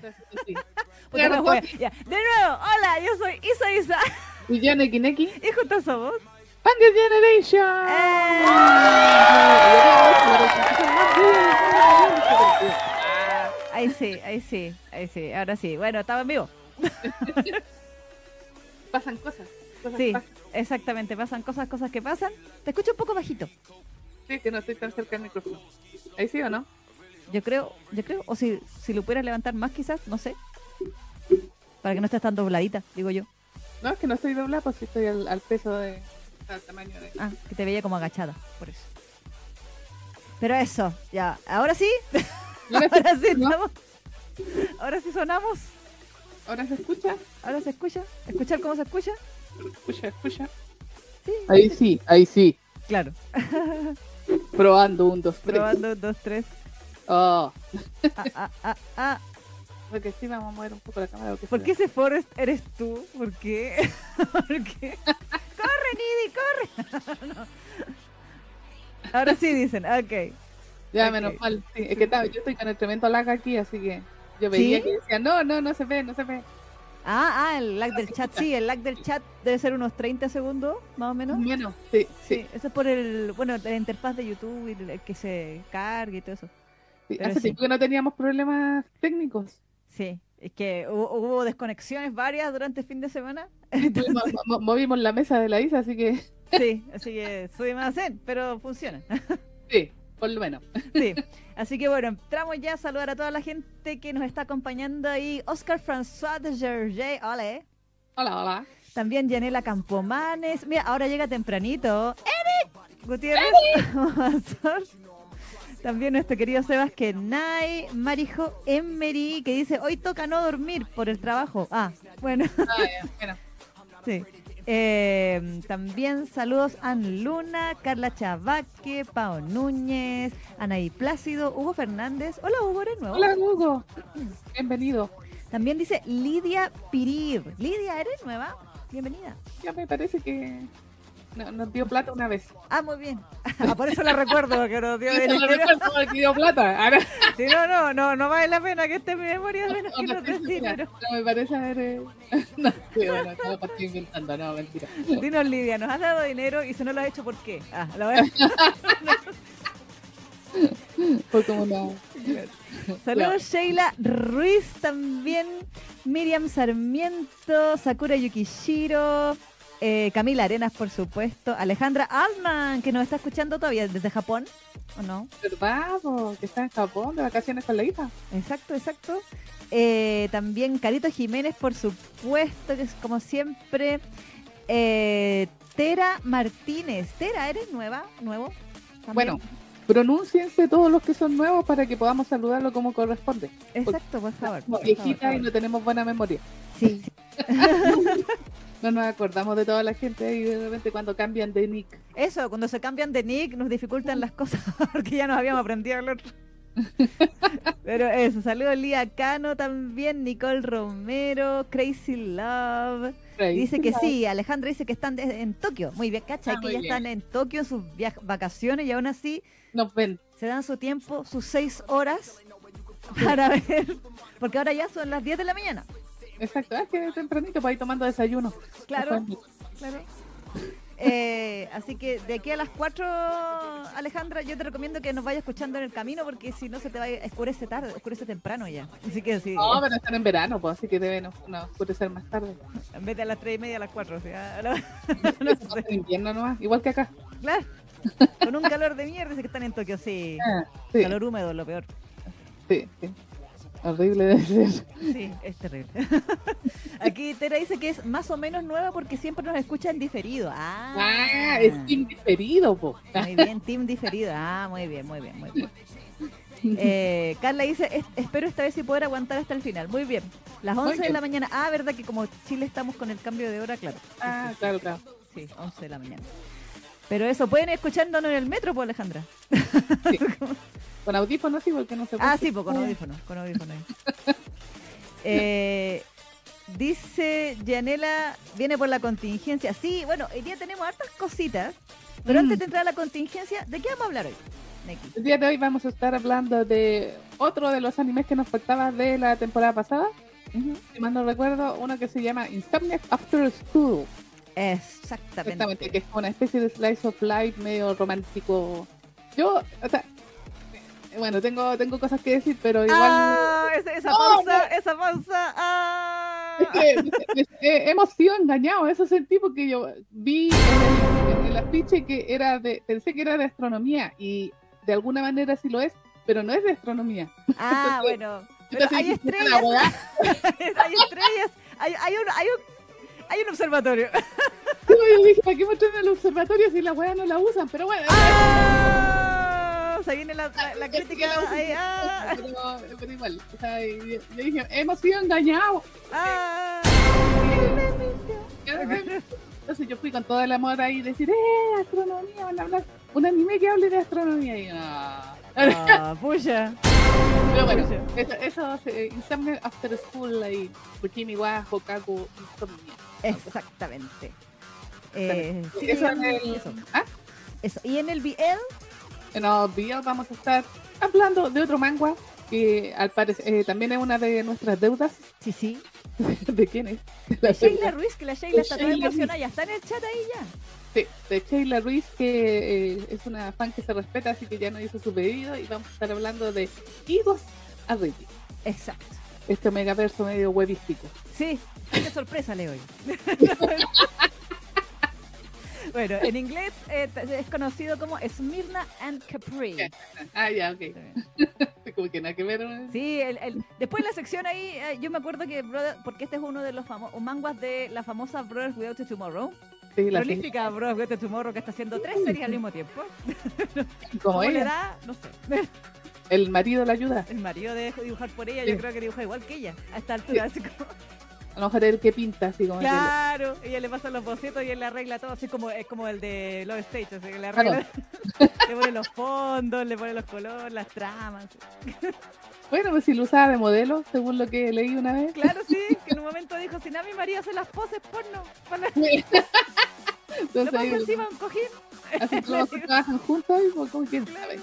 Ya. De nuevo, hola, yo soy Isa Isa. Y yo, Neki Neki. Y juntos somos. Pandit Generation. ¡Eh! Ahí sí, ahí sí, ahí sí. Ahora sí. Bueno, estaba en vivo. Pasan cosas. cosas Sí, pasan. exactamente. Pasan cosas, cosas que pasan. Te escucho un poco bajito. Sí, que no estoy tan cerca del micrófono. Ahí sí o no? Yo creo, yo creo. O si, si lo pudieras levantar más quizás, no sé. Para que no estés tan dobladita, digo yo. No, es que no estoy doblada, pues sí estoy al, al peso de. al tamaño de. Ah, que te veía como agachada, por eso. Pero eso, ya. Ahora sí. Ahora sí, estamos. Ahora sí sonamos. Ahora se escucha. Ahora se escucha. ¿Escuchar cómo se escucha? Escucha, escucha. Sí. Ahí sí, ahí sí. Claro. Probando un, dos, tres. Probando, dos, tres. Oh, Ah, ah, ah, ah. porque sí vamos a mover un poco la cámara. porque ¿Por qué ese Forrest eres tú? ¿Por qué? ¿Por qué? ¡Corre, Nidi, corre! No. Ahora sí dicen, ok. Ya, menos mal. Sí, es que estaba- yo estoy con el tremendo lag aquí, así que yo veía ¿Sí? que decía, no, no, no se ve, no se ve. Ah, ah, el lag del chat, sí, el lag del chat debe ser unos 30 segundos, más o menos. Menos, sí, Sí, sí. eso es por el, bueno, la interfaz de YouTube y el- el que se cargue y todo eso. Pero Hace sí. tiempo que no teníamos problemas técnicos. Sí, es que hubo, hubo desconexiones varias durante el fin de semana. Mo- mo- movimos la mesa de la Isa, así que Sí, así que soy más zen, pero funciona. sí, por lo menos. Sí, así que bueno, entramos ya a saludar a toda la gente que nos está acompañando ahí. Oscar François de Gerger, ole. Hola, hola. También Yanela Campomanes. Mira, ahora llega tempranito. ¡Eric! Gutiérrez. Mazor. También nuestro querido Sebas Kenai, Marijo Emery, que dice, hoy toca no dormir por el trabajo. Ah, bueno, Ah, bueno. sí. Eh, también saludos a Ann Luna, Carla Chavaque, Pao Núñez, Anaí Plácido, Hugo Fernández. Hola Hugo, ¿eres nuevo? Hola, Hugo. Bienvenido. También dice Lidia Pirir. Lidia, ¿eres nueva? Bienvenida. Ya me parece que no- nos dio plata una vez. Ah, muy bien. Ah, por eso la recuerdo, que nos dio dinero. recuerdo porque dio plata. Ahora, Sí, no, no, no, no vale la pena que esté en mi memoria menos que no, nos des dinero. no, me parece haber. eh, No, sí, bueno, no, pues estoy inventando, no, mentira. Dinos, Lidia, ¿nos has dado dinero y si no lo has hecho, por qué? Ah, la voy a... Fue como una. Saludos Sheila Ruiz también, Miriam Sarmiento, Sakura Yukishiro, eh, Camila Arenas, por supuesto, Alejandra Altman, que nos está escuchando todavía desde Japón, ¿o no? ¿Verdad? po? Que está en Japón de vacaciones con la hija. Exacto, exacto. Eh, también Carito Jiménez, por supuesto, que es como siempre. Eh, Tera Martínez. Tera, ¿eres nueva? ¿Nuevo? También. Bueno, pronúnciense todos los que son nuevos para que podamos saludarlo como corresponde. Exacto, por favor. Somos viejitas y no tenemos buena memoria. Sí. No nos acordamos de toda la gente y de repente cuando cambian de nick. Eso, cuando se cambian de nick nos dificultan las cosas porque ya nos habíamos aprendido el otro. Pero eso, saludos Lía Cano también, Nicole Romero, Crazy Love. Dice que sí, Alejandra dice que están en Tokio. Muy bien, ¿cachai? Ah, que ya bien. están en Tokio en sus vacaciones y aún así Nos ven. se dan su tiempo, sus seis horas para ver. Porque ahora ya son las 10 de la mañana. Exacto, es que tempranito para ir tomando desayuno. Claro, claro. Eh, así que de aquí a las 4, Alejandra, yo te recomiendo que nos vayas escuchando en el camino porque si no se te va a oscurece tarde, oscurece temprano ya. Así que sí, No, pero están en verano, pues, así que deben no, no, oscurecer más tarde. en vez de a las 3 y media, a las 4. O sea, No en invierno nomás, igual que acá. claro, con un calor de mierda, dice que están en Tokio, sí. Ah, sí, Calor húmedo, lo peor. sí, sí. Horrible de ser. Sí, es terrible. Aquí Tera dice que es más o menos nueva porque siempre nos escucha en diferido. Ah, Ah, es indiferido, po. Muy bien, team diferido. Ah, muy bien, muy bien, muy bien. Eh, Carla dice, "Es- espero esta vez sí poder aguantar hasta el final. Muy bien. Las Muy 11 de bien. la mañana. Ah, verdad que como Chile estamos con el cambio de hora, claro. Ah, claro, claro. Sí, 11 de la mañana. Pero eso, pueden escuchándonos en el metro, pues Alejandra. Con audífonos sí, porque no se Ah, puede. sí, pues con audífonos, con audífonos. Eh, dice Yanela, viene por la contingencia. Sí, bueno, hoy día tenemos hartas cositas. Pero Mm. antes de entrar a la contingencia, ¿de qué vamos a hablar hoy? Neki? El día de hoy vamos a estar hablando de otro de los animes que nos faltaba de la temporada pasada. Ujú. Si mal no recuerdo, uno que se llama Insomniac After School. Exactamente. Exactamente, que es como una especie de slice of life medio romántico. Yo, o sea, bueno, tengo, tengo cosas que decir, pero igual Ah, esa, esa No, pausa, esa pausa. Ah. es que me- me- hemos sido engañados, eso sentí porque yo vi en el, en el afiche que era de, pensé que era de astronomía y de alguna manera sí lo es, pero no es de astronomía. Ah, Entonces, bueno. Pero hay estrellas, hay estrellas, hay, hay, un, hay, un, hay un observatorio. Yo dije, ¿para qué mostrar el observatorio si la weá no la usan? Pero bueno, Ah, se viene la, la, la crítica. ahí, ah, pero, pero igual, o sea, yo, yo dije, hemos sido engañados. ah. Entonces yo fui con todo el amor ahí decir, eh, astronomía, van a hablar un anime que hable de astronomía. Y, ah. Ah, puya. Pero bueno, Pucha. eso, eso eh, Insomnia After School ahí, Bikini wa Hokaku Insomnia. Exactamente. Eh, sí, Eso en el- eso, ¿Ah? eso. Y en el BL, En video vamos a estar hablando de otro manga que al parecer eh, también es una de nuestras deudas. sí, sí. ¿De quién es? De De la Sheila. Ruiz, que la Sheila está toda emocionada, ya está en el chat ahí ya. Sí, de Sheila Ruiz, que eh, es una fan que se respeta, así que ya no hizo su pedido. Y vamos a estar hablando de Higos Arrigi, Exacto. este megaverso medio webístico. Sí, qué sorpresa le doy. bueno, en inglés eh, es conocido como Smyrna and Capri. Ah, ya, ok. Como que nada que ver. ¿no? Sí, el, el- después la sección ahí, eh, yo me acuerdo que, brother, porque este es uno de los famosos manguas de la famosa Brothers Without a Tomorrow, Sí, la prolífica Brothers Without a Tomorrow que está haciendo tres series al mismo tiempo. ¿Cómo le da? No sé. el marido la ayuda. El marido de dibujar por ella, Sí. yo creo que dibuja igual que ella, a esta altura. así como- A lo mejor el que pinta, así como Claro, ella le pasa los bocetos y él le arregla todo, así como es como el de Love Stage, así que le Claro. arregla, le pone los fondos, le pone los colores, las tramas. Bueno, pues si lo usaba de modelo, según lo que leí una vez. Claro, sí, que en un momento dijo, si no mi marido hace las poses porno, para Entonces, pongo ahí, encima un cojín. así que trabajan juntos, y como quién sabe.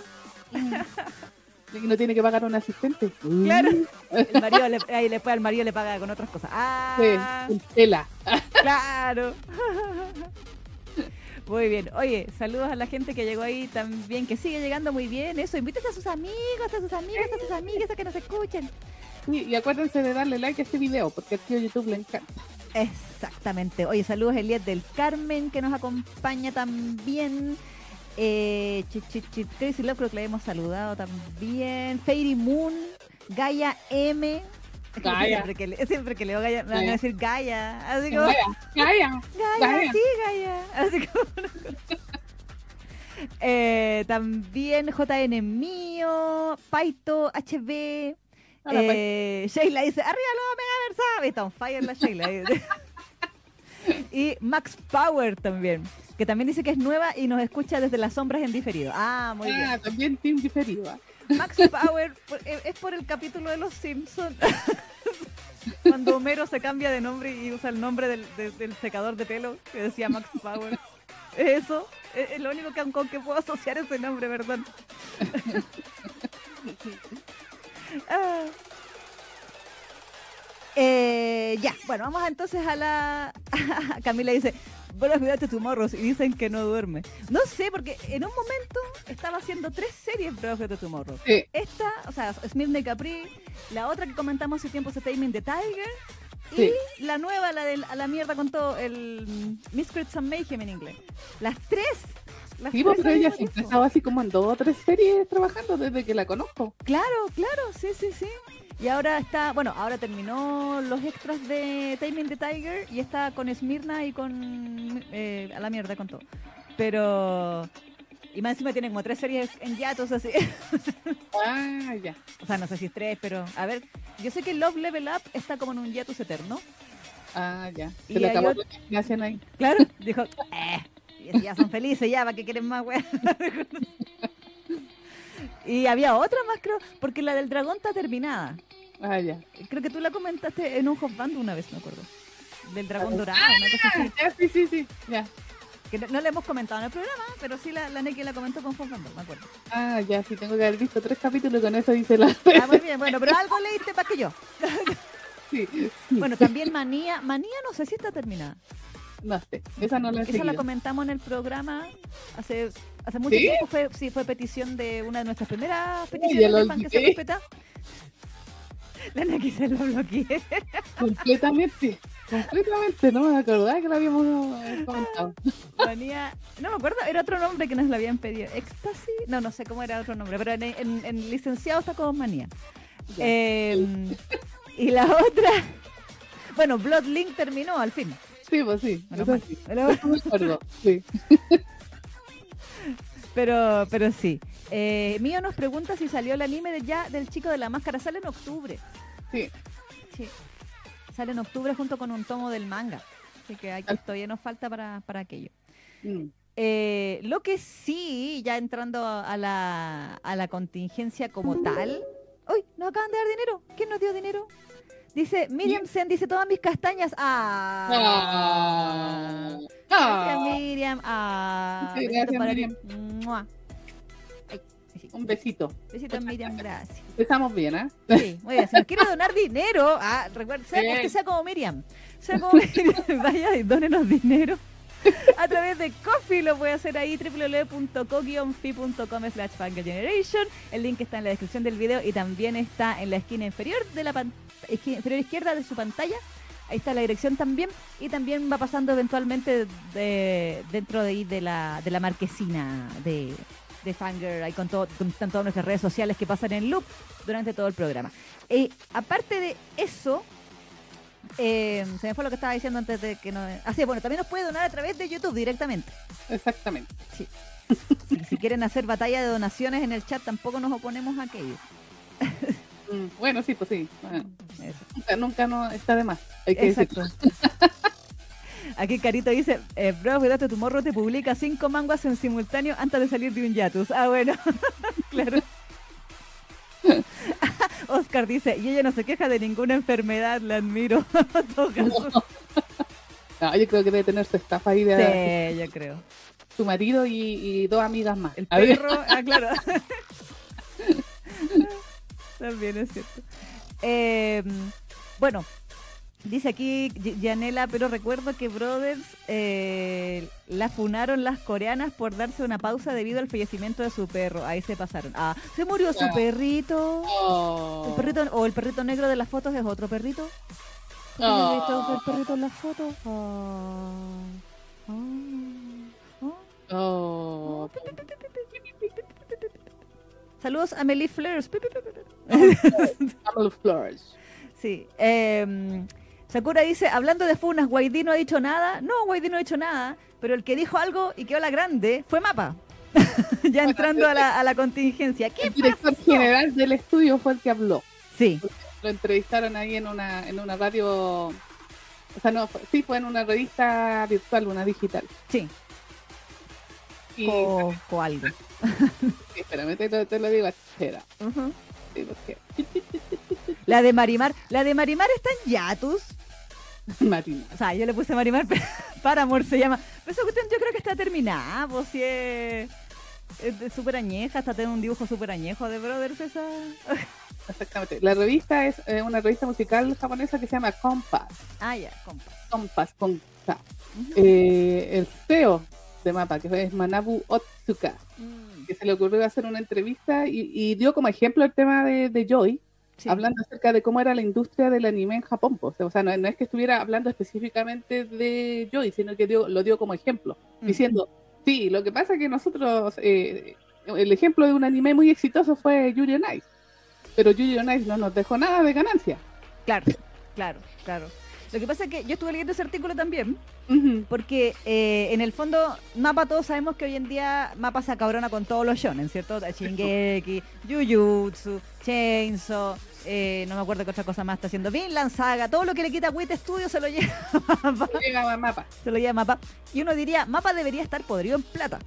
Y no tiene que pagar un asistente. Claro. El marido le, ahí después al marido le paga con otras cosas. Ah, Sí, tela. claro. Muy bien. Oye, saludos a la gente que llegó ahí también, que sigue llegando muy bien. Eso, invítense a sus amigos, a sus amigas, a sus amigas a que nos escuchen. Sí, y acuérdense de darle like a este video, porque al tío YouTube le encanta. Exactamente. Oye, saludos a Eliet del Carmen, que nos acompaña también. Eh, Crazy Love creo que le hemos saludado también. Fairy Moon, Gaia M. Gaia. Siempre que, le- siempre que leo Gaia, me van a Gaia. decir Gaia. Así como, calla. Gaia, Gaia. sí, Gaia. Así como. Eh, también JN mío, Paito, HB, Hola, eh, Sheila dice, arriba los Megaversa. Está on fire la Sheila. y Max Power también, que también dice que es nueva y nos escucha desde las sombras en diferido. Ah, muy bien. Ah, también Team diferido. Max Power eh, es por el capítulo de Los Simpsons. Cuando Homero se cambia de nombre y usa el nombre del, de- del secador de pelo que decía Max Power. Eso es, es lo único que, con que puedo asociar ese nombre, ¿verdad? Ah. Eh, ya, bueno, vamos entonces a la... Camila dice, buenas noches Tomorrows y dicen que no duerme. No sé, porque en un momento estaba haciendo tres series Brothers of the Tomorrow. Sí. Esta, o sea, Smyrna Capri, la otra que comentamos hace tiempo, Taming the Tiger, y la nueva, la de a la mierda con todo, el Miscreants and Mayhem en inglés. Las tres. Las Sí, tres pero ella siempre estaba así como en dos o tres series trabajando desde que la conozco. Claro, claro, sí, sí, sí. Y ahora está, bueno, ahora terminó los extras de Taming the Tiger y está con Smyrna y con eh, a la mierda con todo. Pero y más encima tiene como tres series en yatos así. Ah, ya. o sea, no sé si es tres, pero a ver, yo sé que Love Level Up está como en un yatus eterno. Ah, ya. Y Se hay acabó otro- la imaginación ahí. Claro, dijo, eh, ya son felices ya, ¿para qué quieren más, weá? y había otra más, creo, porque la del dragón está terminada. Ah, ya. Creo que tú la comentaste en un hot band una vez, me acuerdo. Del dragón Ah, dorado, una cosa así. Ya, sí, sí, sí. Ya. Que no, no le hemos comentado en el programa, pero sí la, la Neki la comentó con Fofando, me acuerdo. Ah, ya, sí, tengo que haber visto tres capítulos con eso dice la. Ah, muy bien, bueno, pero algo leíste más que yo. Sí, sí. Bueno, también Manía. Manía no sé si está terminada. No sé, esa no la he Esa la comentamos en el programa hace, hace mucho ¿Sí? tiempo. Fue, sí, fue petición de una de nuestras primeras peticiones de fan que se respeta. La Neki se lo bloqueé. Completamente, completamente, no me acordaba que lo habíamos comentado. Manía, no me acuerdo, era otro nombre que nos lo habían pedido. ¿Éxtasis? No, no sé cómo era otro nombre, pero en, en- en licenciado está como manía. Eh, y la otra, bueno, Bloodlink terminó al fin. Sí, pues sí, Menos mal. Pero, sí. pero, pero sí. Eh, Mío nos pregunta si salió el anime de ya del chico de la máscara. Sale en octubre. Sí, Sí. Sale en octubre junto con un tomo del manga. Así que hay, todavía nos falta para, para aquello. mm, Eh, lo que sí, ya entrando a la, a la contingencia como tal. ¡Uy! ¿Nos acaban de dar dinero? ¿Quién nos dio dinero? Dice, Miriam Sen dice, todas mis castañas. ¡Ah! Ah. Gracias, Ah, Miriam. ¡Ah! Sí, gracias. Miriam. Un besito. Besito, Miriam, gracias. Empezamos bien, ¿ah? Sí, muy bien. Si nos quiere donar dinero, ah, recuerda, sea, Sí. usted sea como Miriam. Sea como Miriam, vaya y dónenos dinero. A través de Coffee lo puede hacer ahí, www.co-fi.com slash Generation. El link está en la descripción del video y también está en la esquina inferior de la esquina inferior izquierda de su pantalla. Ahí está la dirección también. Y también va pasando eventualmente de- dentro de, de, la, de la marquesina de, de Fanger, ahí con, todo, están todas nuestras redes sociales que pasan en loop durante todo el programa. Eh, aparte de eso, eh, se me fue lo que estaba diciendo antes de que no. Así, bueno, también nos puede donar a través de YouTube directamente. Exactamente. Si, si quieren hacer batalla de donaciones en el chat, tampoco nos oponemos a aquello. Mm, Bueno, sí, pues sí. Bueno, nunca, nunca no está de más. Hay que Exacto. Aquí Carito dice, eh, bro, cuídate, tu morro te publica cinco manguas en simultáneo antes de salir de un yatus. Ah, bueno, claro. Oscar dice, y ella no se queja de ninguna enfermedad, la admiro. No, yo creo que debe tener su estafa ahí de Sí, yo creo. su marido y, y dos amigas más. El perro, ah, claro. También es cierto. Eh, bueno, dice aquí Yanela, pero recuerdo que Brothers eh, la funaron las coreanas por darse una pausa debido al fallecimiento de su perro. Ahí se pasaron. Ah, se murió su perrito. Oh. El perrito, o el perrito negro de las fotos es otro perrito. ¿No Oh. he visto el perrito en las fotos? Ah. Ah. Ah. Oh. Saludos a Melie Fleurs. Camel Flores. Sí. eh, Sakura dice, hablando de funas, Guaidí no ha dicho nada. No, Guaidí no ha dicho nada, pero el que dijo algo y quedó la grande fue Mapa. ya entrando a la, a la contingencia. ¿Qué El director pasó? general del estudio fue el que habló. Sí, Lo entrevistaron ahí en una, en una radio. O sea, no, sí, fue en una revista virtual, una digital. sí, Y, o, o algo. espérame, te, lo- te lo digo, espera. Ujú. Sí, porque La de Marimar, la de Marimar está en Yatus. Marina. O sea, yo le puse Marimar, pero para amor se llama. Pero esa cuestión yo creo que está terminada, pues si es, súper añeja, hasta tiene un dibujo súper añejo de Brothers esa. Exactamente. La revista es eh, una revista musical japonesa que se llama Compass. Ah, ya, compa. Compass, con K. Ujú. Eh, el CEO de Mapa, que es Manabu Otsuka, Mm, que se le ocurrió hacer una entrevista y, y dio como ejemplo el tema de, de Joy, sí. hablando acerca de cómo era la industria del anime en Japón. pues. O sea, no, no es que estuviera hablando específicamente de Joy, sino que dio, lo dio como ejemplo, Mm. diciendo, sí, lo que pasa es que nosotros, eh, el ejemplo de un anime muy exitoso fue Yuri on Ice, pero Yuri on Ice no nos dejó nada de ganancia. Claro, claro, claro. Lo que pasa es que yo estuve leyendo ese artículo también, porque eh, en el fondo, Mapa, todos sabemos que hoy en día Mapa se acabrona con todos los shonen, ¿cierto? Shingeki, Jujutsu, Chainsaw, eh, no me acuerdo qué otra cosa más está haciendo. Vinland Saga, todo lo que le quita Wit Studio se lo lleva Mapa. Llega a Mapa. Se lo lleva Mapa. Y uno diría, Mapa debería estar podrido en plata.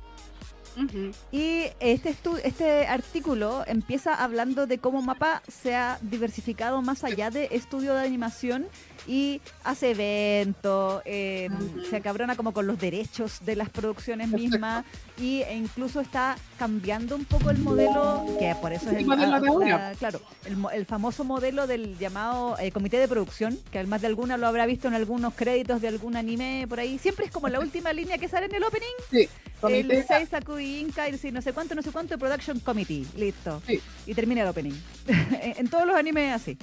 Ujú. Y este, este artículo empieza hablando de cómo Mapa se ha diversificado más allá de estudio de animación y hace eventos, eh, Ujú. se acabrona como con los derechos de las producciones mismas y, e incluso está cambiando un poco el modelo, que por eso es El el, ah, la- claro, el, el famoso modelo del llamado eh, comité de producción, que además de alguna lo habrá visto en algunos créditos de algún anime por ahí, siempre es como la última línea que sale en el opening Sí, comité- el Seisaku Inca y no sé cuánto, no sé cuánto, Production Committee, listo. Sí. Y termina el opening. en, en todos los animes así.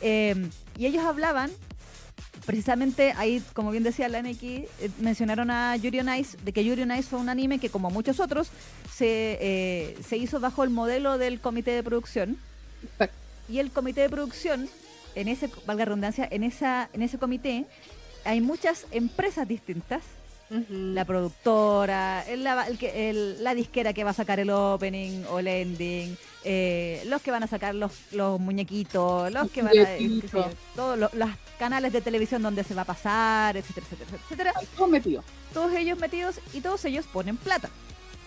Eh, y ellos hablaban, precisamente ahí, como bien decía la Neki, eh, mencionaron a Yuri on Ice, de que Yuri on Ice fue un anime que como muchos otros, se, eh, se hizo bajo el modelo del comité de producción. Exacto. Y el comité de producción, en ese, valga redundancia, en, esa, en ese comité hay muchas empresas distintas la productora, el- el que- el- la disquera que va a sacar el opening o el ending, eh, los que van a sacar los, los muñequitos, los que van a... eh, todos los, los canales de televisión donde se va a pasar, etcétera, etcétera, etcétera. Todo metido. Todos ellos metidos y todos ellos ponen plata.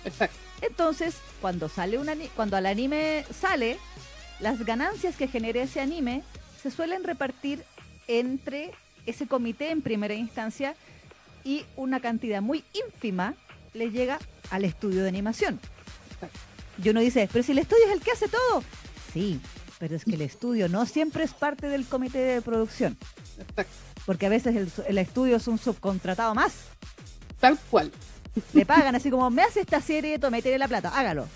Exacto. Entonces, cuando sale un ani- cuando el anime sale, las ganancias que genere ese anime se suelen repartir entre ese comité en primera instancia y una cantidad muy ínfima le llega al estudio de animación. Exacto. Y uno dice, pero si el estudio es el que hace todo. Sí, pero es que el estudio no siempre es parte del comité de producción, Exacto. porque a veces el, el estudio es un subcontratado más. Tal cual. Le pagan así como, me hace esta serie, tome, la plata, hágalo.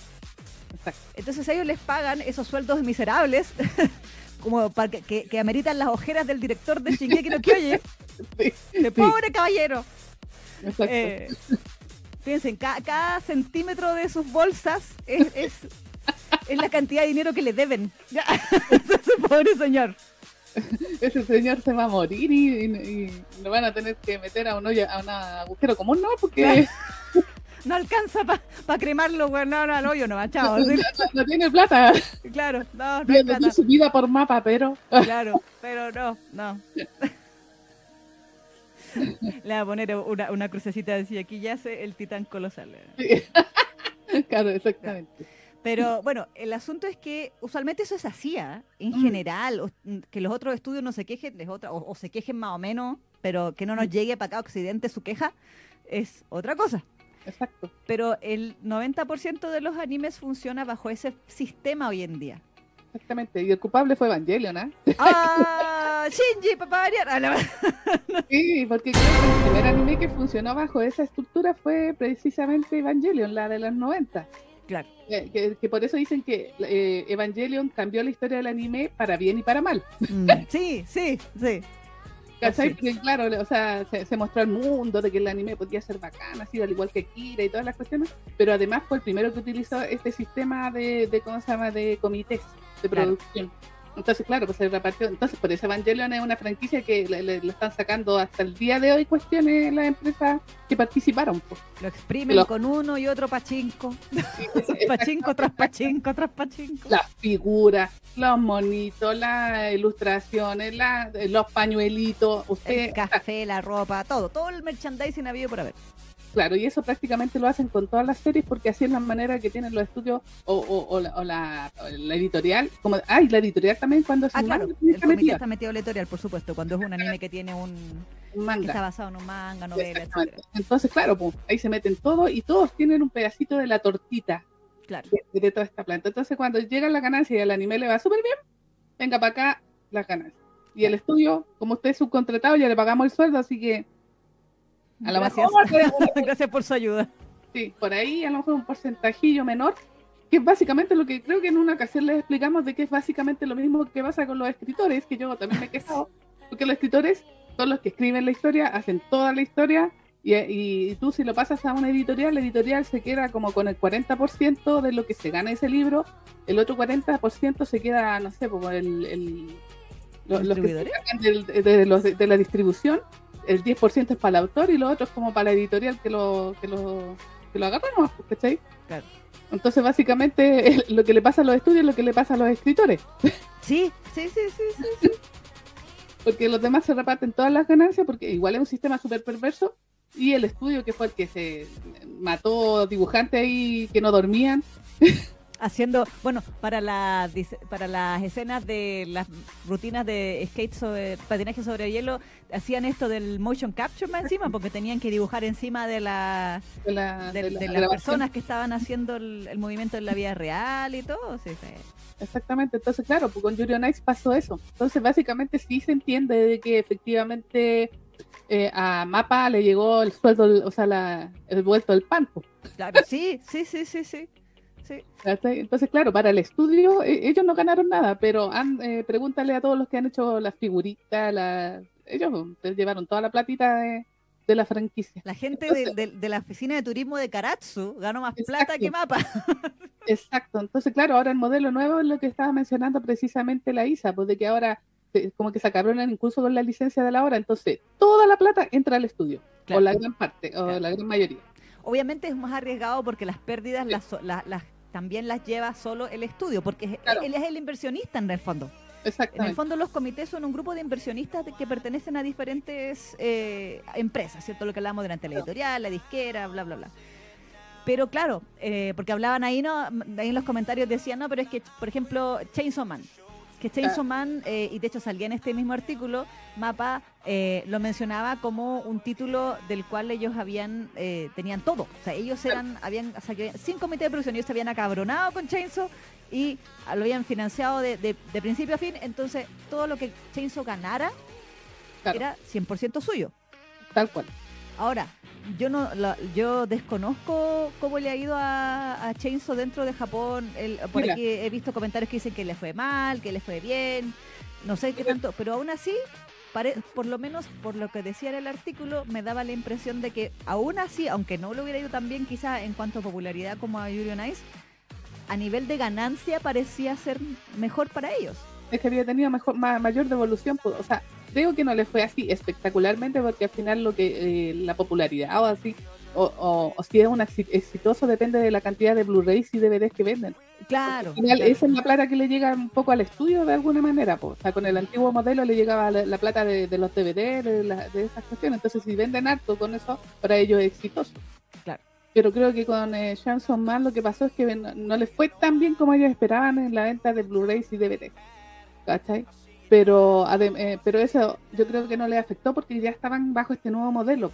Exacto. Entonces a ellos les pagan esos sueldos miserables, como para que, que- que ameritan las ojeras del director de Shingeki no Sí. de Sí. pobre caballero. Exacto. Eh, piensen, ca- cada centímetro de sus bolsas es, es, es la cantidad de dinero que le deben. Ya, ese pobre señor. Ese señor se va a morir y, y- y lo van a tener que meter a un hoyo, a un agujero común, ¿no? Porque No alcanza para cremarlo, güey. No, no, al hoyo no, chao. no, Sí, no tiene plata. claro, no, no plata. su vida por mapa, pero Claro, pero no, no. Le va a poner una, una crucecita así, aquí yace el titán colosal. Sí. claro, exactamente. Pero bueno, el asunto es que usualmente eso es así, ¿ah? en Mm. general, o- mm, que los otros estudios no se quejen, es otra, o, o se quejen más o menos, pero que no nos llegue para acá a Occidente su queja, es otra cosa. Exacto. Pero el 90% de los animes funciona bajo ese sistema hoy en día. Exactamente. Y el culpable fue Evangelion, ¿ah? ¡Ah! ¡Shinji, papá! Ah, la- Sí, porque creo que el primer anime que funcionó bajo esa estructura fue precisamente Evangelion, la de los 90. Claro. Eh, Que, que por eso dicen que eh, Evangelion cambió la historia del anime para bien y para mal. Mm, Sí, sí, sí. ¿Cachai? Porque claro, o sea, se, se mostró al mundo de que el anime podía ser bacán, así al igual que Kira y todas las cuestiones, pero además fue el primero que utilizó este sistema de, de ¿cómo se llama?, de comités de Claro. Entonces, claro, pues se repartió. Entonces, por eso Evangelion es una franquicia que le, le- le están sacando hasta el día de hoy cuestiones las empresas que participaron. pues. Lo exprimen con uno y otro pachinko. Pachinko tras pachinko tras pachinko. Las figuras, los monitos, las ilustraciones, la- los pañuelitos. Usted, El café, la ropa, todo. Todo el merchandising habido por haber. Claro, y eso prácticamente lo hacen con todas las series porque así es la manera que tienen los estudios o, o- o la, o la- o la editorial. Como, ay, la editorial también cuando es Ah, un claro. manga, El está metido la editorial, por supuesto. Cuando es un anime que tiene un. un que está manga. basado en un manga, novela, etcétera. Entonces, claro, pues, ahí se meten todos y todos tienen un pedacito de la tortita Claro. de, de toda esta planta. Entonces, cuando llega la ganancia y al anime le va súper bien, venga para acá las ganancias. Y el estudio, como usted es subcontratado, ya le pagamos el sueldo, así que a lo Gracias. mejor Gracias por su ayuda. Sí, por ahí a lo mejor un porcentajillo menor, que es básicamente lo que creo que en una ocasión les explicamos de que es básicamente lo mismo que pasa con los escritores, que yo también me he quejado, porque los escritores son los que escriben la historia, hacen toda la historia, y, y tú si lo pasas a una editorial, la editorial se queda como con el 40% de lo que se gana ese libro, el otro 40% se queda, no sé, como el... el lo- los que se del- de, de los- de la distribución, el 10% es para el autor y lo otro es como para la editorial que lo, que lo, que lo agarra nomás, pues, ¿cachai? Claro. Entonces, básicamente, lo que le pasa a los estudios es lo que le pasa a los escritores, Sí, sí, sí, sí, sí. porque los demás se reparten todas las ganancias, porque igual es un sistema súper perverso, y el estudio que fue el que se mató dibujantes ahí que no dormían. haciendo, bueno, para la, para las escenas de las rutinas de skate sobre patinaje sobre hielo, hacían esto del motion capture más encima, porque tenían que dibujar encima de, la, de, las personas que estaban haciendo el, movimiento en la vida real y todo. Sí, Exactamente, entonces claro, pues con Yuri on pasó eso. Entonces básicamente sí se entiende de que efectivamente eh, a Mapa le llegó el sueldo, o sea, la, el vuelto del pan. Pues. Claro, sí, sí, sí, sí, sí. Entonces, claro, para el estudio e, ellos no ganaron nada, pero eh, pregúntale a todos los que han hecho las figuritas, la, ellos llevaron toda la platita de, la franquicia. La gente de, la oficina de turismo de Karatsu ganó más plata que Mapa. exacto, entonces claro, ahora el modelo nuevo es lo que estaba mencionando precisamente la ISA, pues de que ahora eh, como que sacaron incluso con la licencia de la hora, entonces toda la plata entra al estudio, o la gran parte, o la gran mayoría. Obviamente es más arriesgado porque las pérdidas las, las también las lleva solo el estudio, porque él es el inversionista en el fondo. En el fondo los comités son un grupo de inversionistas que pertenecen a diferentes eh, empresas, ¿cierto? Lo que hablamos durante la editorial, la disquera, bla, bla, bla. Pero claro, eh, porque hablaban ahí, ¿no? Ahí en los comentarios decían, no, pero es que, por ejemplo, Chainsaw Man, que Chainsaw Man, eh, y de hecho salía en este mismo artículo, Mapa eh, lo mencionaba como un título del cual ellos habían, eh, tenían todo. O sea, ellos eran, habían, o sea, sin comité de producción, ellos se habían acabronado con Chainsaw y lo habían financiado de, de, principio a fin. Entonces, todo lo que Chainsaw ganara era 100% suyo. Tal cual. Ahora, yo no yo desconozco cómo le ha ido a, a Chainsaw dentro de Japón. El, por aquí he visto comentarios que dicen que le fue mal, que le fue bien, no sé qué tanto, pero aún así, por lo menos por lo que decía en el artículo, me daba la impresión de que aún así, aunque no le hubiera ido tan bien quizá en cuanto a popularidad como a Yuri on Ice, a nivel de ganancia parecía ser mejor para ellos. Es que había tenido mejor, mayor devolución, pues, o sea, creo que no le fue así espectacularmente porque al final lo que eh, la popularidad o así o, si es un exitoso depende de la cantidad de Blu-rays y DVDs que venden. Claro. Al final, esa es la plata que le llega un poco al estudio de alguna manera. O sea, con el antiguo modelo le llegaba la, plata de, los DVDs, de, esas cuestiones. Entonces, si venden harto con eso, para ellos es exitoso. Claro. Pero creo que con eh, Shanson Man lo que pasó es que no, les fue tan bien como ellos esperaban en la venta de Blu-rays y DVDs. ¿Cachai? Pero, eh, pero eso yo creo que no le afectó porque ya estaban bajo este nuevo modelo.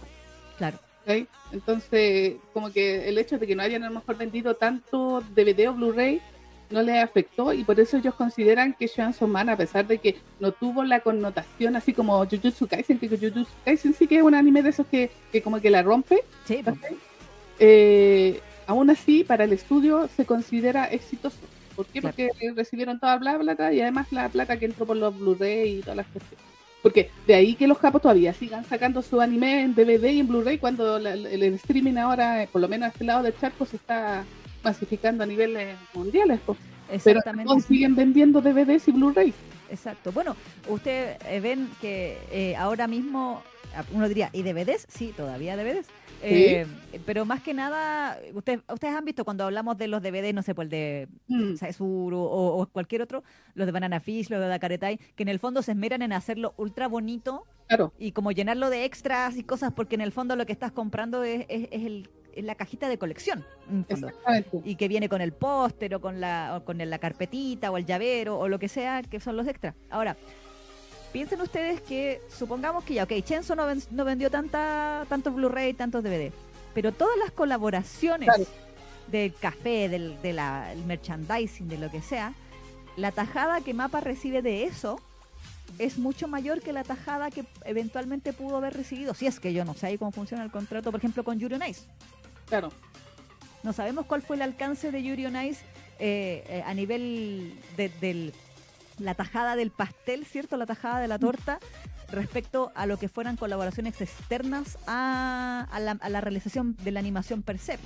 Claro. Entonces, como que el hecho de que no hayan a lo mejor vendido tanto DVD o Blu-ray no le afectó y por eso ellos consideran que Chainsaw Man, a pesar de que no tuvo la connotación así como Jujutsu Kaisen, que Jujutsu Kaisen sí que es un anime de esos que, que como que la rompe, sí, eh, aún así para el estudio se considera exitoso. ¿Por qué? Porque recibieron toda la plata y además la plata que entró por los Blu-ray y todas las cuestiones. Porque de ahí que los capos todavía sigan sacando su anime en DVD y en Blu-ray cuando el, streaming ahora, eh, por lo menos a este lado del charco, se está masificando a niveles mundiales. Exactamente. Pero siguen vendiendo DVDs y Blu-ray. Exacto. Bueno, ustedes eh, ven que eh, ahora mismo, uno diría, ¿y DVDs? Sí, todavía DVDs eh, pero más que nada, ustedes, ustedes han visto cuando hablamos de los DVD, no sé, por el de mm. o, cualquier otro, los de Banana Fish, los de Dakaretai, que en el fondo se esmeran en hacerlo ultra bonito y como llenarlo de extras y cosas, porque en el fondo lo que estás comprando es, es, el, la cajita de colección. Y que viene con el póster o con la, o con la carpetita o el llavero o lo que sea, que son los extras. Ahora, piensen ustedes que, supongamos que ya, ok, Chenzo no, no vendió tanta, tantos Blu-ray, tantos DVD, pero todas las colaboraciones del café, del de la, merchandising, de lo que sea, la tajada que Mapa recibe de eso es mucho mayor que la tajada que eventualmente pudo haber recibido, si es que yo no sé ahí cómo funciona el contrato, por ejemplo, con Yuri on Ice. Claro. No sabemos cuál fue el alcance de Yuri on Ice eh, eh, a nivel del la tajada del pastel, ¿cierto? La tajada de la torta respecto a lo que fueran colaboraciones externas a, la, realización de la animación per se.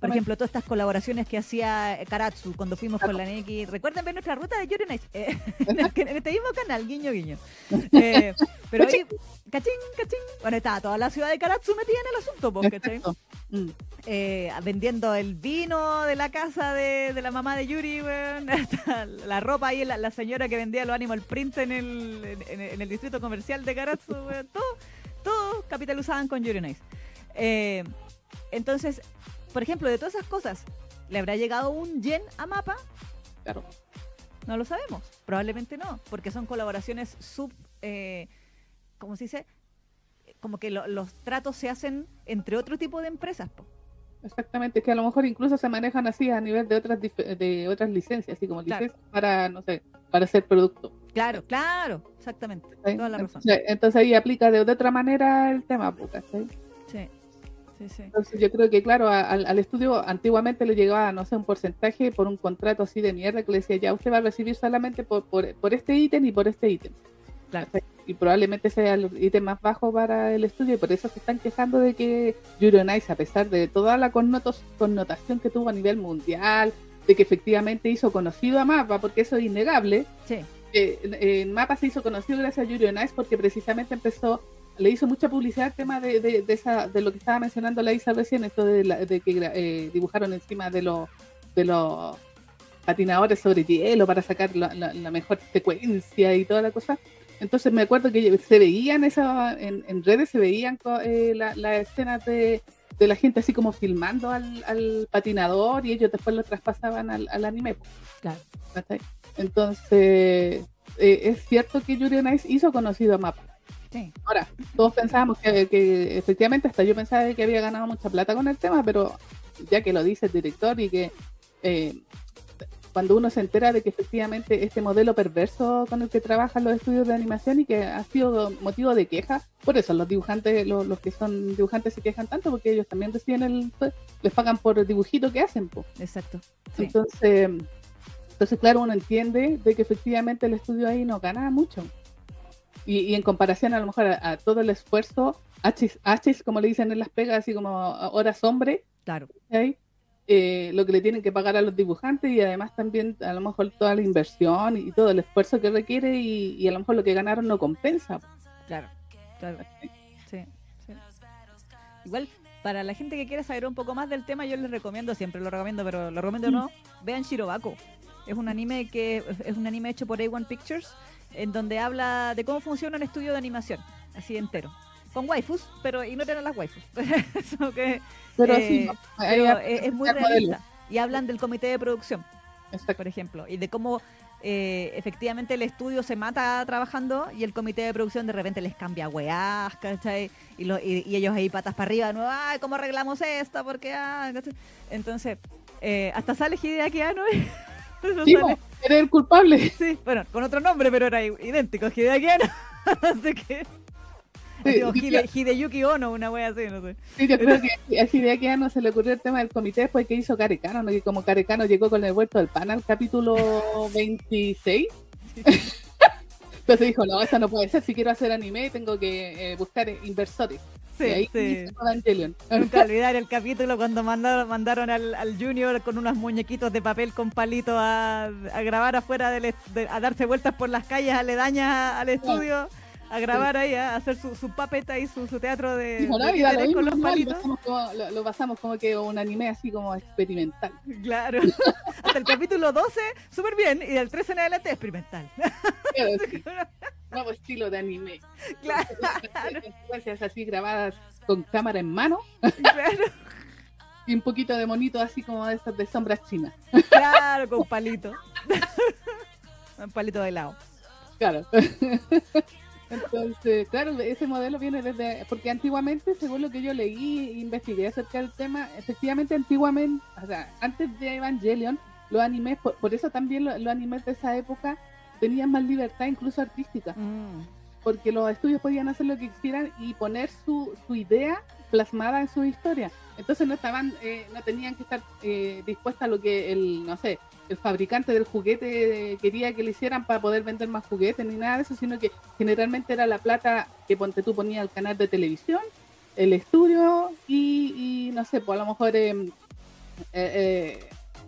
Por ejemplo, todas estas colaboraciones que hacía Karatsu cuando fuimos con la Neki. Recuerden ver nuestra ruta de Yuri eh, en, este mismo canal, guiño, guiño. Eh, pero ahí, cachín, cachín. Bueno, estaba toda la ciudad de Karatsu metida en el asunto, porque mm. eh, vendiendo el vino de la casa de, la mamá de Yuri, la ropa ahí, la, señora que vendía los animal print en el, en, el distrito comercial de Karatsu, todo, todo capitalizaban con Yuri Nice. Eh, entonces, por ejemplo, de todas esas cosas, ¿le habrá llegado un yen a Mapa? Claro. No lo sabemos. Probablemente no, porque son colaboraciones sub. Eh, ¿Cómo se dice? Como que lo- los tratos se hacen entre otro tipo de empresas. po. Exactamente, que a lo mejor incluso se manejan así a nivel de otras de otras licencias, así como Claro. licencias para, no sé, para hacer producto. Claro, claro, exactamente. ¿sí? Toda la razón. Entonces, entonces ahí aplica de, de otra manera el tema, ¿cachai? Sí, sí, sí. Entonces yo creo que, claro, a- al, al estudio antiguamente le llegaba, no sé, un porcentaje por un contrato así de mierda que le decía, ya usted va a recibir solamente por, por, por este ítem y por este ítem. Y probablemente sea el ítem más bajo para el estudio y por eso se están quejando de que Yuri on Ice, a pesar de toda la connotos- connotación que tuvo a nivel mundial, de que efectivamente hizo conocido a Mapa, porque eso es innegable, Sí, eh, en Mapa se hizo conocido gracias a Yuri on Ice porque precisamente empezó, le hizo mucha publicidad al tema de, de, de esa, de lo que estaba mencionando la Isa recién, esto de, la- de que eh, dibujaron encima de los de los patinadores sobre hielo para sacar la, la- la mejor secuencia y toda la cosa. Entonces me acuerdo que se veían esa, en, en redes se veían eh, la- las escenas de, de la gente así como filmando al, al patinador y ellos después lo traspasaban al, al anime. claro. Entonces, eh, es cierto que Yuri on Ice hizo conocido a Mapa. Sí, Ahora, todos pensábamos que, que efectivamente, hasta yo pensaba que había ganado mucha plata con el tema, pero ya que lo dice el director y que eh, cuando uno se entera de que efectivamente este modelo perverso con el que trabajan los estudios de animación y que ha sido motivo de queja, por eso los dibujantes, los, los que son dibujantes se quejan tanto porque ellos también reciben el, les pagan por el dibujito que hacen, po. exacto. Sí, Entonces, entonces, claro, uno entiende de que efectivamente el estudio ahí no gana mucho. Y, y en comparación a lo mejor a, a todo el esfuerzo, H's, como le dicen en las pegas, así como horas hombre, claro. ¿sí? Eh, lo que le tienen que pagar a los dibujantes y además también a lo mejor toda la inversión y todo el esfuerzo que requiere y, y a lo mejor lo que ganaron no compensa. Claro, claro. Sí, sí. Igual, para la gente que quiera saber un poco más del tema, yo les recomiendo, siempre lo recomiendo, pero lo recomiendo o no, vean Shirobako. Es un anime que es un anime hecho por A1 Pictures, en donde habla de cómo funciona un estudio de animación, así entero. Con waifus, pero ignoren a las waifus. Que, Pero Eh, sí, no, pero es, es muy modelo. realista. Y hablan del comité de producción, Exacto. por ejemplo, y de cómo eh, efectivamente el estudio se mata trabajando y el comité de producción de repente les cambia weás, ¿cachai? Y, lo- y, y ellos ahí patas para arriba, no, ay, ¿cómo arreglamos esto? Porque, ah. Entonces, eh, hasta sale Hideaki Sí, sale- po, eres el culpable. sí, bueno, con otro nombre, pero era idéntico, Hideaki Anno. Así que, digo, sí, Hide- Hideyuki Ono, una wea así, no sé. Sí, yo creo que a Hideaki Anno se le ocurrió el tema del comité después que hizo Carecano, ¿no? que como Carecano llegó con el vuelto del pan al capítulo 26. Entonces dijo, no, eso no puede ser, si quiero hacer anime tengo que eh, buscar inversores. Sí, y ahí sí. Evangelion. Nunca olvidar el capítulo cuando mandaron, mandaron al, al Junior con unos muñequitos de papel con palito a, a grabar afuera, del, de- a darse vueltas por las calles aledañas al estudio, a grabar ahí, a hacer su, su puppet ahí, su, su teatro de, Dijo, de no, y da lo con los palitos. pasamos como- lo, lo pasamos como que un anime así como experimental. Claro. Hasta el capítulo 12, súper bien, y del 13 en adelante, experimental. Claro, sí, nuevo estilo de anime. claro, Secuencias así grabadas con cámara en mano claro, y un poquito de monito así como de esas de sombras chinas. claro, con palito. Un palito de helado. Claro. Entonces, claro, ese modelo viene desde, porque antiguamente, según lo que yo leí e investigué acerca del tema, efectivamente antiguamente, o sea, antes de Evangelion, los animes, por, por eso también lo- los, animes de esa época tenían más libertad incluso artística, Mm, porque los estudios podían hacer lo que quisieran y poner su, su idea plasmada en su historia. Entonces no estaban, eh, no tenían que estar eh, dispuestas a lo que el, no sé, el fabricante del juguete quería que le hicieran para poder vender más juguetes ni nada de eso, sino que generalmente era la plata que ponte tú ponía el canal de televisión, el estudio y, y, no sé, pues a lo mejor eh, eh, eh,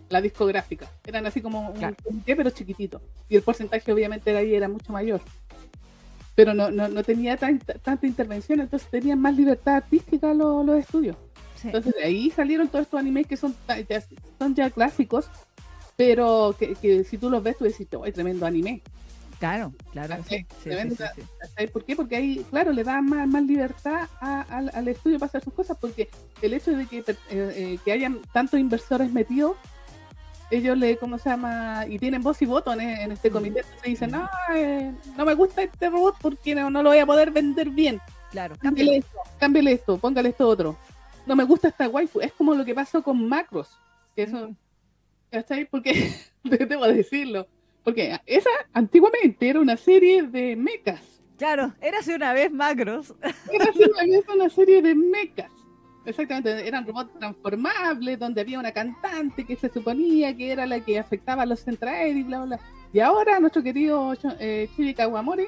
la discográfica. Eran así como un Claro. comité, pero chiquitito. Y el porcentaje obviamente era ahí era mucho mayor. Pero no, no, no tenía tan- tanta intervención, entonces tenían más libertad artística los, los estudios. sí. Entonces de ahí salieron todos estos animes que son, son ya clásicos, pero que, que si tú los ves tú decís, ¡ay, tremendo anime! Claro, claro. Sí, sí, sí. ¿Por qué? Porque ahí, claro, le da más, más libertad a- al, al estudio para hacer sus cosas, porque el hecho de que, eh, eh, que hayan tantos inversores metidos, ellos le, ¿cómo se llama? Y tienen voz y voto en, en este comité, entonces dicen, no, eh, no me gusta este robot porque no, no lo voy a poder vender bien. Claro, Cámbiale esto, cámbiale esto, póngale esto otro. No me gusta esta waifu. Es como lo que pasó con Macros. Que eso, Mm. ¿Cachai? Porque, debo decirlo, porque esa antiguamente era una serie de mechas. Claro, érase una vez macros. Era así, había una serie de mechas. Exactamente, eran robots transformables, donde había una cantante que se suponía que era la que afectaba a los Centraed y bla, bla, bla. Y ahora nuestro querido eh, Chibi Kawamori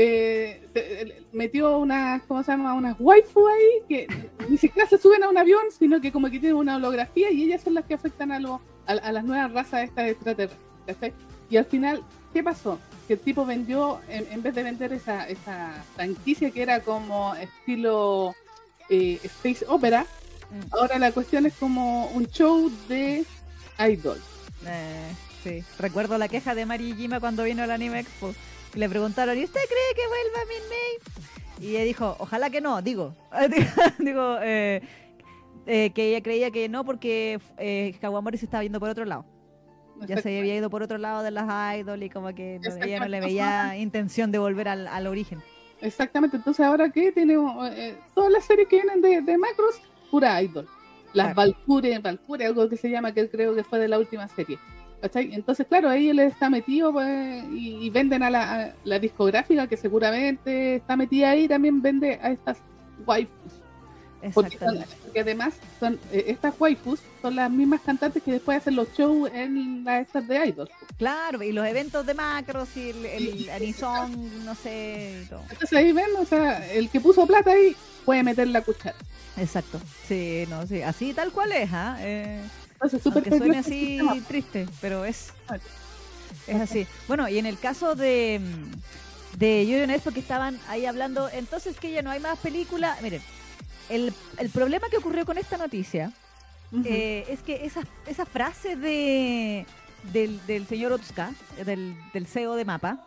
eh, metió unas, ¿cómo se llama? Unas waifu ahí que ni siquiera se suben a un avión, sino que como que tienen una holografía y ellas son las que afectan a, lo- a, a las nuevas razas estas extraterrestres. Y al final, ¿qué pasó? Que el tipo vendió, en, en vez de vender esa, esa franquicia que era como estilo eh, Space Opera, Mm. ahora la cuestión es como un show de idol. Eh, sí, recuerdo la queja de Mari Jima cuando vino al Anime Expo. Le preguntaron, ¿y usted cree que vuelva Midney? Y ella dijo, ojalá que no, digo. digo, eh, eh, que ella creía que no porque eh, Kawamori se estaba yendo por otro lado. Ya se había ido por otro lado de las idol y como que no- ella no le veía intención de volver al, al origen. Exactamente, entonces ahora que tiene eh, todas las series que vienen de, de Macros, pura idol. Las Claro. Valkyrie, Valkyrie, algo que se llama, que creo que fue de la última serie. ¿Cachai? Entonces, claro, ahí él está metido pues, y, y venden a la, a la discográfica que seguramente está metida ahí, también vende a estas waifus. Porque, son- Exactamente. porque además son eh, estas waifus son las mismas cantantes que después hacen los shows en las estas de idol. Claro, y los eventos de macros y el, el Anison, no sé, todo. Entonces ahí ven, o sea, el que puso plata ahí puede meter la cuchara. Exacto. Sí, no, sí, así tal cual es, ¿ah? Eh, Entonces, súper el así triste, pero es, es así. Bueno, y en el caso de, mm, de on Ice, porque estaban ahí hablando, entonces que ya no hay más película. Miren, el, el problema que ocurrió con esta noticia eh, es que esa, esa frase de del, del señor Otsuka, del, del CEO de Mapa,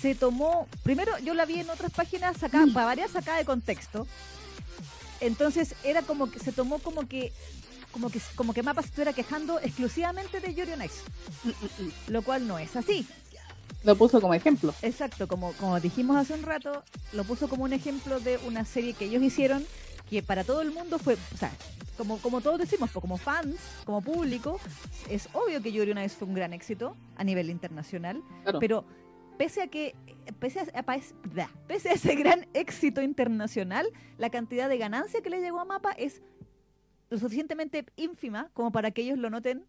se tomó, primero yo la vi en otras páginas para varias sacada de contexto. Entonces era como que se tomó como que como que como que Mapa se estuviera quejando exclusivamente de Yuri on Ice, Mm, mm, mm. lo cual no es así. Lo puso como ejemplo. Exacto, como, como dijimos hace un rato, lo puso como un ejemplo de una serie que ellos hicieron que para todo el mundo fue, o sea, como, como todos decimos, pues como fans, como público, es obvio que Yuri vez fue un gran éxito a nivel internacional, Claro. pero pese a que, pese a, pese a ese gran éxito internacional, la cantidad de ganancia que le llegó a Mapa es lo suficientemente ínfima como para que ellos lo noten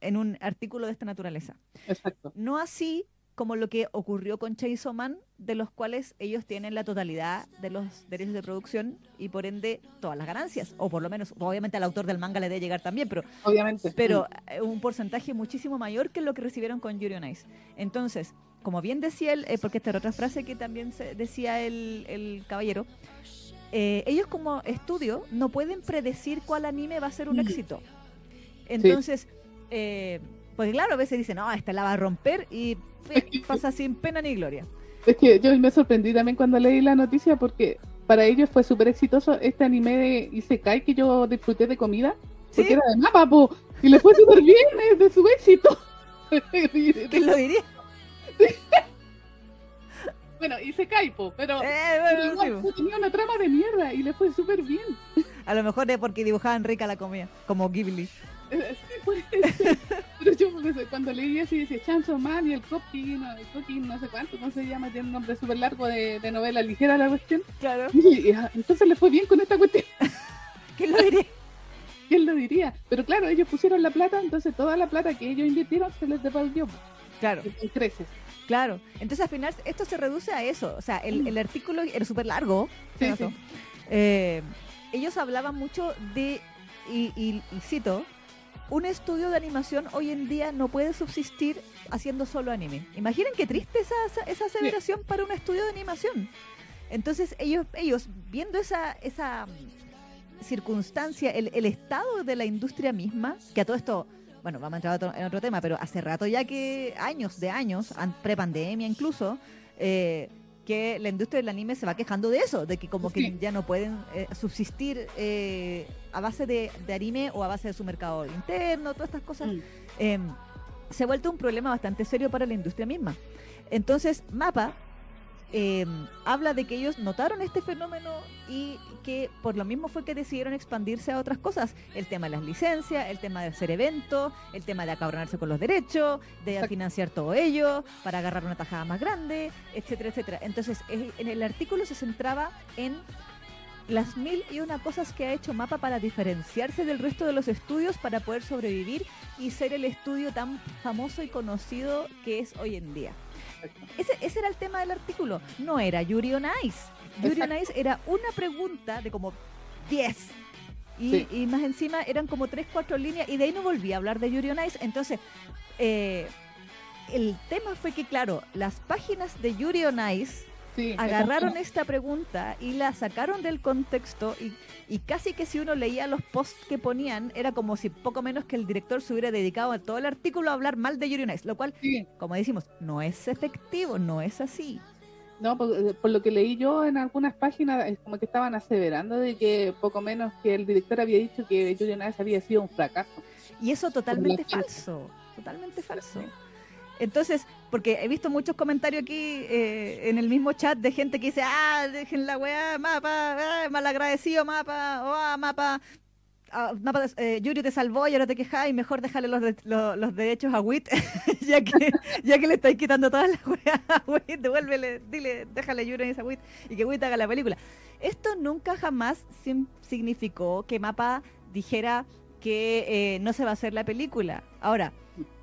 en un artículo de esta naturaleza. Exacto. No así como lo que ocurrió con Chainsaw Man, de los cuales ellos tienen la totalidad de los derechos de producción y por ende todas las ganancias. O por lo menos, obviamente al autor del manga le debe llegar también, pero, Obviamente. pero eh, un porcentaje muchísimo mayor que lo que recibieron con Yuri on Ice. Entonces, como bien decía él, eh, porque esta era otra frase que también se decía el, el caballero, eh, ellos como estudio no pueden predecir cuál anime va a ser un Mm. éxito. Entonces, eh, pues claro, a veces dicen, no, esta la va a romper y pasa sin pena ni gloria. Es que yo me sorprendí también cuando leí la noticia porque para ellos fue súper exitoso este anime de Isekai que yo disfruté de comida. ¿Sí? Porque era de mapa, po, y le fue súper bien, de su éxito. ¿Quién lo diría? Bueno, Isekai, po, pero, Eh, bueno, igual, sí. tenía una trama de mierda y le fue súper bien. A lo mejor es porque dibujaban rica la comida, como Ghibli. Eh, sí, puede ser. Pero yo pues, cuando leí así dice Chanso Man y el Copy, no, el Copy no sé cuánto, ¿cómo se llama? Tiene un nombre súper largo de, de novela ligera la cuestión. Claro. Y, ah, entonces le fue bien con esta cuestión. ¿Quién lo diría? ¿Quién lo diría? Pero claro, ellos pusieron la plata, entonces toda la plata que ellos invirtieron se les devolvió Claro. en creces. Claro, entonces al final esto se reduce a eso. O sea, el, el artículo era súper largo. Sí. Eh, ellos hablaban mucho de, y, y- y cito, un estudio de animación hoy en día no puede subsistir haciendo solo anime. Imaginen qué triste esa, esa, aseveración para un estudio de animación. Entonces ellos, ellos viendo esa, esa circunstancia, el, el estado de la industria misma, que a todo esto bueno, vamos a entrar otro- en otro tema, pero hace rato ya que, años de años, an- prepandemia incluso, eh, que la industria del anime se va quejando de eso, de que como que Sí. ya no pueden eh, subsistir eh, a base de, de anime o a base de su mercado interno, todas estas cosas eh, se ha vuelto un problema bastante serio para la industria misma. Entonces, Mapa eh, habla de que ellos notaron este fenómeno y que por lo mismo fue que decidieron expandirse a otras cosas. El tema de las licencias, el tema de hacer eventos, el tema de acabronarse con los derechos, de financiar todo ello, para agarrar una tajada más grande, etcétera, etcétera. Entonces, en el artículo se centraba en las mil y una cosas que ha hecho Mapa para diferenciarse del resto de los estudios para poder sobrevivir y ser el estudio tan famoso y conocido que es hoy en día. Ese, ese era el tema del artículo, no era Yuri on Ice. Yuri on Ice era una pregunta de como 10. Y, Sí. y más encima eran como 3, 4 líneas y de ahí no volví a hablar de Yuri on Ice. Entonces, eh, el tema fue que, claro, las páginas de Yuri on Ice Sí, agarraron esta pregunta y la sacaron del contexto y, y casi que si uno leía los posts que ponían era como si poco menos que el director se hubiera dedicado a todo el artículo a hablar mal de Yuri on Ice, lo cual, Sí. como decimos, no es efectivo, no es así. No, por, eh, por lo que leí yo en algunas páginas, es como que estaban aseverando de que poco menos que el director había dicho que Yuri on Ice había sido un fracaso. Y eso totalmente falso, totalmente falso. Entonces, porque he visto muchos comentarios aquí eh, en el mismo chat de gente que dice, ah, dejen la weá, mapa, ah, malagradecido mapa, o ah, mapa, ah, eh, Yuri te salvó y ahora te quejáis, mejor déjale los, de- lo- los derechos a Wit, ya que ya que le estáis quitando todas las weas a Wit, devuélvele, dile, déjale Yuri a Wit y que Wit haga la película. Esto nunca jamás significó que Mapa dijera que eh, no se va a hacer la película. Ahora,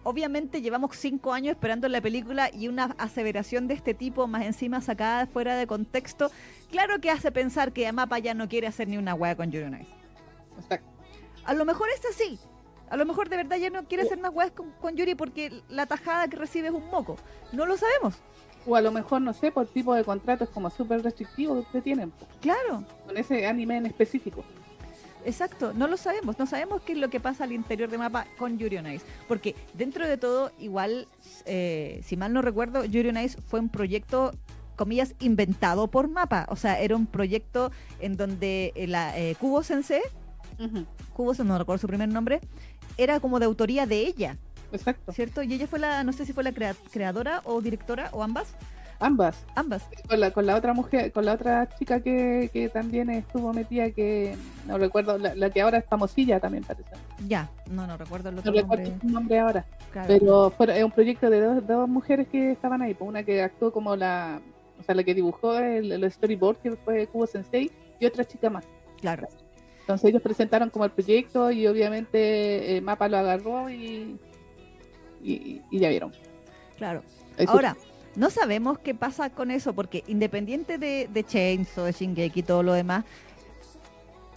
obviamente llevamos cinco años esperando la película y una aseveración de este tipo, más encima sacada fuera de contexto, claro que hace pensar que Mapa ya no quiere hacer ni una wea con Yuri on Ice. Exacto. A lo mejor es así. A lo mejor de verdad ya no quiere hacer más weas con, con Yuri porque la tajada que recibe es un moco. No lo sabemos. O a lo mejor, no sé, por tipo de contratos como súper restrictivos que tienen, Claro, con ese anime en específico. Exacto. No lo sabemos. No sabemos qué es lo que pasa al interior de Mapa con Yuri on Ice. Porque dentro de todo, igual, eh, si mal no recuerdo, Yuri on Ice fue un proyecto comillas, inventado por Mapa. O sea, era un proyecto en donde eh, la eh, Kubo Sensei, Ujú, Kubo, no recuerdo su primer nombre, era como de autoría de ella, Exacto. ¿cierto? Y ella fue la, no sé si fue la crea- creadora o directora o ambas, Ambas. ambas. Con la, con la otra mujer, con la otra chica que, que también estuvo metida, que no recuerdo, la, la que ahora es famosilla también parece. Ya, no, no recuerdo el No otro recuerdo nombre. su nombre ahora. claro. Pero fue, es un proyecto de dos, dos mujeres que estaban ahí. pues, Una que actuó como la, o sea, la que dibujó el, el storyboard, que fue Kubo Sensei, y otra chica más. claro. Entonces ellos presentaron como el proyecto y obviamente eh, Mapa lo agarró y, y, y ya vieron. Claro. Eso- Ahora, no sabemos qué pasa con eso, porque independiente de, de Chainsaw, de Shingeki y todo lo demás,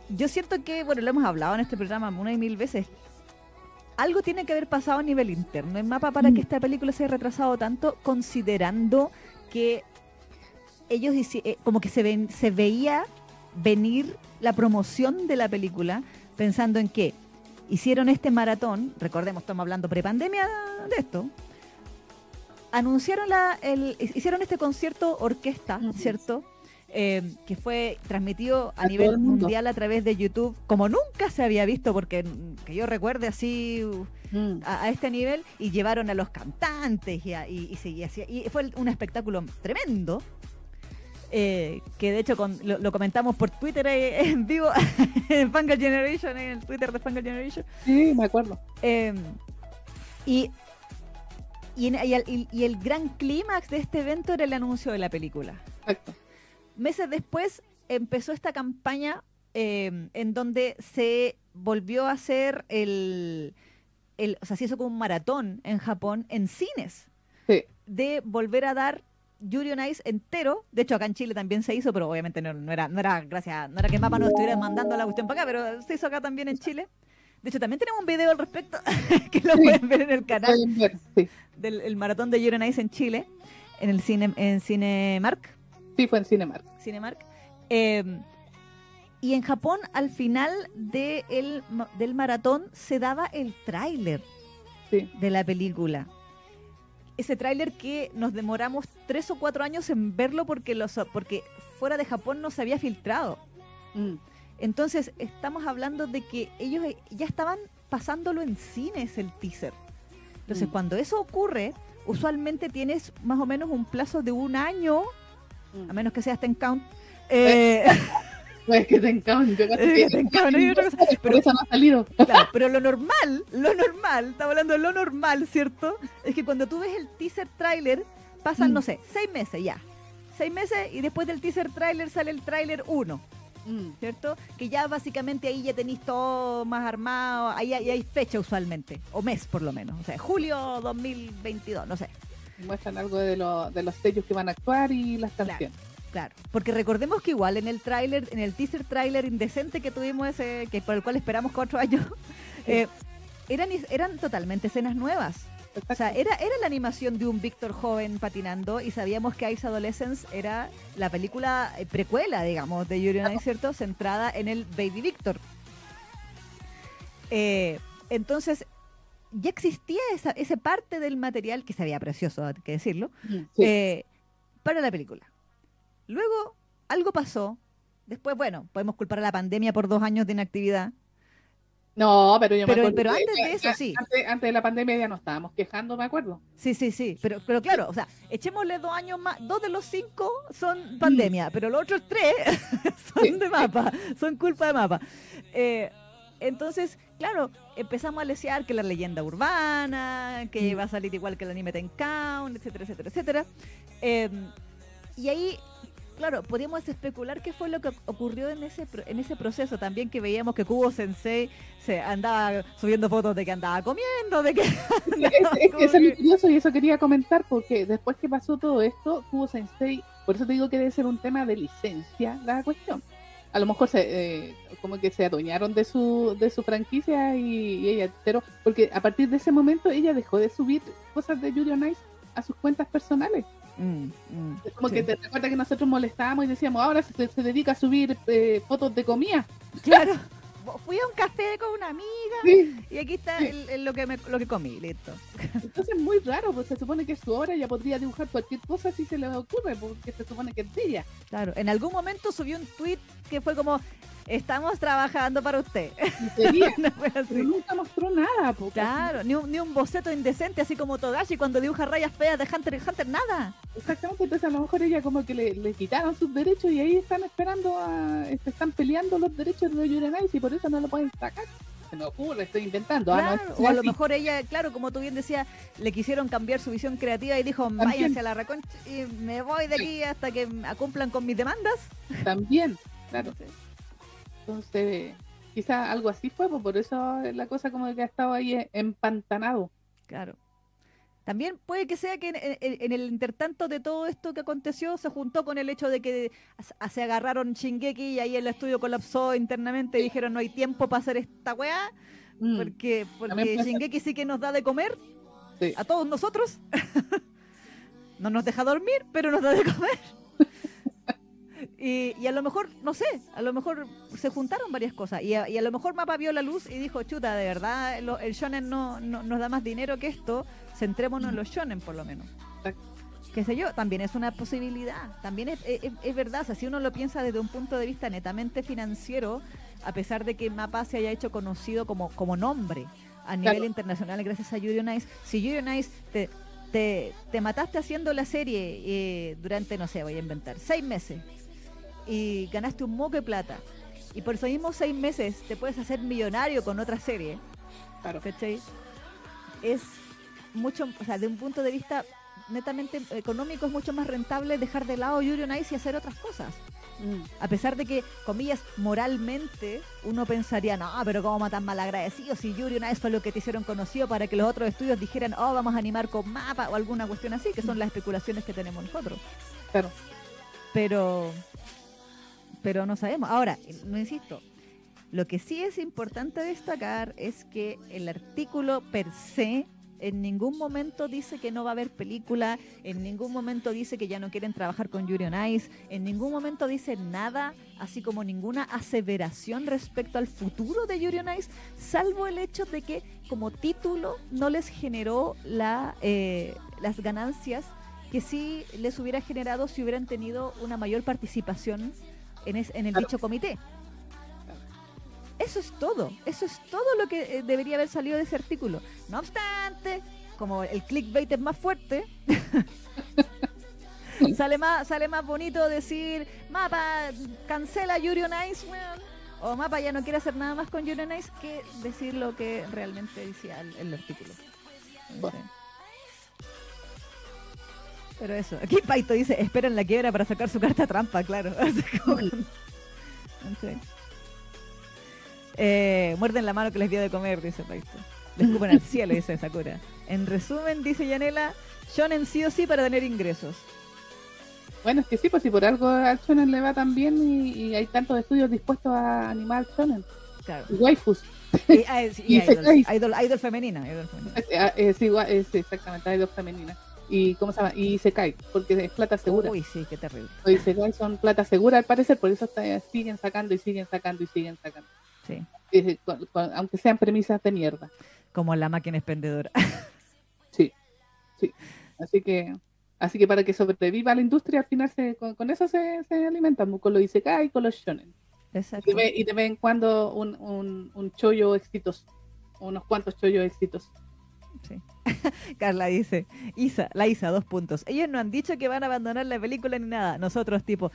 yo siento que, bueno, lo hemos hablado en este programa una y mil veces, algo tiene que haber pasado a nivel interno en mapa para Mm. que esta película se haya retrasado tanto, considerando que ellos eh, como que se, ven, se veía venir la promoción de la película pensando en que hicieron este maratón, recordemos, estamos hablando prepandemia de esto, anunciaron la, el, hicieron este concierto orquesta, Ujú. ¿cierto? Eh, que fue transmitido a, A nivel mundial a través de YouTube, como nunca se había visto, porque mm, que yo recuerde así uh, Mm. a, a este nivel, y llevaron a los cantantes y, a- y, y se- y hacía- y fue un espectáculo tremendo. eh, que de hecho con- lo, lo comentamos por Twitter eh, en vivo en Fangirl Generation, en el Twitter de Fangirl Generation. Sí, me acuerdo. Eh, y, y, en- y el, y- el gran clímax de este evento era el anuncio de la película. Exacto. Meses después empezó esta campaña eh, en donde se volvió a hacer el, el, o sea, se hizo como un maratón en Japón en cines Sí. de volver a dar Yuri on Ice entero. De hecho, acá en Chile también se hizo, pero obviamente no, no era, no era gracias, no era que Mapa nos estuviera mandando la cuestión para acá, pero se hizo acá también en Chile. De hecho, también tenemos un video al respecto que lo Sí. pueden ver en el canal Pueden ver, Sí. del el maratón de Ice en Chile, en el cine, en Cinemark. sí, fue en Cinemark. Cinemark. Eh, y en Japón, al final de el del maratón, se daba el tráiler Sí. de la película. Ese tráiler que nos demoramos tres o cuatro años en verlo porque, los, porque fuera de Japón no se había filtrado. Mm. Entonces, estamos hablando de que ellos eh, ya estaban pasándolo en cines el teaser. Entonces, Mm. cuando eso ocurre, usualmente tienes más o menos un plazo de un año, Mm. a menos que seas ten count. eh, Pues que te encanta. yo Eh, que te encanta, y otra cosa, Por pero- eso no ha salido. claro, pero lo normal, lo normal, estamos hablando de lo normal, ¿cierto? Es que cuando tú ves el teaser trailer, pasan, Mm. no sé, seis meses ya. Seis meses y después del teaser trailer sale el trailer 1. Mm. ¿cierto? Que ya básicamente ahí ya tenéis todo más armado, ahí hay, hay fecha usualmente, o mes por lo menos, o sea, julio 2022, no sé, Muestran algo de, lo- de los sellos que van a actuar y las canciones. claro. Porque recordemos que igual en el tráiler, en el teaser tráiler indecente que tuvimos ese, que por el cual esperamos cuatro años, eh, eran, eran totalmente escenas nuevas. O sea, era, era la animación de un Víctor joven patinando y sabíamos que Ice Adolescence era la película eh, precuela, digamos, de Yuri on Ice, ¿cierto? Centrada en el Baby Víctor. Eh, entonces, ya existía esa, esa parte del material, que se veía precioso, hay que decirlo, sí. eh, para la película. Luego, algo pasó. Después, bueno, podemos culpar a la pandemia por dos años de inactividad. No, pero yo me acuerdo. pero antes de eso, sí. Antes, antes de la pandemia ya nos estábamos quejando, me acuerdo. Sí, sí, sí, pero, pero claro, o sea, echémosle dos años más, dos de los cinco son pandemia, pero los otros tres son Sí, de mapa, son culpa de mapa. Eh, entonces, claro, empezamos a lesear que la leyenda urbana, que Mm. va a salir igual que el anime Ten Count, etcétera, etcétera, etcétera. Eh, y ahí, claro, podíamos especular qué fue lo que ocurrió en ese, en ese proceso. También que veíamos que Kubo Sensei se andaba subiendo fotos de que andaba comiendo, de que... Es, andaba es- eso es que- muy curioso y eso quería comentar porque después que pasó todo esto, tuvo Sensei, por eso te digo que debe ser un tema de licencia la cuestión. A lo mejor se, eh, como que se adueñaron de su, de su franquicia y, y ella, pero porque a partir de ese momento ella dejó de subir cosas de Yuri on Ice a sus cuentas personales. Mm, mm, Es como sí. que te recuerda que nosotros molestábamos y decíamos, ahora se, se dedica a subir eh, fotos de comida. Claro. Fui a un café con una amiga Sí. y aquí está Sí. el- el- lo, que me, lo que comí, listo. Entonces es muy raro, pues se supone que es su obra, ella podría dibujar cualquier cosa si se le ocurre, porque se supone que es de ella. Claro, en algún momento subió un tweet que fue como, estamos trabajando para usted. Así. pero nunca mostró nada. Claro, ni un, ni un boceto indecente así como Togashi cuando dibuja rayas feas de Hunter x Hunter, nada. Exactamente, entonces a lo mejor ella como que le, le quitaron sus derechos y ahí están esperando, a, este, están peleando los derechos de Ice y por eso no lo pueden sacar. Se me ocurre, estoy inventando. ah, no, o a lo mejor ella, claro, como tú bien decías, le quisieron cambiar su visión creativa y dijo, También. váyanse a la reconcha y me voy de aquí hasta que cumplan con mis demandas. También, claro. Entonces, quizá algo así fue, pues por eso la cosa como que ha estado ahí empantanado. Claro. También puede que sea que en, en- en el intertanto de todo esto que aconteció se juntó con el hecho de que se agarraron Shingeki y ahí el estudio colapsó internamente y dijeron no hay tiempo para hacer esta weá Mm, porque, porque. Shingeki sí que nos da de comer Sí. a todos nosotros. no nos deja dormir, pero nos da de comer. Y, y a lo mejor, no sé, a lo mejor se juntaron varias cosas. Y a, y a lo mejor Mapa vio la luz y dijo, chuta, de verdad, lo- el shonen no, no- nos da más dinero que esto, centrémonos en los shonen por lo menos. Qué sé yo, también es una posibilidad. También es, es- es verdad, o sea, si uno lo piensa desde un punto de vista netamente financiero, a pesar de que Mapa se haya hecho conocido como, como nombre a nivel Claro. internacional gracias a Yuri on Ice, si Yuri on Ice te, te, te mataste haciendo la serie eh, durante, no sé, voy a inventar, seis meses y ganaste un moco de plata y por esos mismos seis meses te puedes hacer millonario con otra serie, Claro. ¿cachai? Es mucho, o sea, de un punto de vista netamente económico es mucho más rentable dejar de lado Yuri on Ice y hacer otras cosas. Mm, A pesar de que, comillas, moralmente uno pensaría, no, pero cómo matan malagradecidos si Yuri on Ice fue lo que te hicieron conocido para que los otros estudios dijeran, oh, vamos a animar con mapa o alguna cuestión así, que son las especulaciones que tenemos nosotros. Claro. Pero, pero no sabemos. Ahora, no insisto, lo que sí es importante destacar es que el artículo per se en ningún momento dice que no va a haber película, en ningún momento dice que ya no quieren trabajar con Yuri on Ice, en ningún momento dice nada, así como ninguna aseveración respecto al futuro de Yuri on Ice, salvo el hecho de que como título no les generó la, eh, las ganancias que sí les hubiera generado si hubieran tenido una mayor participación en, en el dicho comité. Eso es todo, eso es todo lo que eh, debería haber salido de ese artículo. No obstante, como el clickbait es más fuerte, sale más sale más bonito decir, mapa, cancela Yuri on Ice, o mapa ya no quiere hacer nada más con Yuri on Ice, que decir lo que realmente decía el, artículo. Pero eso, aquí Paito dice, esperan la quiebra para sacar su carta trampa, claro. Eh, muerden la mano que les dio de comer, dice Paito. Les escupen al cielo, dice Sakura. En resumen, dice Yanela, Shonen sí o sí para tener ingresos. Bueno, es que sí, pues si por algo al Shonen le va tan bien y, hay tantos estudios dispuestos a animar al Shonen. Claro. Y waifus. Y, ah, idol, idol, femenina. Idol femenina. Es, igual, es exactamente, idol femenina y ¿cómo se llama? Y se cae, porque es plata segura. Uy, sí, qué terrible. Y se cae, son plata segura al parecer, por eso siguen sacando y siguen sacando y siguen sacando. Sí. aunque sean premisas de mierda. Como la máquina expendedora. sí, sí. Así que así que para que sobreviva la industria, al final se, con, eso se, se alimentan, pues, con los Isekai y con los shonen. Exacto. Y de, vez en cuando un, un, un chollo exitoso, unos cuantos chollos exitosos. Carla dice, Isa, la Isa, dos puntos. Ellos no han dicho que van a abandonar la película ni nada. Nosotros, tipo,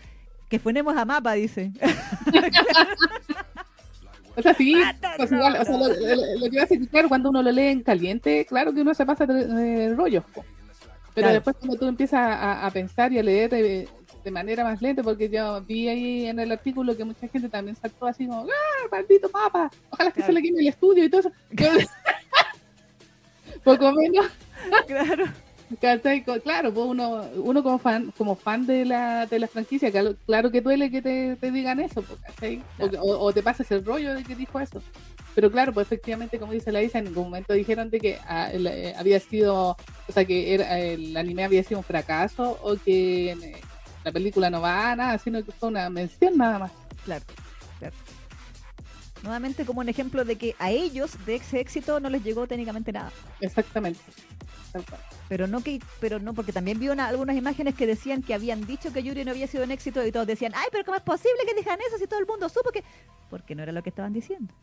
que ponemos a mapa, dice. o sea, sí, pues igual, o sea, lo, que va a decir, claro, cuando uno lo lee en caliente, claro que uno se pasa de, rollos. Pero después cuando tú empiezas a, pensar y a leer de, manera más lenta, porque yo vi ahí en el artículo que mucha gente también saltó así como, ¡ah, maldito mapa! Ojalá que se le queme el estudio y todo eso. poco menos. Claro. Claro, pues uno, uno como fan, como fan de la, de la franquicia, claro que duele que te, digan eso, pues, o, te pases el rollo de que dijo eso. Pero claro, pues efectivamente, como dice la Isa, en ningún momento dijeron de que ah, eh, había sido, o sea, que era, el anime había sido un fracaso o que eh, la película no va a nada, sino que fue una mención nada más. Claro, claro nuevamente como un ejemplo de que a ellos de ese éxito no les llegó técnicamente nada. Exactamente. Pero no que, pero no, porque también vi algunas imágenes que decían que habían dicho que Yuri no había sido un éxito y todos decían, ay, pero ¿cómo es posible que digan eso si todo el mundo supo que? Porque no era lo que estaban diciendo.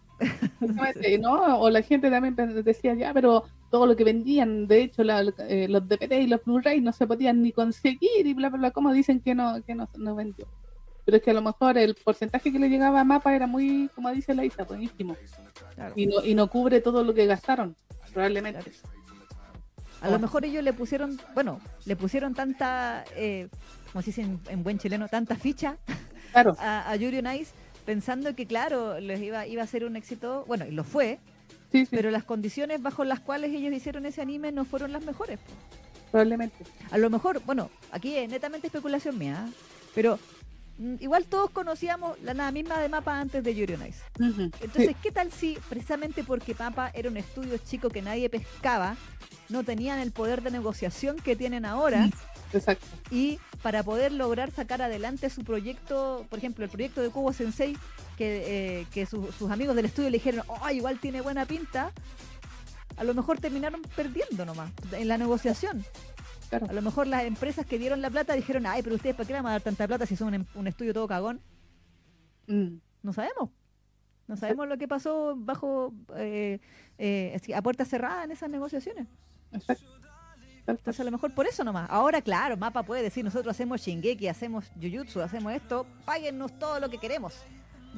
¿no? O la gente también decía, ya, pero todo lo que vendían, de hecho, eh, los DVD y los Blu-ray no se podían ni conseguir y bla, bla, bla, como dicen que no, que no, no vendió pero es que a lo mejor el porcentaje que le llegaba a Mapa era muy, como dice la Isa, buenísimo. Y, no, y no cubre todo lo que gastaron, probablemente. A lo mejor ellos le pusieron, bueno, le pusieron tanta, eh, como se dice en, buen chileno, tanta ficha a, a Yuri Nice, pensando que, claro, les iba, iba a ser un éxito, bueno, y lo fue, pero las condiciones bajo las cuales ellos hicieron ese anime no fueron las mejores. Probablemente. A lo mejor, bueno, aquí es netamente especulación mía, pero Mm, igual todos conocíamos la nada misma de Mapa antes de Yuri on Ice. Entonces, ¿qué tal si precisamente porque Mapa era un estudio chico que nadie pescaba, no tenían el poder de negociación que tienen ahora? Exacto. Y para poder lograr sacar adelante su proyecto, por ejemplo, el proyecto de Cubo Sensei, que, eh, sus amigos del estudio le dijeron, oh, igual tiene buena pinta, a lo mejor terminaron perdiendo nomás en la negociación. A lo mejor las empresas que dieron la plata dijeron, ay, pero ustedes, ¿para qué le van a dar tanta plata si son un, estudio todo cagón? Mm. No sabemos. No sabemos lo que pasó bajo, eh, eh, a puerta cerrada en esas negociaciones. Exacto. Entonces a lo mejor por eso nomás. Ahora, claro, Mapa puede decir, nosotros hacemos Shingeki, hacemos Jujutsu, hacemos esto, páguennos todo lo que queremos.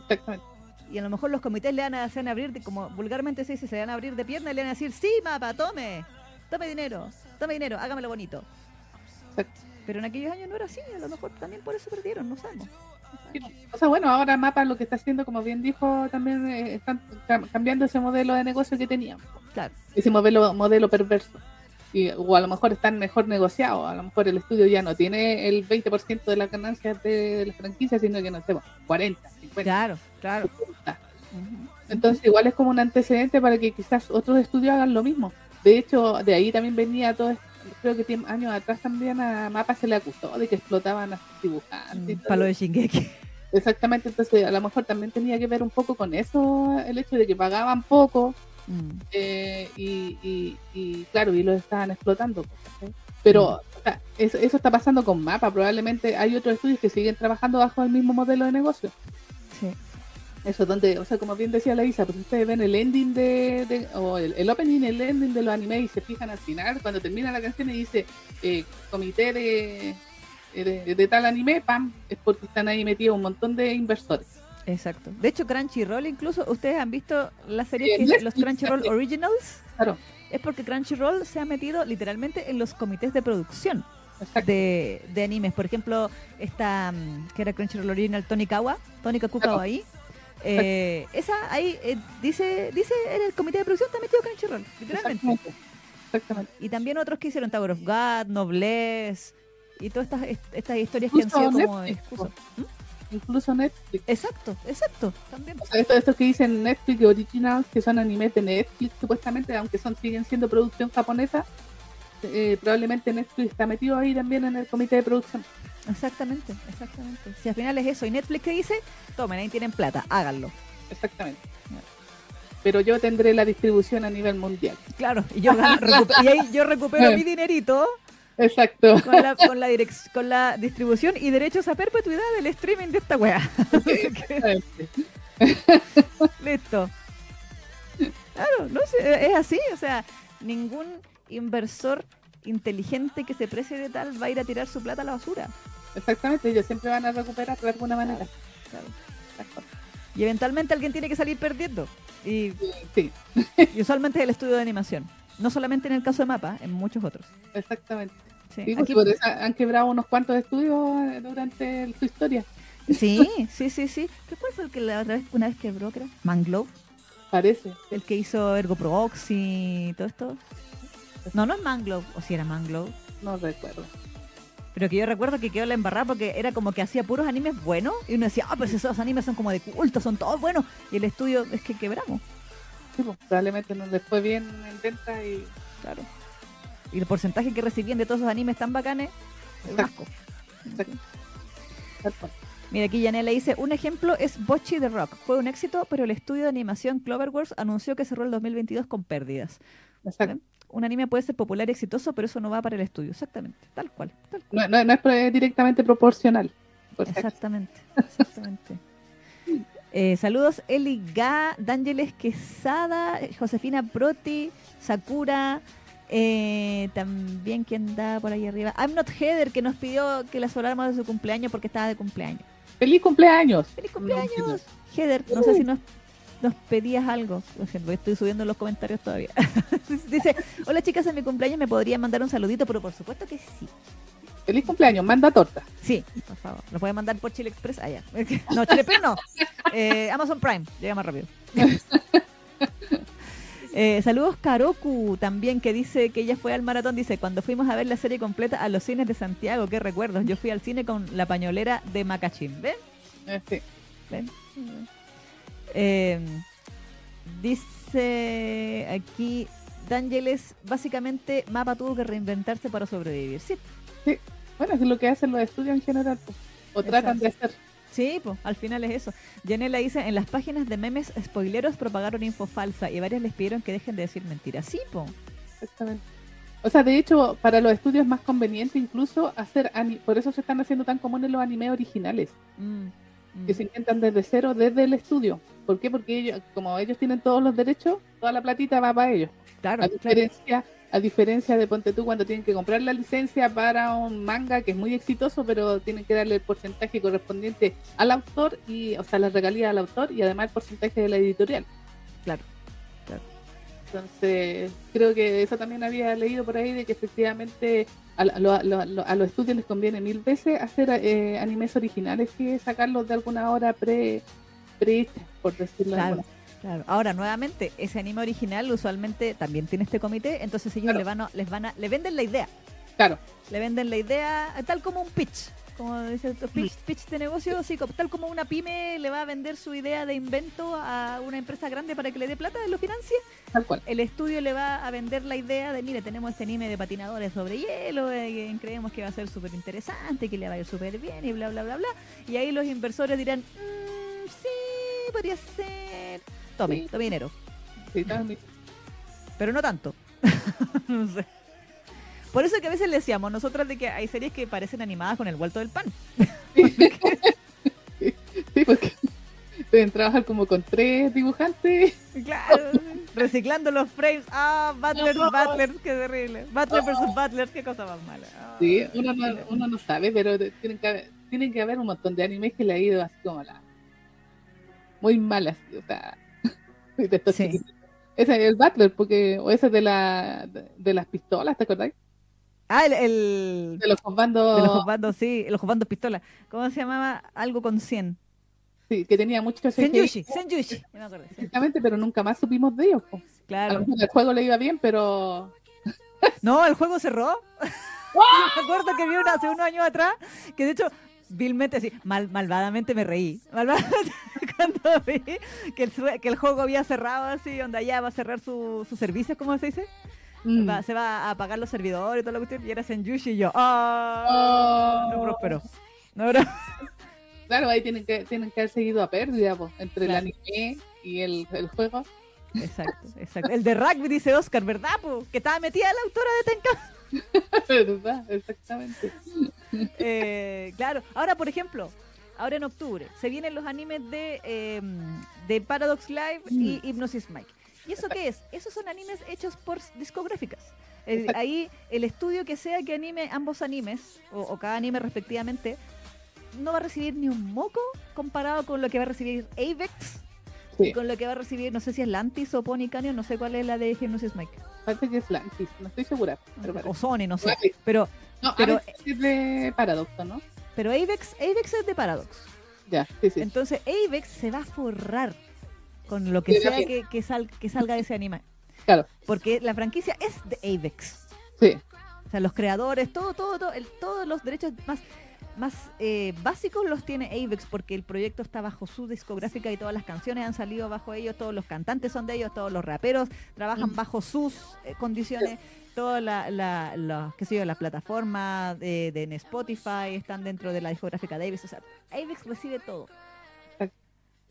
Exactamente. Y a lo mejor los comités le van a hacer abrir, como vulgarmente se dice, se van a abrir de pierna y le van a decir, sí, Mapa, tome, tome dinero, tome dinero, hágamelo bonito. Pero en aquellos años no era así, a lo mejor también por eso perdieron, no sabemos. O sea, bueno, ahora Mapa lo que está haciendo, como bien dijo, también eh, están cambiando ese modelo de negocio que tenían. Claro. Ese modelo, modelo perverso. Y, o a lo mejor están mejor negociados, a lo mejor el estudio ya no tiene el 20% de las ganancias de, la franquicia, sino que no sé, 40, 50. Claro, claro. Entonces igual es como un antecedente para que quizás otros estudios hagan lo mismo. De hecho, de ahí también venía todo esto. Creo que años atrás también a Mapa se le acusó de que explotaban a sus dibujantes. todo Palo de Shingeki. Exactamente, entonces a lo mejor también tenía que ver un poco con eso, el hecho de que pagaban poco Mm. eh, y, y- y, claro, y los estaban explotando. ¿cachai? Pero o sea, eso, eso está pasando con Mapa, probablemente hay otros estudios que siguen trabajando bajo el mismo modelo de negocio. Sí. Eso donde, o sea, como bien decía la Isa, pues ustedes ven el ending de, de- o el, el opening, el ending de los animes y se fijan al final, cuando termina la canción y dice eh, comité de, de, de tal anime, pam, es porque están ahí metidos un montón de inversores. Exacto. De hecho, Crunchyroll, incluso, ¿ustedes han visto las Sí, series en que los Crunchyroll. Originals? Claro, Es porque Crunchyroll se ha metido literalmente en los comités de producción de, de animes. Por ejemplo, esta mm, que era Crunchyroll Original, Tony Kawa, Tony Kakukawa Claro. Eh, esa ahí eh, dice, dice en el comité de producción está metido Crunchyroll, literalmente. Exactamente. Exactamente. Y también otros que hicieron Tower of God, Noblesse y todas estas, est- estas historias que han sido como Netflix, excusas. Incluso Netflix. Exacto, exacto, también. O sea, estos, estos que dicen Netflix Originals, que son animes de Netflix, supuestamente, aunque son siguen siendo producción japonesa, eh, probablemente Netflix está metido ahí también en el comité de producción. Exactamente, exactamente. Si al final es eso, y Netflix que dice, tomen, ahí tienen plata, háganlo. Exactamente. Pero yo tendré la distribución a nivel mundial. Claro, y yo gano- recu- y ahí yo recupero mi dinerito Exacto. con la, con la, direc- con la distribución y derechos a perpetuidad del streaming de esta wea. Exactamente. Listo. Claro, no sé, es así, o sea, ningún inversor inteligente que se precie de tal va a ir a tirar su plata a la basura. Exactamente, ellos siempre van a recuperar de alguna manera. Claro. Y eventualmente alguien tiene que salir perdiendo. Y, Sí, y usualmente es el estudio de animación. No solamente en el caso de Mapa, en muchos otros. exactamente. Sí, Sí, aquí- por eso han quebrado unos cuantos estudios eh, durante el- su historia. sí, sí, sí, sí. ¿Qué cuál fue el que la otra vez, una vez quebró, que era? Mangrove, Parece. el que hizo Ergo Proxy y todo esto. No, no es Mangrove, o si era Mangrove. No recuerdo. Pero que yo recuerdo que quedó la embarrada porque era como que hacía puros animes buenos y uno decía, ah, pues esos animes son como de culto, son todos buenos. Y el estudio es que quebramos, Sí, pues, probablemente no les fue bien en venta y claro. Y el porcentaje que recibían de todos esos animes tan bacanes, es Exacto. asco. Exacto. Tal cual. Mira, aquí Yanela dice, un ejemplo es Bocchi the Rock. Fue un éxito, pero el estudio de animación Cloverworks anunció que cerró el 2022 con pérdidas. Exacto. Un anime puede ser popular y exitoso, pero eso no va para el estudio. Exactamente, tal cual. Tal cual. No, no- no es directamente proporcional. Exactamente, exactamente. Eh, saludos Eli Ga, D'Ángeles Quesada, Josefina Proti, Sakura, eh, también quien da por ahí arriba. I'm Not Heather, que nos pidió que la soláramos de su cumpleaños porque estaba de cumpleaños. ¡Feliz cumpleaños! ¡Feliz No, cumpleaños! Heather, no sé si nos, nos pedías algo. Estoy subiendo los comentarios todavía. Dice, hola chicas, en mi cumpleaños me podrían mandar un saludito, pero por supuesto que sí. ¡Feliz cumpleaños! Manda torta. Sí, por favor. Lo pueden mandar por Chile Express allá. No, Chile Express no. Eh, Amazon Prime, llega más rápido. Eh, saludos Karoku también que dice que ella fue al maratón, dice, cuando fuimos a ver la serie completa a los cines de Santiago, qué recuerdos, yo fui al cine con la pañolera de Macachín, ¿ven? Eh, sí. ¿Ven? Eh, dice aquí D'Angeles, básicamente Mapa tuvo que reinventarse para sobrevivir. Sí, Bueno, es lo que hacen los estudios en general. pues. O tratan de hacer. Sí, pues al final es eso. Janela dice, en las páginas de memes spoileros propagaron info falsa y varias les pidieron que dejen de decir mentiras. Sí, po. Exactamente. O sea, de hecho, para los estudios es más conveniente incluso hacer, ani- por eso se están haciendo tan comunes los animes originales, mm. Que se intentan desde cero, desde el estudio. ¿Por qué? Porque ellos, como ellos tienen todos los derechos, toda la platita va para ellos. Claro, A claro. diferencia, a diferencia de Ponte tú cuando tienen que comprar la licencia para un manga que es muy exitoso, pero tienen que darle el porcentaje correspondiente al autor y, o sea, la regalía al autor y además el porcentaje de la editorial. Claro. Entonces, creo que eso también había leído por ahí de que efectivamente a, lo- lo- lo- a los estudios les conviene mil veces hacer eh, animes originales que sacarlos de alguna hora pre prehechas, por decirlo de Claro. Claro. Ahora, nuevamente, ese anime original usualmente también tiene este comité, entonces ellos Claro. le van a, les van a, le venden la idea. Claro. Le venden la idea, tal como un pitch. Como dice el pitch, pitch de negocio, tal como una pyme le va a vender su idea de invento a una empresa grande para que le dé plata lo financie, Tal cual. el estudio le va a vender la idea de, mire, tenemos este anime de patinadores sobre hielo, eh, creemos que va a ser súper interesante, que le va a ir súper bien y bla, bla, bla, bla. Y ahí los inversores dirán, "Mm, sí, podría ser. Tome, Sí. tome dinero. Sí, tal- Pero no tanto. no sé. Por eso que a veces le decíamos nosotras de que hay series que parecen animadas con el vuelto del pan. Sí, porque deben trabajar como con tres dibujantes. Claro. Reciclando los frames. Ah, Butlers, Butlers, qué terrible. Butler versus Butlers, qué cosa más mala. Ah, Sí, uno no, uno no sabe, pero tienen que, haber, tienen que haber un montón de animes que le ha ido así como la. Muy malas, o sea. de estos Sí. Ese es el Butler, porque, o ese de, la, de, de las pistolas, ¿te acordáis? Ah, el, el- De los comandos, de los bandos, sí, los bandos pistola. ¿Cómo se llamaba? Algo con 100. sí, que tenía mucho CGI, Senyushi, Senyushi. Me exactamente, pero nunca más supimos de ellos. po. A lo Claro. mejor el juego le iba bien, pero No, el juego cerró. me acuerdo que vi una hace unos años atrás, que de hecho, vilmente así, mal, malvadamente me reí. Malvadamente cuando vi que el, que el juego había cerrado así, donde ya va a cerrar su, sus servicios, ¿cómo se dice? Mm, Va- se va a apagar los servidores y toda la cuestión, y era Senyushi y yo, ¡ah! oh, No prosperó. No. Claro, ahí tienen que, tienen que haber seguido a pérdida, po, entre Claro. el anime y el, el juego. Exacto, exacto. El de rugby dice Oscar, ¿verdad? po? Que estaba metida la autora de Tenka. ¿Verdad? Exactamente. Eh, claro, ahora por ejemplo, ahora en octubre se vienen los animes de, eh, de Paradox Live y Hypnosis Mike. ¿Y eso qué es? Esos son animes hechos por discográficas. Exacto. ahí el estudio que sea que anime ambos animes, o, o cada anime respectivamente, no va a recibir ni un moco comparado con lo que va a recibir Avex Sí. y con lo que va a recibir, no sé si es Lantis o Pony Canyon, no sé cuál es la de Hypnosis Mike. Parece que es Lantis, no estoy segura. Pero O. Sony, no sé. Pero, No, pero- pero es de Paradoxo, ¿no? pero Avex, Avex es de Paradox. Ya, sí, sí. Entonces Avex se va a forrar con lo que sea que, que, sal- que salga de ese anime. Claro, Porque la franquicia es de Avex. sí. O sea, los creadores, todo, todo, todo, el- todos los derechos más, más eh, básicos los tiene Avex porque el proyecto está bajo su discográfica y todas las canciones han salido bajo ellos, todos los cantantes son de ellos, todos los raperos trabajan Mm. bajo sus eh, condiciones, todas la, la, la- qué sé yo, las plataformas de, de en Spotify están dentro de la discográfica de Avex. O sea, Avex recibe todo.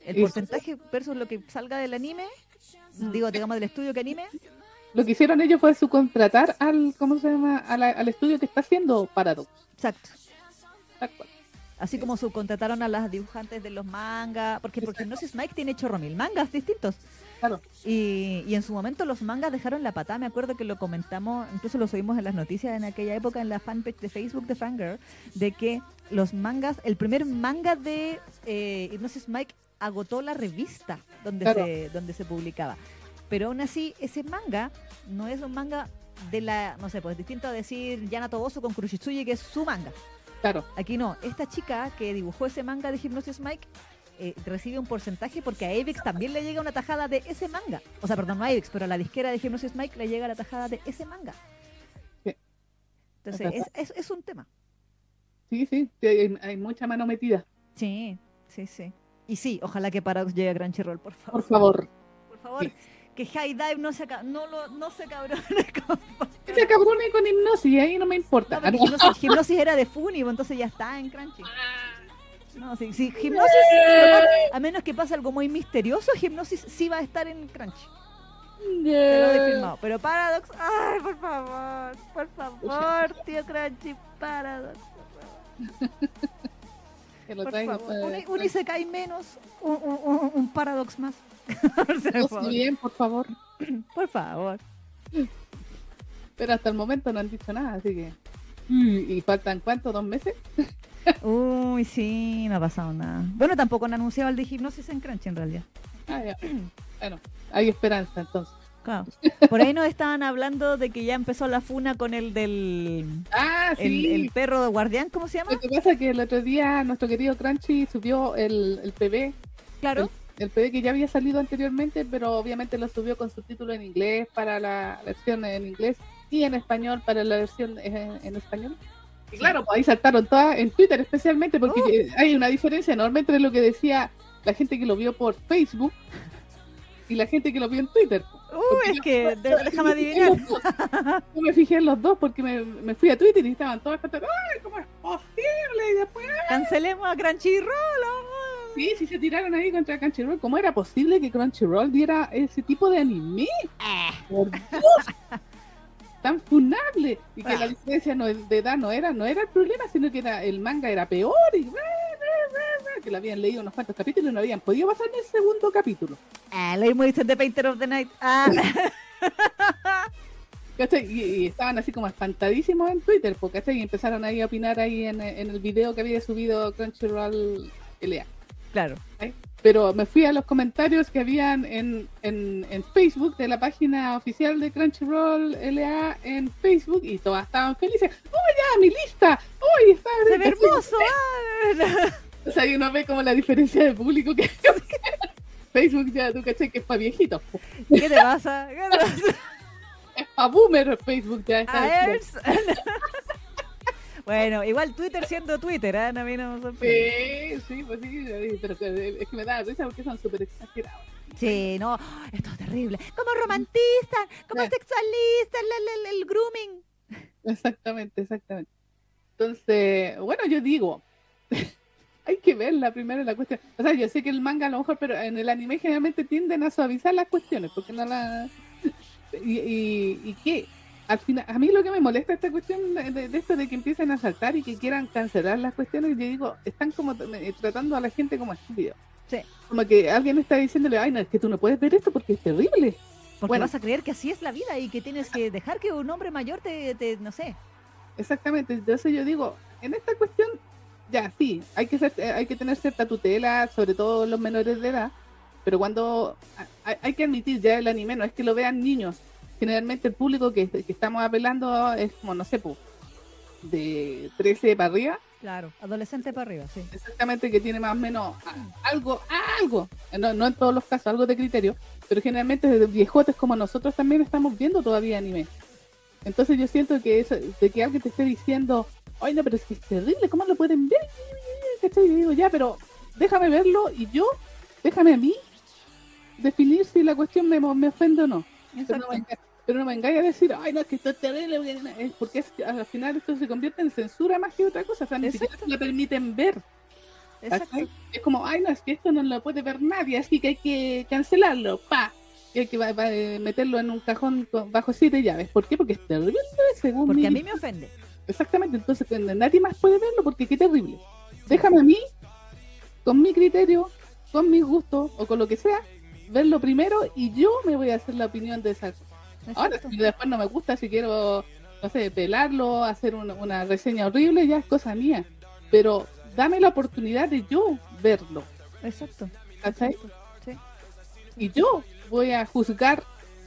El porcentaje versus lo que salga del anime, Mm. digo, digamos del estudio que anime, Lo que hicieron ellos fue subcontratar al, ¿cómo se llama? Al estudio que está haciendo Paradox. exacto. Tal cual. Así como subcontrataron a las dibujantes de los mangas, porque porque Hypnosis Mike tiene chorro mil mangas distintos. Claro. Y, y en su momento los mangas dejaron la patada, me acuerdo que lo comentamos, incluso lo subimos en las noticias en aquella época en la fanpage de Facebook de Fangirl, de que los mangas, el primer manga de eh, Hypnosis Mike agotó la revista donde, Claro. se, donde se publicaba. Pero aún así, ese manga no es un manga de la, no sé, pues distinto a decir Yana Toboso con Kuroshitsuji, que es su manga. Claro. Aquí no, esta chica que dibujó ese manga de Hypnosis Mike eh, recibe un porcentaje porque a Avex también le llega una tajada de ese manga. O sea, perdón, no a Avex, pero a la disquera de Hypnosis Mike le llega la tajada de ese manga. Sí. Entonces, es, es, es un tema. Sí, sí. hay mucha mano metida. Sí, sí, sí. Y sí, ojalá que Paradox llegue a Crunchyroll, por favor. Por favor. Por favor. Sí. Que High Dive no se, no lo, no se cabrone con... Ese cabrón con hipnosis, ahí no me importa. No, hipnosis, hipnosis era de Funny, entonces ya está en Crunchy. No, sí, sí, hipnosis, a menos que pase algo muy misterioso, hipnosis sí va a estar en Crunchy. Firmado. Pero Paradox, ay, por favor, por favor, tío Crunchy, Paradox. por favor, Que lo Por traiga, favor. Un, un Isekai menos, un, un- un- un Paradox más. Por bien, por favor. Por favor. Pero hasta el momento no han dicho nada, así que. ¿Y y faltan cuánto? ¿Dos meses? Uy, sí, no ha pasado nada. Bueno, tampoco han anunciado el de hipnosis en Crunchy en realidad. Ah, ya. Bueno, hay esperanza entonces. Claro. Por ahí nos estaban hablando de que ya empezó la funa con el del Ah, el, sí. el perro de guardián, ¿cómo se llama? Lo que pasa es que el otro día nuestro querido Crunchy subió el, el PB, Claro. el PB que ya había salido anteriormente, pero obviamente lo subió con subtítulos en inglés para la versión en inglés y en español para la versión eh, en español. Y claro, pues ahí saltaron todas en Twitter especialmente porque Oh. hay una diferencia enorme entre lo que decía la gente que lo vio por Facebook y la gente que lo vio en Twitter. Uh, es que de- déjame adivinar. Yo me fijé en los dos porque me, me fui a Twitter y estaban todos espantando. ¡Ay, cómo es posible! Y después, Cancelemos a Crunchyroll. oh. sí, sí se tiraron ahí contra Crunchyroll. ¿Cómo era posible que Crunchyroll diera ese tipo de anime? Eh, Por Dios. Tan funable. Y que la diferencia no, de edad no era, no era el problema, sino que era, el manga era peor y que lo habían leído unos cuantos capítulos y no habían podido pasar ni el segundo capítulo. Ah, dicen de Painter of the Night. Ah. Y, y estaban así como espantadísimos en Twitter, porque. Y empezaron ahí a opinar ahí en, en el video que había subido Crunchyroll LA. claro. Pero me fui a los comentarios que habían en, en, en Facebook de la página oficial de Crunchyroll LA en Facebook y todas estaban felices. ¡Oh, ya, mi lista! ¡Oh, está Se ve hermoso. ah. O sea, y uno ve como la diferencia de público que Facebook ya, tú cachai que es para viejitos. ¿Qué te pasa? ¿Qué te pasa? Es para boomer Facebook ya. está. Bueno, igual Twitter siendo Twitter, ¿eh? A mí no me sorprende. Sí, sí, pues sí, pero es que me da risa porque son súper exagerados. Sí, no, esto es terrible. Como romantizan, como Sí. sexualistas, el, el- el grooming. Exactamente, exactamente. Entonces, bueno, yo digo, hay que ver la primera la cuestión. O sea, yo sé que el manga a lo mejor, pero en el anime generalmente tienden a suavizar las cuestiones, porque no la... Y, y, y que al final, a mí lo que me molesta esta cuestión de, esto de que empiecen a saltar y que quieran cancelar las cuestiones, yo digo, están como eh, tratando a la gente como estúpido. Sí. Como que alguien está diciéndole, ay, no, es que tú no puedes ver esto porque es terrible. Porque Bueno. vas a creer que así es la vida y que tienes que dejar que un hombre mayor te, te no sé. Exactamente, entonces yo digo, en esta cuestión, ya sí, hay que ser, eh, hay que tener cierta tutela, sobre todo los menores de edad, pero cuando hay, hay que admitir ya el anime, no es que lo vean niños, generalmente el público que, que estamos apelando es como, no sé, pues, de 13 para arriba, Claro, adolescente para arriba, sí. exactamente que tiene más o menos algo, algo, no, no en todos los casos, algo de criterio, pero generalmente de viejotes como nosotros también estamos viendo todavía anime. Entonces yo siento que eso, de que alguien te esté diciendo, ay no, pero es que es terrible, ¿cómo lo pueden ver? ¿Cachai? Y digo, ya, pero déjame verlo y yo, déjame a mí definir si la cuestión me, me ofende o no. Pero no me engañes a decir, ay, no, es que esto es terrible, porque, es al final esto se convierte en censura más que otra cosa, o sea, ni siquiera lo permiten ver. Es como, ay, no, es que esto no lo puede ver nadie, así que hay que cancelarlo, pa. Y hay que va- va- eh, meterlo en un cajón con- bajo siete llaves. ¿Por qué? Porque es terrible, según Porque mi- a mí me ofende. Exactamente, entonces que nadie más puede verlo porque qué terrible. Déjame a mí, con mi criterio, con mi gusto o con lo que sea, verlo primero y yo me voy a hacer la opinión de esa Ahora, Exacto. si después no me gusta, si quiero, no sé, pelarlo, hacer una, una reseña horrible, ya es cosa mía. Pero dame la oportunidad de yo verlo, Exacto. ¿cachai? Sí. Y yo voy a juzgar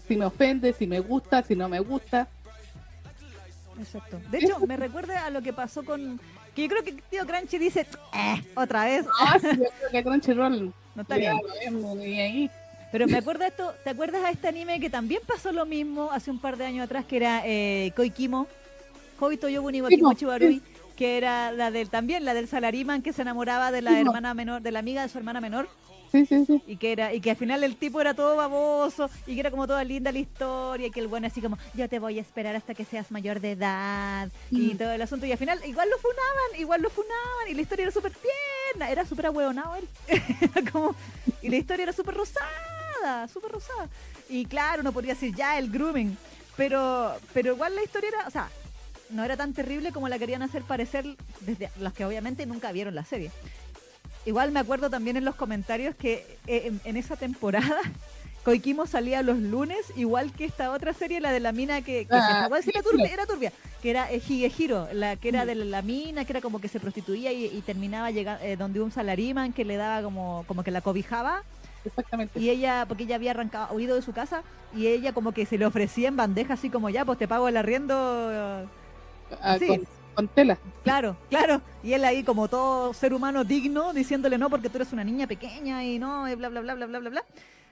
si me ofende, si me gusta, si no me gusta. Exacto. De hecho, me recuerda a lo que pasó con. Que yo creo que tío Crunchy dice, "Eh, otra vez, Ah, sí, yo creo que Crunchyroll no está bien. ya lo vemos, ni ahí. Pero me acuerdo de esto, ¿te acuerdas a este anime que también pasó lo mismo hace un par de años atrás, que era eh, Koikimo, Hobito Yobuni wa Sí, po, Kimochi Barui, que era la del también la del salariman que se enamoraba de la hermana menor, de la amiga de su hermana menor, Sí, sí, sí. y que era y que al final el tipo era todo baboso y que era como toda linda la historia y que el bueno así como yo te voy a esperar hasta que seas mayor de edad y todo el asunto y al final igual lo funaban, igual lo funaban y la historia era súper tierna, era súper ahueonado él. Como y la historia era súper rosada, súper rosada. Y claro, no podría decir ya el grooming, pero pero igual la historia era, o sea, no era tan terrible como la querían hacer parecer desde los que obviamente nunca vieron la serie. Igual me acuerdo también en los comentarios que eh, en, en esa temporada Koikimo salía los lunes, igual que esta otra serie, la de la mina que, que Ah, se decir, era, turbia, era turbia, que era eh, Higehiro, la que era de la, la mina, que era como que se prostituía y, y terminaba llegando donde un salariman que le daba como, como que la cobijaba Exactamente. y ella, porque ella había arrancado, huido de su casa y ella como que se le ofrecía en bandeja así como ya, pues te pago el arriendo. Ah, sí. con, con tela. Claro, claro. Y él ahí como todo ser humano digno, diciéndole no porque tú eres una niña pequeña y no, y bla, bla, bla, bla, bla, bla, bla.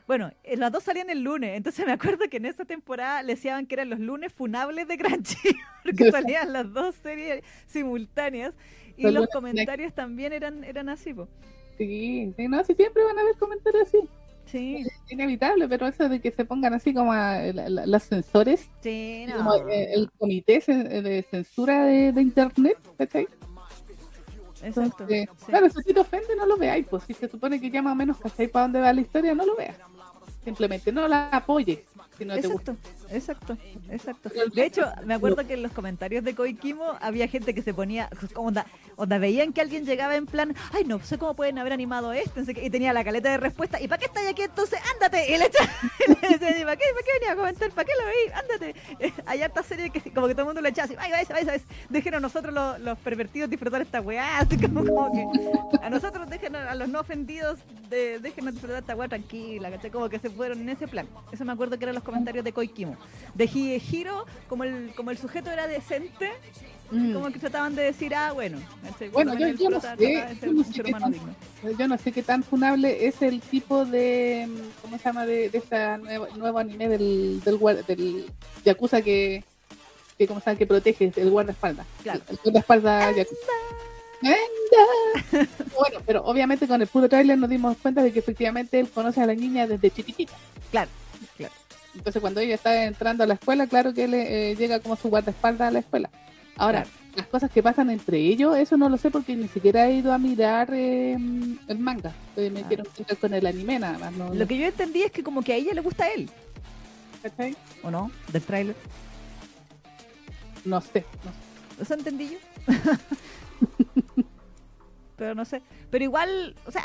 Bueno, eh, las dos salían el lunes, entonces me acuerdo que en esa temporada le decían que eran los lunes funables de Crunchy, porque salían las dos series simultáneas y Los comentarios también eran, eran así, po. Sí, sí, no, sí, siempre van a haber comentarios así. Sí, Es inevitable, pero eso de que se pongan así como a, la- censores, sí, no. como eh, el comité cen- de censura de, de internet, ¿cachai? Exacto. Entonces, sí. Claro, si te ofende, no lo veáis, pues si se supone que ya más o menos cachai para dónde va la historia, no lo veas. Simplemente no la apoyes no te gusta. Exacto, exacto, exacto. De hecho, me acuerdo que en los comentarios de Koikimo había gente que se ponía, onda, onda veían que alguien llegaba en plan, ay, no sé cómo pueden haber animado esto, y tenía la caleta de respuesta, ¿y para qué estás aquí entonces? ¡Ándate! Y le echa- y le decía, ¿para qué, ¿para qué venía a comentar? ¿Para qué lo veí? ¡Ándate! Hay harta serie que como que todo el mundo le echaba así, ¡ay, vais, vais, vais! Déjenos nosotros los, los pervertidos disfrutar esta weá, así como, como que a nosotros déjenos, a los no ofendidos, de, déjenos disfrutar esta weá tranquila, ¿cachai? Como que se fueron en ese plan. Eso me acuerdo que eran los comentarios de Koikimo. De Hiro, como el, como el sujeto era decente, Mm. como que trataban de decir, ah, bueno. Bueno, yo- no sé, yo no qué tan- digno. Yo no sé qué tan funable es el tipo de. ¿Cómo se llama? De, de esta nueva, nuevo anime del, del, guar- del Yakuza que. que ¿Cómo se llama? Que protege, el guardaespaldas. Claro. El, el guardaespaldas Yakuza. Bueno, pero obviamente con el puro trailer nos dimos cuenta de que efectivamente él conoce a la niña desde chiquitita. Claro, claro. Entonces cuando ella está entrando a la escuela, claro que él eh, llega como su guardaespaldas a la escuela. Ahora, las cosas que pasan entre ellos, eso no lo sé porque ni siquiera he ido a mirar eh, el manga. Eh, me Ah. quiero encontrar con el anime nada más. No, Lo que yo entendí es que como que a ella le gusta a él, ¿cachai? ¿o no? Del tráiler. No sé. no sé. Eso entendí yo. Pero no sé. Pero igual, o sea,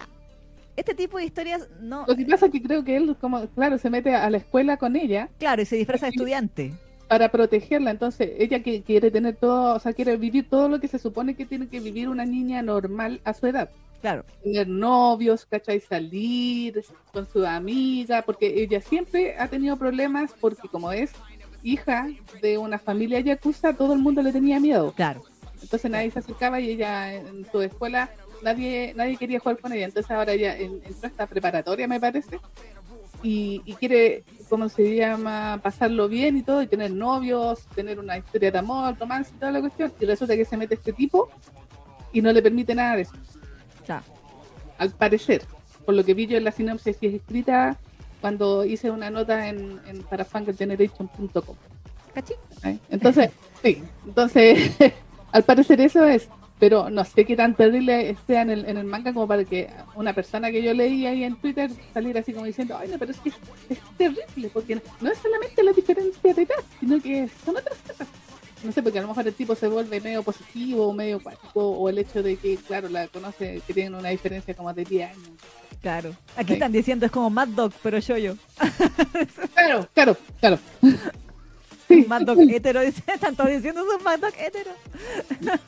este tipo de historias no... Lo que pasa es que creo que él, como claro, se mete a la escuela con ella Claro, y se disfraza de estudiante. para protegerla. Entonces, ella que quiere tener todo, o sea, quiere vivir todo lo que se supone que tiene que vivir una niña normal a su edad. Claro, tener novios, ¿cachai? Salir con su amiga, porque ella siempre ha tenido problemas porque como es hija de una familia yakuza, todo el mundo le tenía miedo. claro. Entonces nadie se acercaba y ella en su escuela nadie nadie quería jugar con ella. Entonces ahora en- entró esta preparatoria, me parece, y, y quiere, ¿cómo se llama? Pasarlo bien y todo, y tener novios, tener una historia de amor, romance y toda la cuestión. Y resulta que se mete este tipo y no le permite nada de eso Ya. al parecer, por lo que vi yo en la sinopsis y es escrita cuando hice una nota en, en para fangirlgeneration.com. ¿Cachí? ¿eh? Entonces, sí, entonces, al parecer eso es, pero no sé qué tan terrible sea en el, en el manga como para que una persona que yo leí ahí en Twitter saliera así como diciendo, ay no, pero es que es, es terrible, porque no es solamente la diferencia de edad, sino que son otras cosas. No sé, porque a lo mejor el tipo se vuelve medio positivo, medio cuático, o el hecho de que, claro, la conoce, que tienen una diferencia como de 10 años. Claro. Aquí Sí. están diciendo es como Mad Dog, pero yo yo. Claro, claro, claro. Sí, Mad Dog hetero, dice, están todos diciendo es un Mad Dog hetero.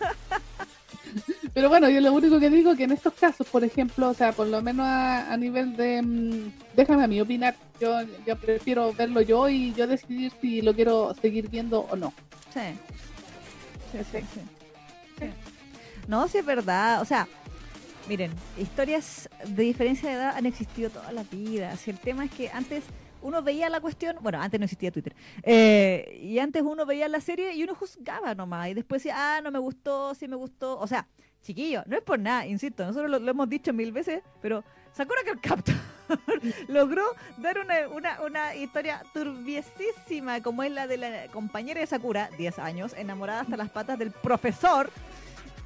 pero bueno, yo lo único que digo que en estos casos, por ejemplo, o sea, por lo menos a, a nivel de, mm, déjame a mí opinar, yo, yo prefiero verlo yo y yo decidir si lo quiero seguir viendo o no. Sí. Sí, sí, sí. Sí. No, sí es verdad. O sea, miren, historias de diferencia de edad han existido toda la vida. Si el tema es que antes uno veía la cuestión, bueno, antes no existía Twitter, eh, y antes uno veía la serie y uno juzgaba nomás, y después decía, ah, no me gustó, sí me gustó. O sea, chiquillo, no es por nada, insisto, nosotros lo, lo hemos dicho mil veces, pero Sakura Card Captor logró dar una, una, una historia turbiesísima como es la de la compañera de Sakura, 10 años, enamorada hasta las patas del profesor.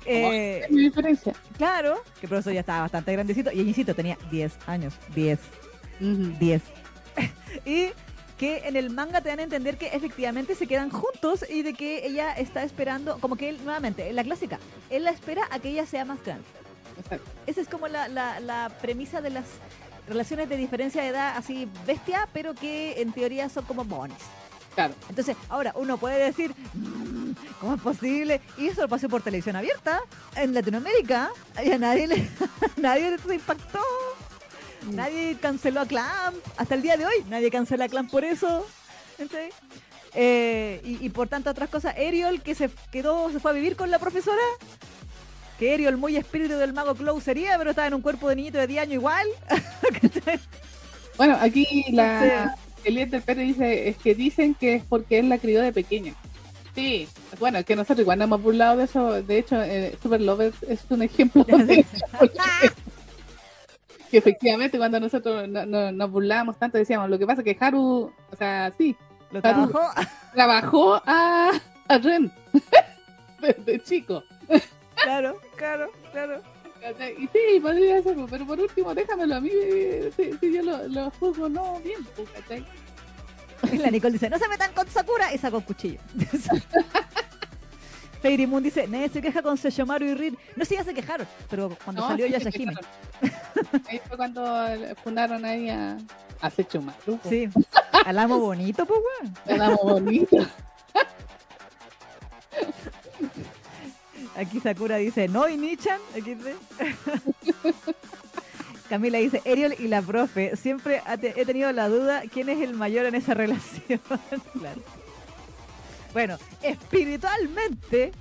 Eh, diferencia. claro, que el profesor ya estaba bastante grandecito y insisto, tenía 10 años, 10, 10. y que en el manga te dan a entender que efectivamente se quedan juntos y de que ella está esperando, como que él, nuevamente, la clásica, él la espera a que ella sea más grande. Exacto. Esa es como la, la, la premisa de las relaciones de diferencia de edad así bestia, pero que en teoría son como bonis. Claro. Entonces, ahora uno puede decir, "Mm, ¿cómo es posible? Y eso lo pasó por televisión abierta en Latinoamérica. Y a nadie le, nadie se impactó. Nadie canceló a Clamp. Hasta el día de hoy, nadie cancela a Clamp por eso. ¿Cachai? Eh, y, y por tantas otras cosas, Ariel, que se quedó, se fue a vivir con la profesora. Que Ariel, muy espíritu del mago Clow sería, pero estaba en un cuerpo de niñito de 10 años igual. Bueno, aquí la Eliette del Pérez dice, es que dicen que es porque él la crió de pequeña. Sí, bueno, es que nosotros igual no hemos burlado de eso. De hecho, eh, Super Love es, un ejemplo de que efectivamente cuando nosotros no, nos burlábamos tanto decíamos, lo que pasa es que Haru, o sea, sí, lo trabajó, trabajó a, a Ren desde chico. Claro, claro, claro. Y sí, podría ser, pero por último, déjamelo a mí, eh, si, yo lo, lo, juzgo, no, bien, pues. La Nicole dice, no se metan con Sakura y sacó un cuchillo. Fairy Moon dice, nadie se queja con Seshomaru y Rin. No sé, ya se quejaron, pero cuando salió sí Yashahime. Ahí fue cuando fundaron ahí a, a Seshomaru. Sí, al amo bonito, pues, weón. Al amo bonito. Aquí Sakura dice, no, y Nichan. Camila dice, Ariel y la profe, siempre he tenido la duda quién es el mayor en esa relación. claro. Bueno, espiritualmente,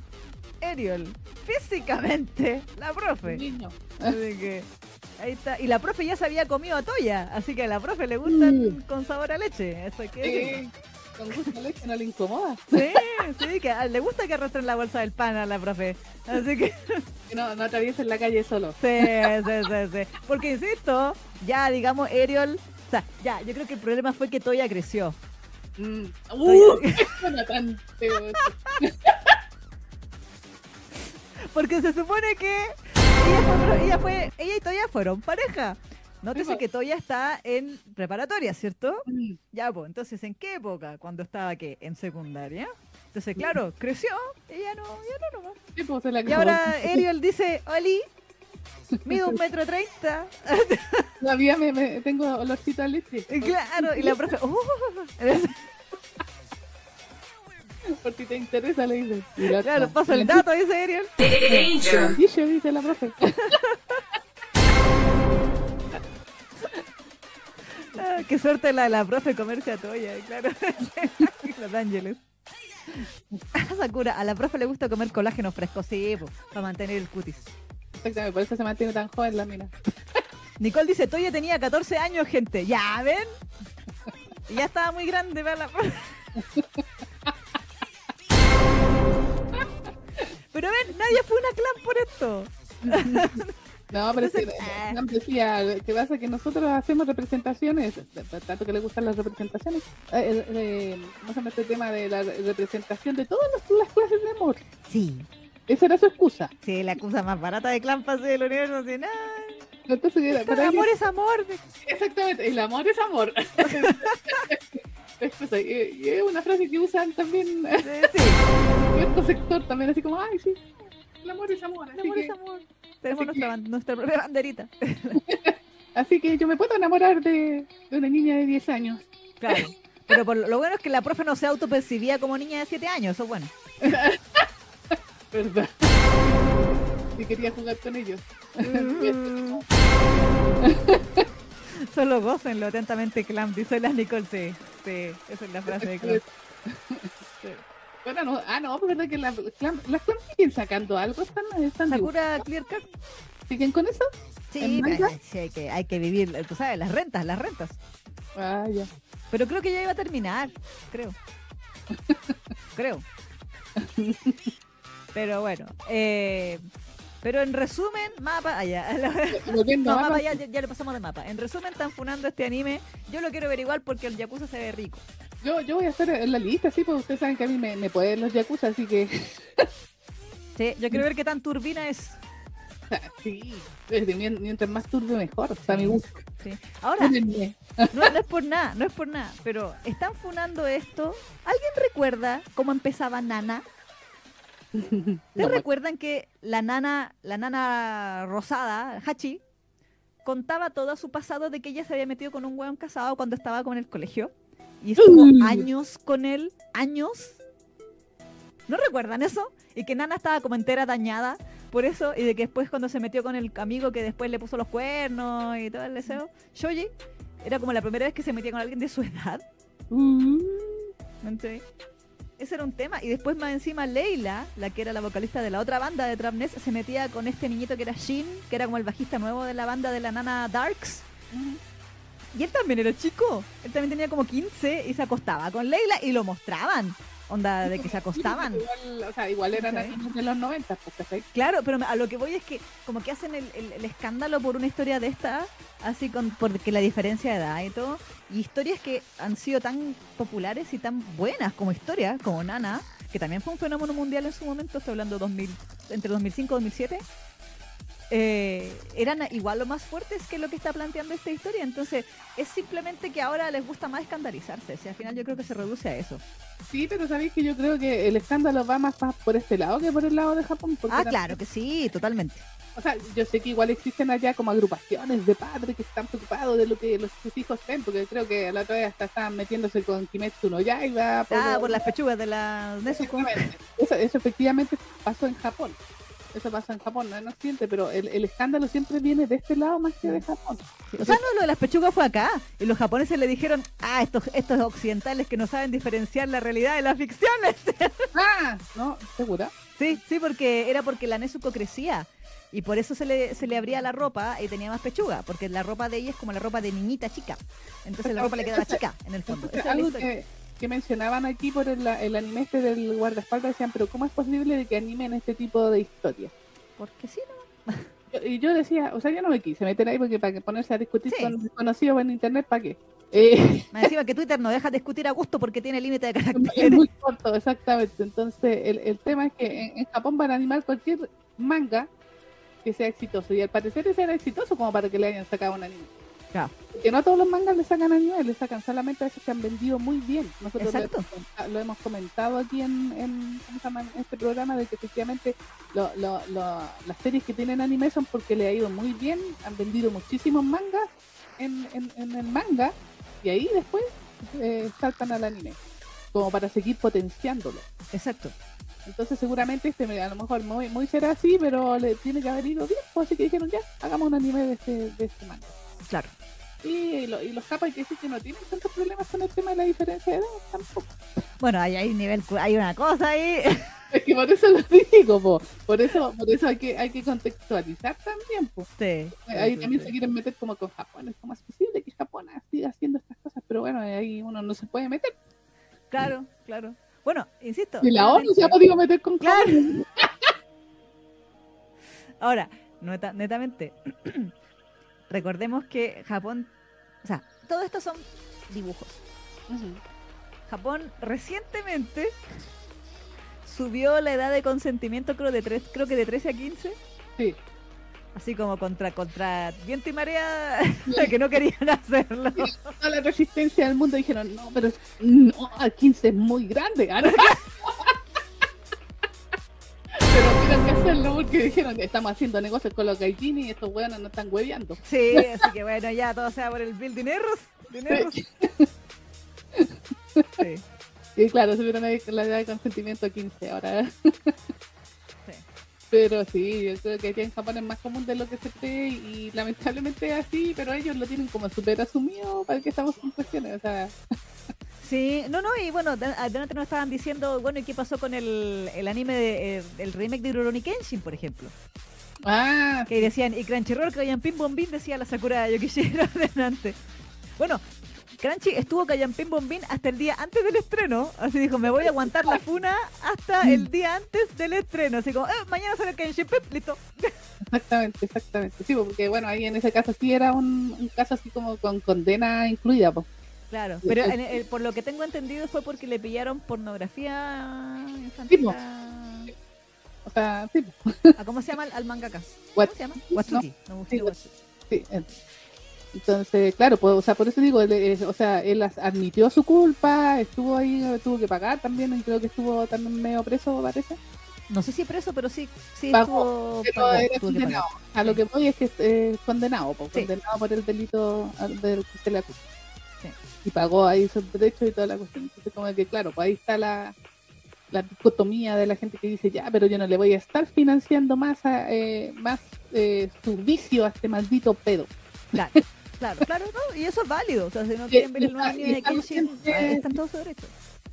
Ariel, físicamente, la profe. Así que, ahí está. Y la profe ya se había comido a Toya, así que a la profe le gustan con sabor a leche. Eso que con gusto leche no le incomoda. Sí, sí, que le gusta que arrastren la bolsa del pan a la profe. Así que. que no, no atraviesen la calle solo. Sí, sí, sí, sí. Porque insisto, ya digamos, Ariel. O sea, ya, yo creo que el problema fue que Toya creció. Mm. Uh, Porque se supone que ella, fue, ella, fue, ella y Toya fueron pareja. Nótese que Toya está en preparatoria, ¿cierto? Mm. Ya, pues, entonces, ¿en qué época? Cuando estaba, ¿qué? ¿En secundaria? Entonces, claro, creció, ella no, ya no, no. Sí, pues, y ahora Ariel dice, Oli, mido un metro treinta. Todavía me, me, tengo olorcito a leche. Claro, y la profe, uh, Por si te interesa, le dice. Claro, paso el dato, dice Ariel. Danger. Dice la profe. Ah, qué suerte la de la profe comerse a Toya, claro. Los ángeles. Sakura, a la profe le gusta comer colágeno fresco, sí, para mantener el cutis. Exactamente, por eso se mantiene tan joven la mina. Nicole dice, Toya tenía 14 años, gente. Ya, ¿ven? Ya estaba muy grande para la. Pero ven, nadie fue una clan por esto. No, pero Entonces, que, decía, que pasa que nosotros hacemos representaciones, tanto que le gustan las representaciones, eh, eh, ¿cómo se llama este tema de la representación de todas las, clases de amor? Sí. Esa era su excusa. Sí, la excusa más barata de Clampas del universo nacional. Entonces, el amor es amor. Exactamente, el amor es amor. y es una frase que usan también sí. cierto sector también, así como, ay, sí, el amor es amor. El amor es amor. Tenemos nuestra, nuestra, propia banderita. Así que yo me puedo enamorar de, una niña de 10 años. Claro. Pero por lo, bueno es que la profe no se autopercibía como niña de 7 años, eso es bueno. Verdad. Y quería jugar con ellos. Solo gocenlo atentamente, Clam, dice la Nicole. Sí, sí, esa es la frase de Clam. Bueno, no, ah, no, verdad que las las siguen sacando algo, están, están Sakura Clear Cut. ¿Siguen con eso? Sí, sí hay, que, hay que vivir, tú sabes, las rentas, las rentas. Ah, ya. Pero creo que ya iba a terminar, creo. creo. Pero bueno, eh, pero en resumen, mapa, allá. no, mapa, ya, ya, le pasamos de mapa. En resumen, están funando este anime. Yo lo quiero ver igual porque el Yakuza se ve rico. Yo, yo voy a estar en la lista, sí, porque ustedes saben que a mí me, me pueden los Yakuza, así que. sí, yo quiero ver qué tan turbina es. Sí, mientras más turbio mejor, o mi gusto. Sí. Ahora, no, es por nada, no es por nada, pero están funando esto. ¿Alguien recuerda cómo empezaba Nana? ¿Se recuerdan que la nana, la nana rosada, Hachi, contaba todo su pasado de que ella se había metido con un weón casado cuando estaba con el colegio? Y estuvo años con él, años. ¿No recuerdan eso? Y que Nana estaba como entera dañada por eso, y de que después cuando se metió con el amigo que después le puso los cuernos y todo el deseo, Shoji era como la primera vez que se metía con alguien de su edad. Uh. Ese era un tema. Y después más encima Leila, la que era la vocalista de la otra banda de Trapness, se metía con este niñito que era Shin, que era como el bajista nuevo de la banda de la nana Darks. Y él también era chico. Él también tenía como 15 y se acostaba con Leila y lo mostraban. Onda de que se acostaban. Igual, o sea, igual eran animes de los 90, pues, ¿cachai? Claro, pero a lo que voy es que como que hacen el, el- el escándalo por una historia de esta, así con porque la diferencia de edad y todo, y historias que han sido tan populares y tan buenas como historias, como Nana, que también fue un fenómeno mundial en su momento, estoy hablando 2000, entre 2005 y 2007, eh, eran igual lo más fuertes que lo que está planteando esta historia. Entonces, es simplemente que ahora les gusta más escandalizarse. Si al final yo creo que se reduce a eso. Sí, pero sabéis que yo creo que el escándalo va más, más por este lado que por el lado de Japón. Ah, claro que sí, totalmente. O sea, yo sé que igual existen allá como agrupaciones de padres que están preocupados de lo que los, sus hijos ven, porque creo que la otra vez hasta estaban metiéndose con Kimetsu no Yaiba. Ah, por las pechugas de la Nezuko. Exactamente. Eso, eso efectivamente pasó en Japón. Eso pasó en Japón, no en Occidente, pero el, el escándalo siempre viene de este lado más que de Japón. O sea, no, lo de las pechugas fue acá. Y los japoneses le dijeron, ah, estos, estos occidentales que no saben diferenciar la realidad de las ficciones. Ah, ¿no? ¿Segura? sí, sí, porque era porque la Nezuko crecía. Y por eso se le, se le abría la ropa y tenía más pechuga. Porque la ropa de ella es como la ropa de niñita chica. Entonces la ropa le quedaba chica, en el fondo. Entonces, es la que, que mencionaban aquí por el, el anime este del guardaespaldas decían, pero ¿cómo es posible de que animen este tipo de historias? Porque sí, ¿no? Y yo decía, o sea, yo no me quise meter ahí porque para que ponerse a discutir Sí. con desconocidos en internet, ¿para qué? Eh, que Twitter no deja de discutir a gusto porque tiene límite de es caracteres. muy corto, exactamente. Entonces, el, el tema es que en, en Japón van a animar cualquier manga que sea exitoso. Y al parecer ese era exitoso como para que le hayan sacado un anime. Claro. Porque no a todos los mangas le sacan anime, le sacan solamente a esos que han vendido muy bien. Nosotros lo hemos, comenta- lo hemos comentado aquí en, este programa de que efectivamente lo- lo- lo- las series que tienen anime son porque le ha ido muy bien, han vendido muchísimos mangas en, en, en el manga y ahí después eh, saltan al anime, como para seguir potenciándolo. Exacto. Entonces seguramente este a lo mejor muy, muy será así, pero le tiene que haber ido bien, pues así que dijeron ya, hagamos un anime de este, de este manga. Claro. Y, lo- y los capas hay que decir que no tienen tantos problemas con el tema de la diferencia de edad tampoco. Bueno, hay un nivel, hay una cosa ahí. Es que por eso lo digo, po. por eso, por eso hay que, hay que contextualizar también, po. Sí. Ahí sí, también sí. se quieren meter como con Japón, ¿cómo es posible que Japón siga haciendo estas cosas? Pero bueno, ahí uno no se puede meter. Claro, claro. Bueno, insisto. Y la ONU se ha podido meter con Claro. Ahora, neta- netamente, recordemos que Japón, o sea, todo esto son dibujos. Japón recientemente subió la edad de consentimiento, creo, de tres, creo que de 13 a 15, Sí. así como contra, contra viento y marea, que no querían hacerlo. Toda la resistencia del mundo dijeron, no, pero no, al 15 es muy grande. hacerlo porque dijeron que estamos haciendo negocios con los gaitini y estos weones no están hueveando. Sí, así que bueno, ya todo sea por el bill dineros. dineros. Sí, Y claro, subieron la edad de consentimiento a 15 ahora. Pero sí, yo creo que aquí en Japón es más común de lo que se cree y lamentablemente es así, pero ellos lo tienen como súper asumido para que estamos con cuestiones. O sea, Sí, no, no, y bueno, de- adelante nos estaban diciendo, bueno, ¿y qué pasó con el, el anime, de, eh, el remake de Rurouni Kenshin, por ejemplo? ah, Que decían, y Crunchyroll, Kayampin Bombin, decía la Sakura Yokishiro adelante. Bueno, Crunchy estuvo Kayampin Bombin hasta el día antes del estreno, así dijo, me voy a aguantar la funa hasta el día antes del estreno, así como, eh, mañana sale Kenshin, pip, listo. exactamente, exactamente. Sí, porque bueno, ahí en ese caso sí era un, un caso así como con condena incluida. Pues. Claro, pero en el- por lo que tengo entendido fue porque le pillaron pornografía Sí, po. infantil. a- O sea, sí, ¿A cómo se llama al, al mangaka? What- ¿Cómo se llama? Watsuki. No, Sí, Watsuki. sí. eh. Entonces, claro, pues, o sea, por eso digo, él, eh, o sea, él admitió su culpa, estuvo ahí, eh, tuvo que pagar también, y creo que estuvo también medio preso, parece. No sé si preso, pero sí, sí Pagó, estuvo. Pero pagó, era condenado. A lo que voy es que es condenado, pues, Sí. condenado por el delito del que se le acusa. Y pagó ahí sus derechos y toda la cuestión. Entonces, como que, claro, pues ahí está la, la dicotomía de la gente que dice, ya, pero yo no le voy a estar financiando más, a, eh, más eh, su vicio a este maldito pedo. Claro, claro, claro, no, y eso es válido. O sea, si no quieren ver el y nuevo anime y de Kenshin, están todos sus derechos.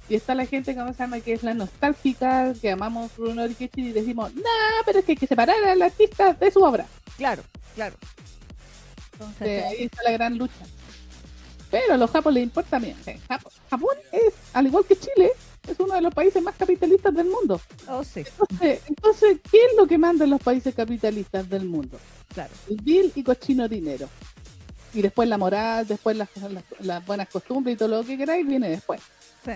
Y está la gente, como se llama? Que es la nostálgica, que amamos Runori Kenshin y decimos, no, pero es que hay que separar al artista de su obra. Claro, claro. Entonces, ahí está la gran lucha. Pero a los japoneses les importa bien. Japón, es, al igual que Chile, es uno de los países más capitalistas del mundo. Oh, sí. Entonces, entonces, ¿qué es lo que mandan los países capitalistas del mundo? Claro. El bill y cochino dinero. Y después la moral, después las, las- las buenas costumbres y todo lo que queráis viene después. Sí.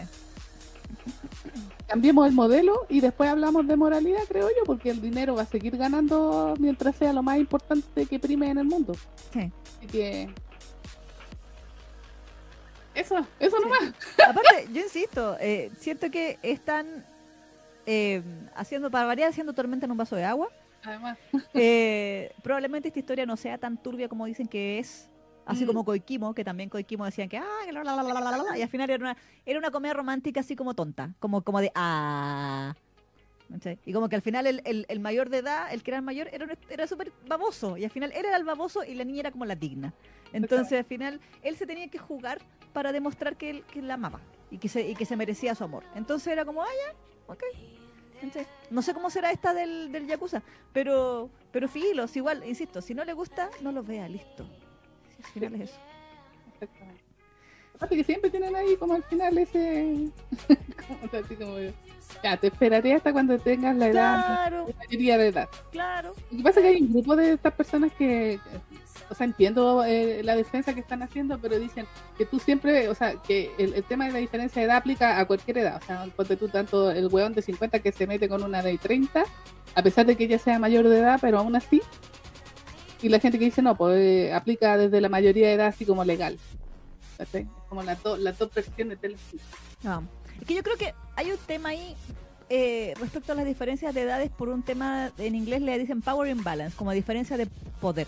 Cambiemos el modelo y después hablamos de moralidad, creo yo, porque el dinero va a seguir ganando mientras sea lo más importante que prime en el mundo. Sí. Así que... Eso, eso Sí. nomás. Aparte, yo insisto, eh, siento que están eh, haciendo, para variar, haciendo tormenta en un vaso de agua. Además, Eh, probablemente esta historia no sea tan turbia como dicen que es. Así Mm. como Koikimo, que también Koikimo decían que, ah, que la, la, la, la, la, la, la", y al final era una, era una comedia romántica así como tonta, como, como de, ah. ¿Cachai? Y como que al final el, el- el mayor de edad, el que era el mayor, era, era súper baboso. Y al final él era el baboso y la niña era como la digna. Entonces al final él se tenía que jugar para demostrar que él, que la amaba y que, se, y que se merecía su amor. Entonces era como, ah, ya, ok. ¿cachai? No sé cómo será esta del, del Yakuza, pero, pero filos, igual, insisto, si no le gusta, no lo vea, listo. Sí, al final es eso. exactamente. Aparte que siempre tienen ahí como al final ese... como, así como, ya, te esperaré hasta cuando tengas la edad, Claro, la mayoría de edad. claro. Lo que pasa es que hay un grupo de estas personas que, o sea, entiendo eh, la defensa que están haciendo, pero dicen que tú siempre, o sea, que el, el tema de la diferencia de edad aplica a cualquier edad. O sea, ponte tú tanto el hueón de 50 que se mete con una de 30, a pesar de que ella sea mayor de edad, pero aún así. Y la gente que dice, no, pues eh, aplica desde la mayoría de edad así como legal. ¿Cachai? Como las dos las dos versiones del... No. Es que yo creo que hay un tema ahí eh, respecto a las diferencias de edades por un tema, en inglés le dicen power imbalance, como diferencia de poder.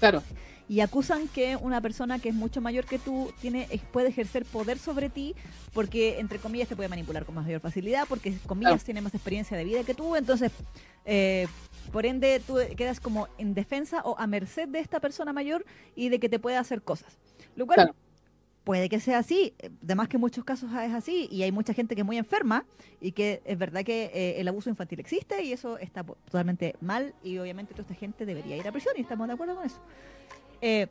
Claro, y acusan que una persona que es mucho mayor que tú tiene puede ejercer poder sobre ti porque entre comillas te puede manipular con mayor facilidad porque comillas Claro. tiene más experiencia de vida que tú entonces eh, por ende tú quedas como en defensa o a merced de esta persona mayor y de que te pueda hacer cosas lo cual Claro. Puede que sea así además que en muchos casos es así y hay mucha gente que es muy enferma y que es verdad que eh, el abuso infantil existe y eso está totalmente mal y obviamente toda esta gente debería ir a prisión y estamos de acuerdo con eso eh,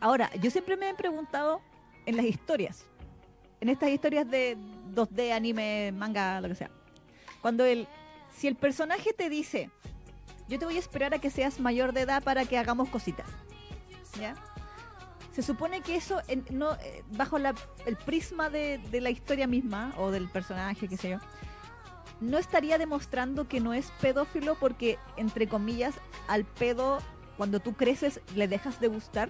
ahora, yo siempre me he preguntado en las historias, en estas historias de 2D, anime, manga, lo que sea, cuando el, si el personaje te dice, yo te voy a esperar a que seas mayor de edad para que hagamos cositas, ¿ya? Se supone que eso, en- no, eh, bajo la- el prisma de, de la historia misma o del personaje, qué sé yo, no estaría demostrando que no es pedófilo porque, entre comillas, al pedo, cuando tú creces, le dejas de gustar.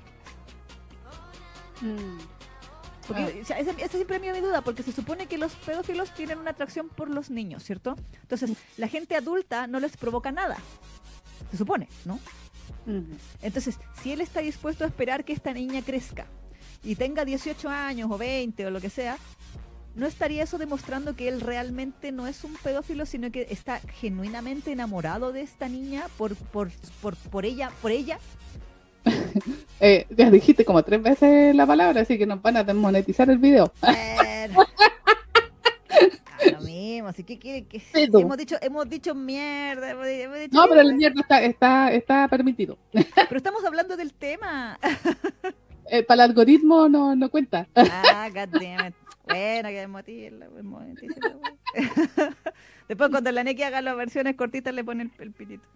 Porque, Ah. o sea, esa, esa siempre es mi duda, porque se supone que los pedófilos tienen una atracción por los niños, ¿cierto? Entonces, la gente adulta no les provoca nada. Se supone, ¿no? Entonces, si él está dispuesto a esperar que esta niña crezca y tenga 18 años o 20 o lo que sea, ¿no estaría eso demostrando que él realmente no es un pedófilo, sino que está genuinamente enamorado de esta niña por, por, por, por ella, por ella? Eh, ya dijiste como tres veces la palabra, así que nos van a desmonetizar el video. Bueno. Lo mismo, así que quiere que hemos dicho, hemos dicho mierda, hemos, hemos dicho No, pero el mierda, está, está, está permitido. pero estamos hablando del tema. Eh, para el algoritmo no, no cuenta. Ah, goddammit. Bueno, que pues. Después cuando la Neki haga las versiones cortitas le pone el, el pitito.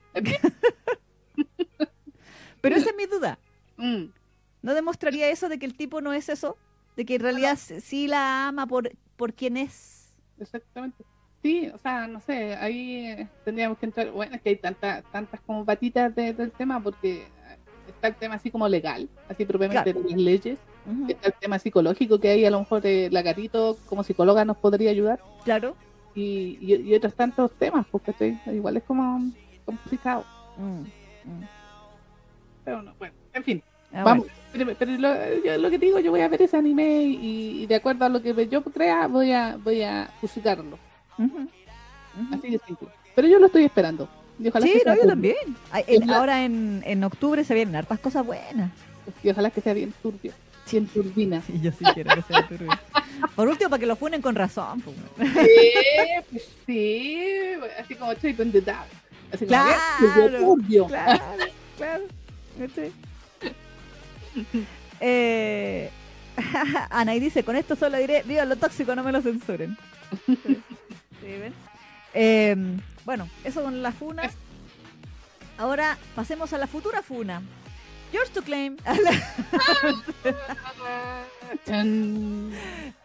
Pero esa es mi duda. Mm, ¿No demostraría eso de que el tipo no es eso? De que en realidad sí la ama por, por quien es. Exactamente. Sí, o sea, no sé, ahí eh, tendríamos que entrar, bueno, es que hay tantas tantas como patitas de- del tema porque está el tema así como legal, así propiamente Claro. de las leyes, está el tema psicológico que ahí a lo mejor eh, la gatito como psicóloga nos podría ayudar Claro. y, y, y otros tantos temas, porque estoy, igual es como complicado, Mm, mm. pero no, bueno, en fin. Ah, Vamos, pero, pero lo, yo, lo que te digo, yo voy a ver ese anime y, y de acuerdo a lo que yo crea, voy a, voy a juzgarlo. Así de simple. Pero yo lo estoy esperando. Y ojalá Sí, que no, yo también. Ay, en- Ojalá- ahora en, en octubre se vienen hartas cosas buenas. Y ojalá que sea bien turbio. Bien turbina. Sí, yo sí quiero que sea turbio. Por último, para que lo funen con razón. pues. Sí, pues sí. Así como Chip and the Dark. Así como Claro, bien turbio, turbio. Claro, claro. Eh, Ana y dice, con esto solo diré, viva lo tóxico, no me lo censuren. Sí, ¿ven? Eh, bueno, eso con la funa. Ahora pasemos a la futura funa. Yours to claim,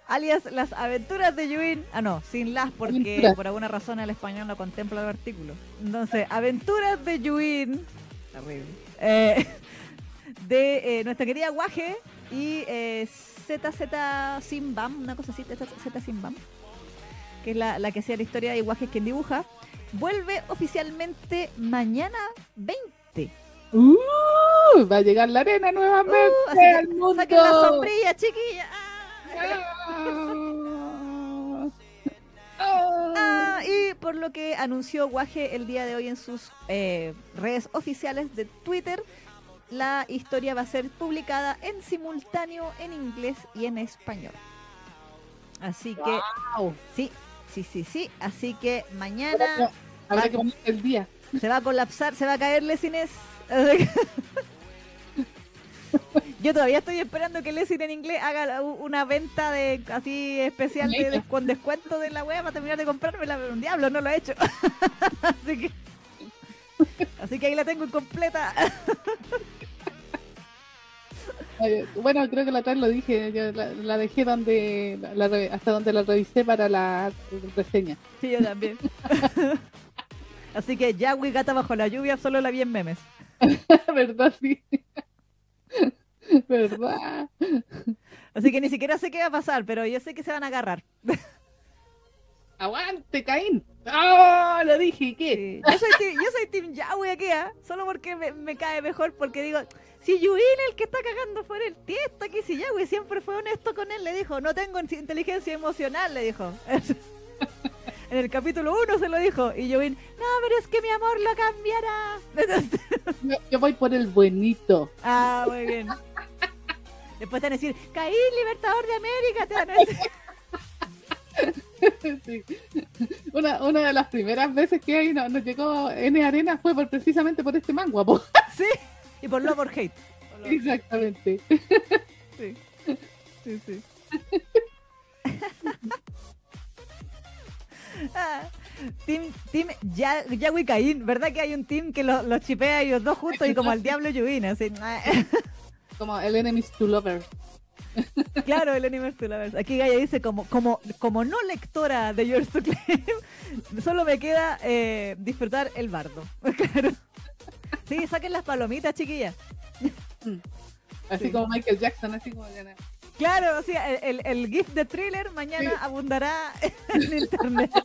alias las aventuras de Yuin. Ah, no, sin las, porque Aventuras. por alguna razón el español no contempla el artículo. Entonces, aventuras de Yuin. Terrible. Eh, de eh, nuestra querida Guaje y eh, ZZ Simbam, una cosa así, Z Simbam, que es la, la que hacía la historia de Guaje quien dibuja, vuelve oficialmente mañana 20. Uh, va a llegar la arena nuevamente Uh, así que al mundo. Saquen la sombrilla, chiquilla. Ah. Ah, y por lo que anunció Guaje el día de hoy en sus eh, redes oficiales de Twitter, la historia va a ser publicada en simultáneo en inglés y en español. Así que, Wow. sí, sí, sí, sí. Así que mañana Habrá que poner el día. se va a colapsar, se va a caer Lesines. Yo todavía estoy esperando que Lesin en inglés haga una venta de así especial de, des- con descuento de la wea para terminar de comprármela, pero un diablo no lo ha hecho. así que así que ahí la tengo incompleta. Eh, Bueno, creo que la otra lo dije, yo la, la dejé donde la- la hasta donde la revisé para la reseña. sí, yo también. así que Yahweh gata bajo la lluvia solo la vi en memes. ¿Verdad? Sí. ¿Verdad? Así que ni siquiera sé qué va a pasar, pero yo sé que se van a agarrar. ¡Aguante, Caín! ¡Oh! Lo dije, ¿y qué? Sí. Yo soy team, yo soy team Yahweh aquí, ¿ah? Solo porque me, me cae mejor, porque digo, si Yuin el que está cagando fuera el tiesto aquí, si Yahweh siempre fue honesto con él, le dijo, no tengo in- inteligencia emocional, le dijo. en el capítulo 1 se lo dijo, y Yuin, no, pero es que mi amor lo cambiará. Entonces, Yo, yo voy por el buenito. ah, muy bien. Después te van a decir, Caín, libertador de América, te van a decir. Sí. Una, una de las primeras veces que ahí nos, nos llegó N Arena fue por, precisamente por este man guapo. Sí, y por love or hate. Por love or hate. Exactamente. Sí, sí, sí. Ah, team team ya, Yahweh Caín, ¿verdad que hay un team que los los chipea ellos dos juntos y como al diablo Yuvin? Así, ah, Como el enemies to lovers. claro, el Animal to Lovers. Aquí Gaia dice, como, como, como no lectora de Yours to Claim, solo me queda eh, disfrutar el bardo. Claro. Sí, saquen las palomitas, chiquillas. Así Sí. como Michael Jackson, así como que- Claro, o sea, el, el, el GIF de thriller mañana Sí. abundará en internet.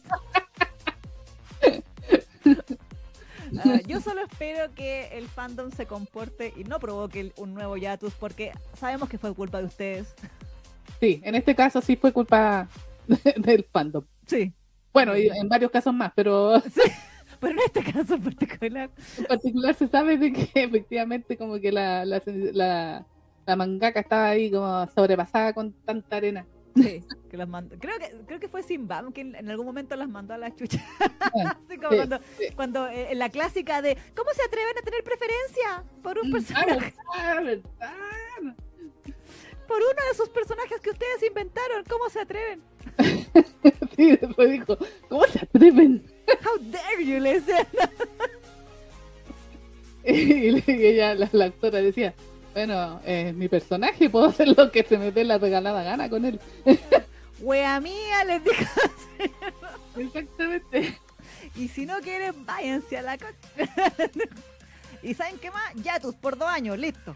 Ah, yo solo espero que el fandom se comporte y no provoque un nuevo Yatus porque sabemos que fue culpa de ustedes. Sí, en este caso sí fue culpa del fandom. Sí, Bueno, y en varios casos más, pero pero en este caso en particular. en particular se sabe de que efectivamente como que la, la, la, la mangaka estaba ahí como sobrepasada con tanta arena. Sí, que las mandó. Creo que creo que fue Simbam que en, algún momento las mandó a la chucha. Así como sí, cuando, sí. cuando eh, en la clásica de ¿cómo se atreven a tener preferencia por un Mm, personaje? ah, verdad, por uno de sus personajes que ustedes inventaron. ¿Cómo se atreven? Sí, después dijo, ¿cómo se atreven? How dare you, le. Y, ella, la, la actora decía, bueno, eh, mi personaje, puedo hacer lo que se me dé la regalada gana con él. Wea mía, les dijo. Exactamente. Y si no quieren, váyanse a la cocha. ¿Y saben qué más? Yatus por dos años, listo.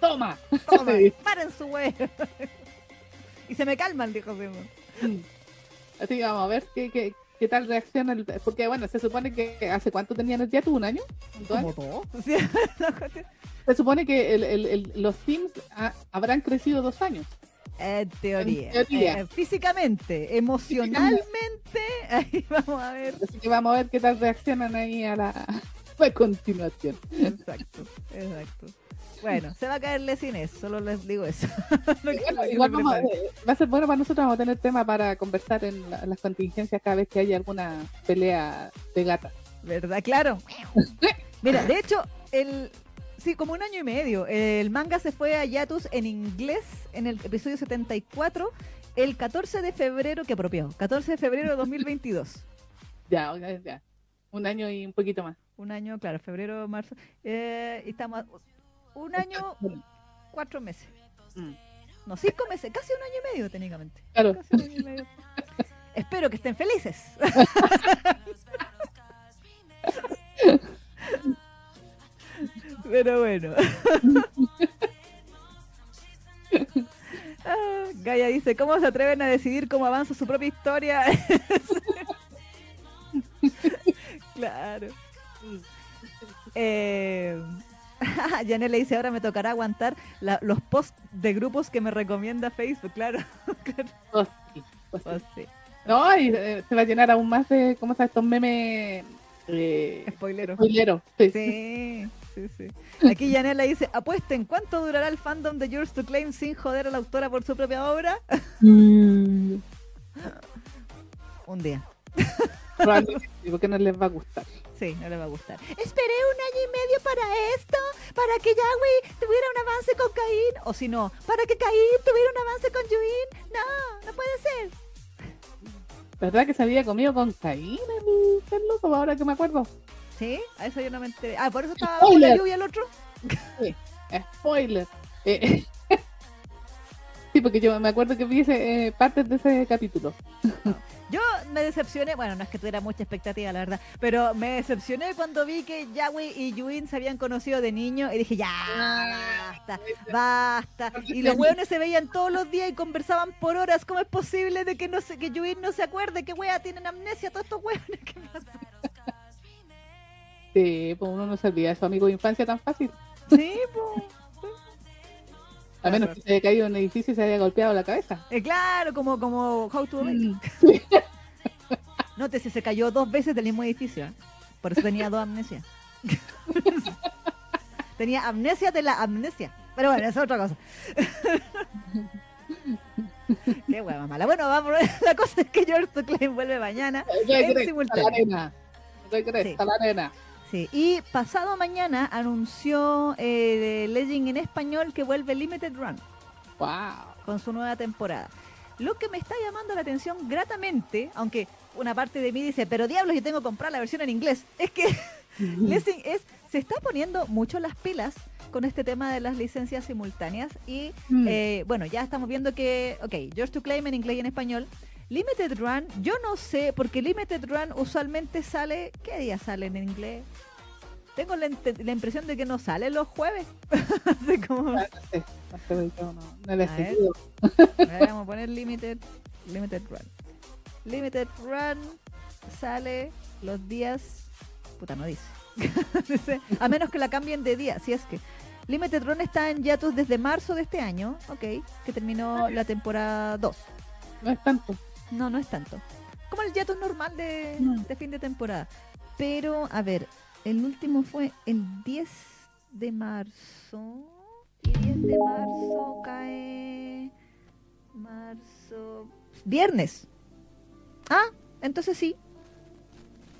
Toma. Toma, paren su wea. Y se me calman, dijo Simón. Así que vamos a ver qué, qué, qué tal reacciona. el- porque bueno, se supone que hace cuánto tenían el Yatu, un año. ¿Dos años? todo. Sí, la cuestión- Se supone que el- el- el- los teams ha- habrán crecido dos años. En teoría. En teoría. Eh, físicamente, emocionalmente, ahí vamos a ver. Así que vamos a ver qué tal reaccionan ahí a la, a continuación. Exacto, exacto. Bueno, se va a caer Lesines, solo les digo eso. Bueno, igual vamos a- va a ser bueno para nosotros, vamos a tener tema para conversar en, la- en las contingencias cada vez que haya alguna pelea de gata. ¿Verdad? Claro. Mira, de hecho, el sí, como un año y medio. El manga se fue a Yatus en inglés en el episodio 74, el 14 de febrero, que apropiado, 14 de febrero de 2022. Ya, ya, ya. Un año y un poquito más. Un año, claro, febrero, marzo. Eh, estamos un año, cuatro meses. Mm. No, cinco meses, casi un año y medio técnicamente. Claro. Casi un año y medio. Espero que estén felices. Pero bueno. Ah, Gaia dice, ¿cómo se atreven a decidir cómo avanza su propia historia? claro. Eh, Janet le dice, ahora me tocará aguantar la- los posts de grupos que me recomienda Facebook, claro. Claro. Oh, sí, oh, sí. Oh, sí. No, y eh, se va a llenar aún más de, ¿cómo se llama? Estos memes eh, Spoilero. spoileros. Sí. Sí, sí, sí. Aquí Janet le dice, apuesten, ¿cuánto durará el fandom de Yours to Claim sin joder a la autora por su propia obra? Mm, Un día. probablemente, porque no les va a gustar. Sí, no le va a gustar. Esperé un año y medio para esto, para que Yahweh tuviera un avance con Caín. O si no, para que Caín tuviera un avance con Yuin. No, no puede ser. ¿Verdad que se había comido con Caín el, loco? Ahora que me acuerdo. ¿Sí? A eso yo no me enteré. Ah, por eso estaba bajo la lluvia el otro. Spoiler. Eh, sí, porque yo me acuerdo que vi ese, eh, partes de ese capítulo. Yo me decepcioné, bueno, no es que tuviera mucha expectativa, la verdad, pero me decepcioné cuando vi que Yahweh y Yuin se habían conocido de niño y dije, ya, basta, basta. Y los hueones se veían todos los días y conversaban por horas. ¿Cómo es posible de que no se, que Yuin no se acuerde? ¿Qué wea tienen amnesia todos estos hueones? ¿Qué pasa? Sí, pues uno no se olvida de su amigo de infancia tan fácil. Sí, po. A menos que se haya caído en un edificio y se haya golpeado la cabeza. Eh, claro, como, como How to. Mm. Nótese, se cayó dos veces del mismo edificio. ¿eh? Por eso tenía dos amnesias. tenía amnesia de la amnesia. Pero bueno, esa es otra cosa. Qué hueva mala. Bueno, vamos. La cosa es que George Tuclain vuelve mañana. Regresa la simultáneo. arena. Regresa Sí. la arena. Sí, y pasado mañana anunció eh, Legend en español que vuelve Limited Run Wow. con su nueva temporada. Lo que me está llamando la atención gratamente, aunque una parte de mí dice, pero diablos, yo tengo que comprar la versión en inglés, es que Lessing es, se está poniendo mucho las pilas con este tema de las licencias simultáneas y Mm. eh, bueno, ya estamos viendo que, ok, Yours to Claim en inglés y en español. Limited Run, yo no sé, porque Limited Run usualmente sale, ¿qué día sale en inglés? Tengo la, impresión de que no sale los jueves. Como, Ah, no sé, no sé, no, no le he seguido. Vamos a poner Limited, Limited Run. Limited Run sale los días. Puta, no dice. Dice, a menos que la cambien de día, si es que. Limited Run está en Yatus desde marzo de este año, ok, que terminó la temporada 2. No es tanto. No, no es tanto. Como el Yatus normal de, de fin de temporada. Pero, a ver, el último fue el 10 de marzo. Y 10 de marzo cae. Marzo. Viernes. Ah, entonces sí.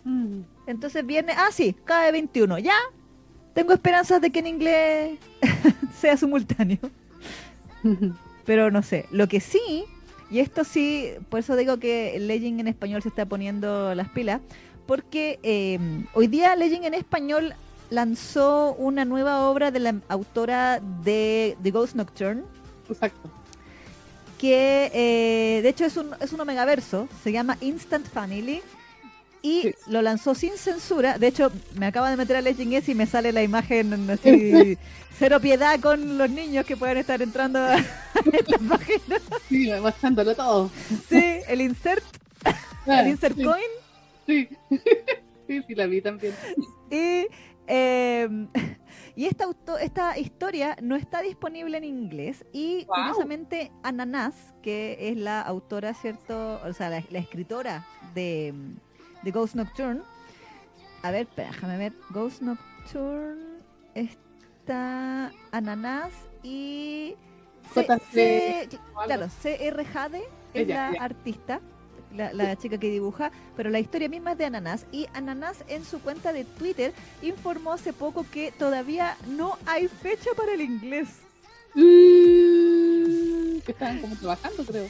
Mm. Entonces viernes. Ah, sí, cae 21. Ya. Tengo esperanzas de que en inglés sea simultáneo. Pero no sé. Lo que sí, y esto sí, por eso digo que Legend en español se está poniendo las pilas, porque eh, hoy día Legend en español lanzó una nueva obra de la autora de The Ghost Nocturne, Exacto. que eh, de hecho es un, es un omegaverso, se llama Instant Family. Y Sí. lo lanzó sin censura. De hecho, me acaba de meter a Legend S y me sale la imagen así, cero piedad con los niños que pueden estar entrando a esta página. Sí, mostrándolo todo. Sí, el insert, el insert sí, coin. Sí. sí, sí, la vi también. Y, eh, y esta, auto- esta historia no está disponible en inglés. Y curiosamente, Ananas, que es la autora, ¿cierto? O sea, la, la escritora de, de Ghost Nocturne. A ver, déjame ver. Ghost Nocturne está Ananas y. C- claro, CR Jade es Ella, la artista. la, la chica que dibuja, pero la historia misma es de Ananas. Y Ananas en su cuenta de Twitter informó hace poco que todavía no hay fecha para el inglés. Mm, que están como trabajando, creo.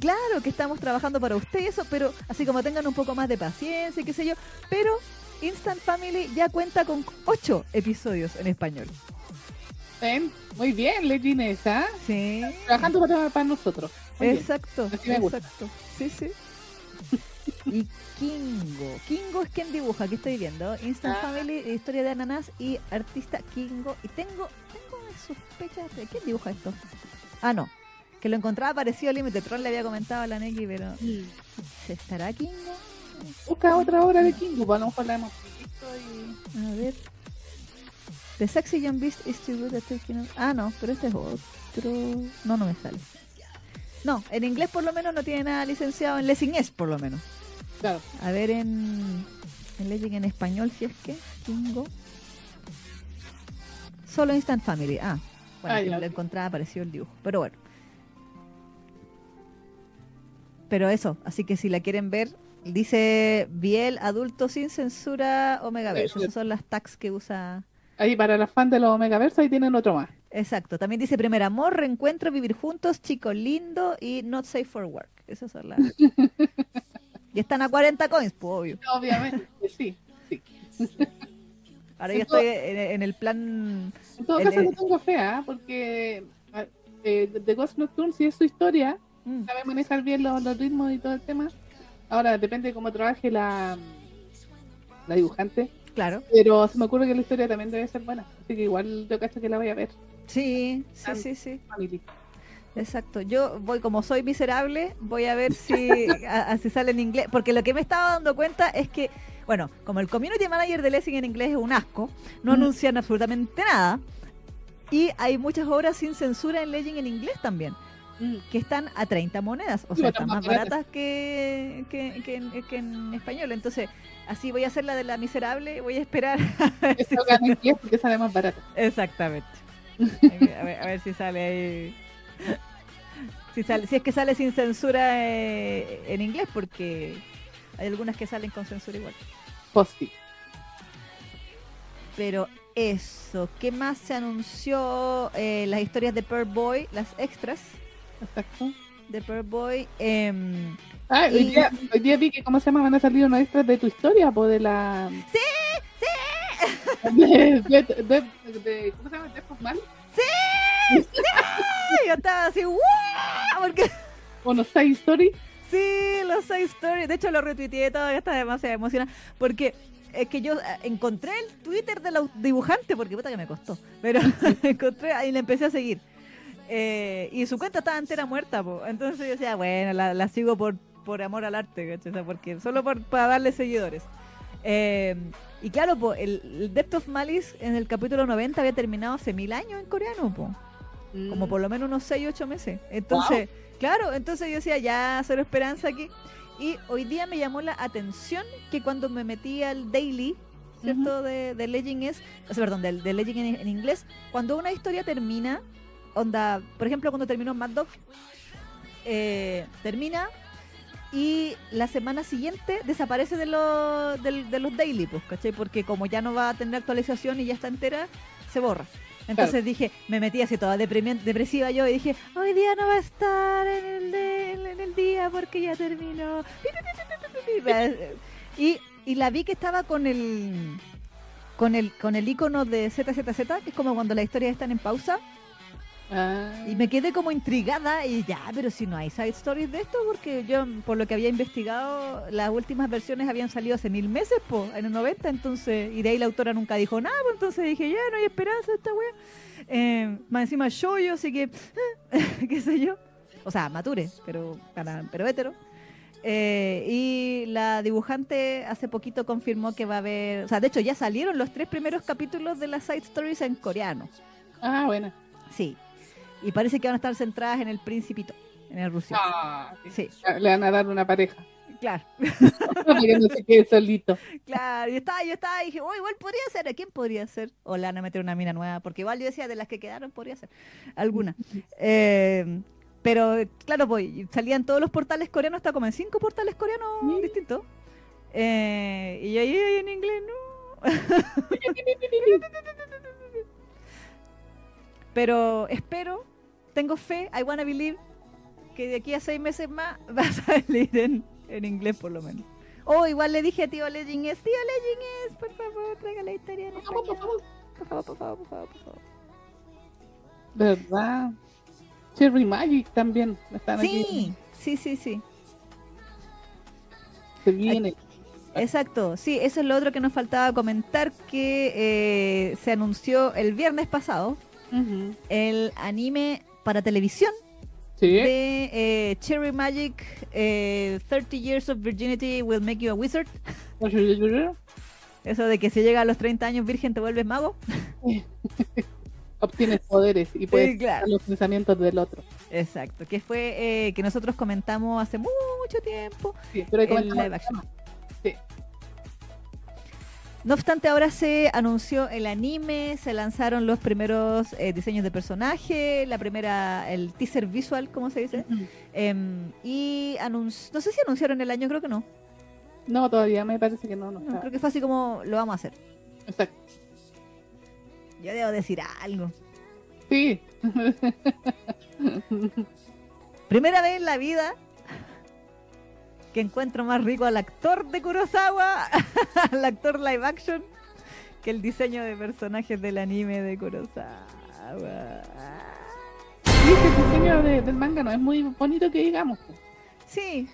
Claro que estamos trabajando para usted y eso, pero así como tengan un poco más de paciencia y qué sé yo, pero Instant Family ya cuenta con ocho episodios en español. Ven, Muy bien, ¿ah? Sí. Trabajando para, para nosotros. Muy. Exacto, exacto. Sí, sí. Y Kingo. Kingo es quien dibuja, aquí estoy viendo. Instant Ah. Family, historia de ananas y artista Kingo. Y tengo, tengo sospechas de quién dibuja esto. Ah, no. Que lo encontraba parecido a Limited Tron, le había comentado a la Neki, pero. ¿se estará Kingo? Busca otra obra de Kingo, pues a lo mejor la hemos visto y... A ver. The Sexy Young Beast is too good at taking off- Ah, no, pero este es otro. No, no me sale. No, en inglés por lo menos no tiene nada licenciado. En Lessing es por lo menos. Claro. A ver en. En Legend en español, si es que. Kingo. Solo Instant Family. Ah, bueno, Ah, que ya, lo encontraba parecido el dibujo. Pero bueno. Pero eso, así que si la quieren ver, dice Biel adulto sin censura Omegaverse. Sí, Esas son las tags que usa. Ahí para los fans de los Omegaverse ahí tienen otro más. Exacto. También dice primer amor, reencuentro, vivir juntos, chico lindo y not safe for work. Esas son las. y están a 40 coins, pues obvio. Obviamente, sí, sí. Ahora yo estoy en, en el plan. En todo caso el- no tengo fe, ¿ah? porque ah, eh, The Ghost Nocturne, si es su historia, mm, sabe manejar bien los, los ritmos y todo el tema. Ahora depende de cómo trabaje la, la dibujante, claro. pero se me ocurre que la historia también debe ser buena, así que igual yo cacho que la voy a ver. Sí, sí, sí, sí. Family. Exacto. Yo voy, como soy miserable, voy a ver si, a- a si sale en inglés. Porque lo que me estaba dando cuenta es que, bueno, como el community manager de Lessing en inglés es un asco, no Mm. anuncian absolutamente nada. Y hay muchas obras sin censura en Legend en inglés también, Mm. que están a 30 monedas. O sea, están más baratas que, que, que en, que en español. Entonces, así voy a hacer la de la miserable, voy a esperar. a ver si porque sale más barato. Exactamente. a, ver, a ver si sale ahí. Si, sale, si es que sale sin censura eh, en inglés, porque hay algunas que salen con censura igual. Posti. Pero eso, ¿qué más se anunció? Eh, las historias de Pearl Boy, las extras Exacto. de Pearl Boy. Ah, hoy, día, hoy día vi que, ¿cómo se llama? Van a salir unos extras de tu historia, de la... ¡Sí! De, de, de- de- ¿Cómo se llama? ¿De Mal? ¡Sí! Yo estaba así, ¡wow! Porque ¿O no Side Story? Sí, los seis stories. De hecho, lo retuiteé todo, ya está demasiado emocionada. Porque es que yo eh, encontré el Twitter del au- dibujante, porque puta que me costó. Pero encontré y le empecé a seguir. Eh, y su cuenta estaba entera muerta, po. entonces yo decía, bueno, la, la sigo por, por amor al arte. O sea, porque solo por, para darle seguidores. Eh, y claro, po, el, el Depth of Malice en el capítulo 90 había terminado hace mil años en coreano, po como por lo menos unos 6, 8 meses. Entonces, claro, entonces yo decía, ya cero esperanza aquí. Y hoy día me llamó la atención que cuando me metí al daily, ¿cierto? de, de Legend es, o sea, perdón, de, de Legend en, en inglés, cuando una historia termina, onda, por ejemplo, cuando terminó Mad Dog, eh, termina y la semana siguiente desaparece de los, de los daily, pues, ¿cachai? Porque como ya no va a tener actualización y ya está entera, se borra. Entonces dije, me metí así toda depresiva yo y dije, hoy día no va a estar en el, de- en el día porque ya terminó. Y, y la vi que estaba con el con el con el icono de ZZZ, que es como cuando las historias están en pausa, Ah, y me quedé como intrigada y ya, pero si no hay side stories de esto, porque yo, por lo que había investigado, las últimas versiones habían salido hace mil meses, po, en el 90, entonces, y de ahí la autora nunca dijo nada, pues entonces dije, ya, no hay esperanza esta wea. Eh, más encima yo, yo, así que, qué sé yo. O sea, mature, pero, pero hétero. Eh, y la dibujante hace poquito confirmó que va a haber, o sea, de hecho ya salieron los tres primeros capítulos de las side stories en coreano. ah, bueno. Sí. Y parece que van a estar centradas en el principito, en el ruso. Ah, Sí, Le van a dar una pareja. claro. Que no se quede solito. Claro, yo estaba, yo estaba y dije, oh, igual podría ser, ¿a quién podría ser? O le van a meter una mina nueva, porque igual yo decía, de las que quedaron podría ser alguna. Eh, Pero claro, pues salían todos los portales coreanos, está como en cinco portales coreanos Sí. distintos. Eh, y yo ahí ahí en inglés, no. Pero espero, tengo fe, I wanna believe, que de aquí a seis meses más va a salir en, en inglés por lo menos. Oh, igual le dije a tío Legend es, tío Legend es, por favor, traiga la historia en español. Por favor, por favor, por favor, por favor. ¿Verdad? Cherry Magic también están aquí. Sí, sí, sí, sí. Se viene. Exacto, sí, eso es lo otro que nos faltaba comentar, que eh, se anunció el viernes pasado el anime para televisión Sí. de eh, Cherry Magic, eh, 30 Years of Virginity Will Make You a Wizard. Eso de que si llega a los 30 años virgen te vuelves mago. Obtienes poderes y puedes Sí, claro. los pensamientos del otro. Exacto, que fue eh, que nosotros comentamos hace mucho tiempo. Sí, pero El live action. Sí. No obstante, ahora se anunció el anime, se lanzaron los primeros eh, diseños de personaje, la primera, el teaser visual, ¿cómo se dice? Em, y no sé si anunciaron el año, creo que no. No, todavía me parece que no. no, No, creo que fue así como lo vamos a hacer. Exacto. Yo debo decir algo. Sí. Primera vez en la vida que encuentro más rico al actor de Kurosawa, al actor live action, que el diseño de personajes del anime de Kurosawa. Sí, el diseño de- del manga no es muy bonito que digamos. Sí,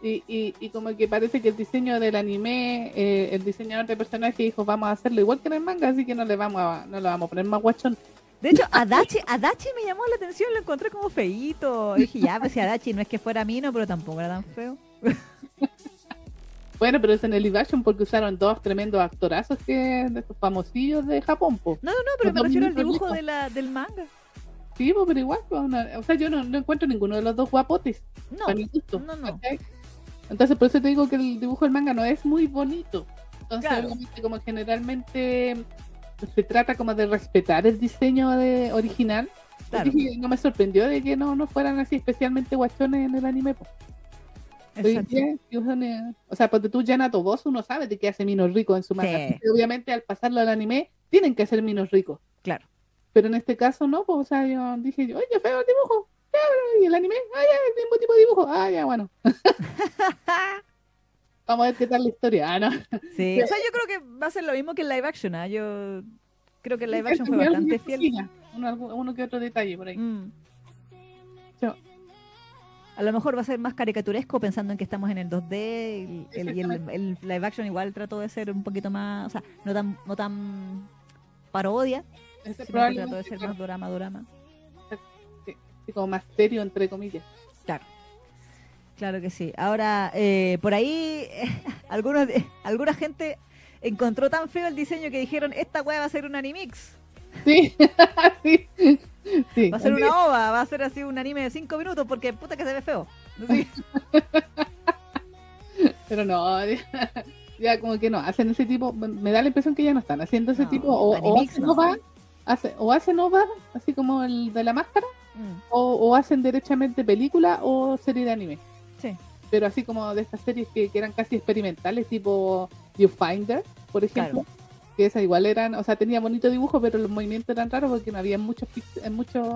Y, y, y como que parece que el diseño del anime, eh, el diseñador de personaje dijo vamos a hacerlo igual que en el manga, así que no le vamos a, no le vamos a poner más guachón. De hecho, Adachi, Adachi me llamó la atención, lo encontré como feíto. Dije, ya, pues si Adachi no es que fuera mino, pero tampoco era tan feo. Bueno, pero es en el live action porque usaron dos tremendos actorazos que de estos famosillos de Japón, po. No, no, no, pero Los me refiero al dibujo ricos. de la, del manga. Sí, po, pero igual, po, o sea, yo no, no encuentro ninguno de los dos guapotes. No, para mi gusto, no, no. Entonces, por eso te digo que el dibujo del manga no es muy bonito. Entonces, Claro. obviamente, como generalmente se trata como de respetar el diseño de original. claro, no me sorprendió de que no, no fueran así especialmente guachones en el anime. po. En exacto. eh, o sea, porque tú Yanato vos uno sabe de que hace minos ricos en su manga. Sí. Obviamente al pasarlo al anime tienen que hacer minos ricos. Claro. Pero en este caso no, pues, o sea, yo dije, oye, feo el dibujo. Y el anime, ah, ya, el mismo tipo de dibujo. Ah, ya, bueno. Vamos a ver qué tal la historia. Ah, no. Sí, o sea, yo creo que va a ser lo mismo que el live action. ¿ah? Yo creo que el live action fue bastante fiel. Uno, uno que otro detalle por ahí. Mm. Yo- A lo mejor va a ser más caricaturesco pensando en que estamos en el 2D y el, y el- Exactamente. el live action igual trató de ser un poquito más, o sea, no tan, no tan parodia, sino que trató de ser más drama, drama. como más serio, entre comillas. Claro. Claro que sí. Ahora, eh, por ahí, algunos, de- alguna gente encontró tan feo el diseño que dijeron, esta weá va a ser un animix. Sí, sí. Sí. Va a ser una ova, va a ser así un anime de 5 minutos porque puta que se ve feo. Sí. Pero no, ya, ya como que no, hacen ese tipo, me da la impresión que ya no están haciendo ese No, tipo, o, o hacen no. OVA, hace- o hacen OVA, así como el de la máscara, Mm, o, o hacen derechamente película o serie de anime. Sí. Pero así como de estas series que, que eran casi experimentales, tipo Viewfinder, por ejemplo. Que esas igual eran, o sea, tenía bonito dibujo, pero los movimientos eran raros porque no había muchos, eh, muchos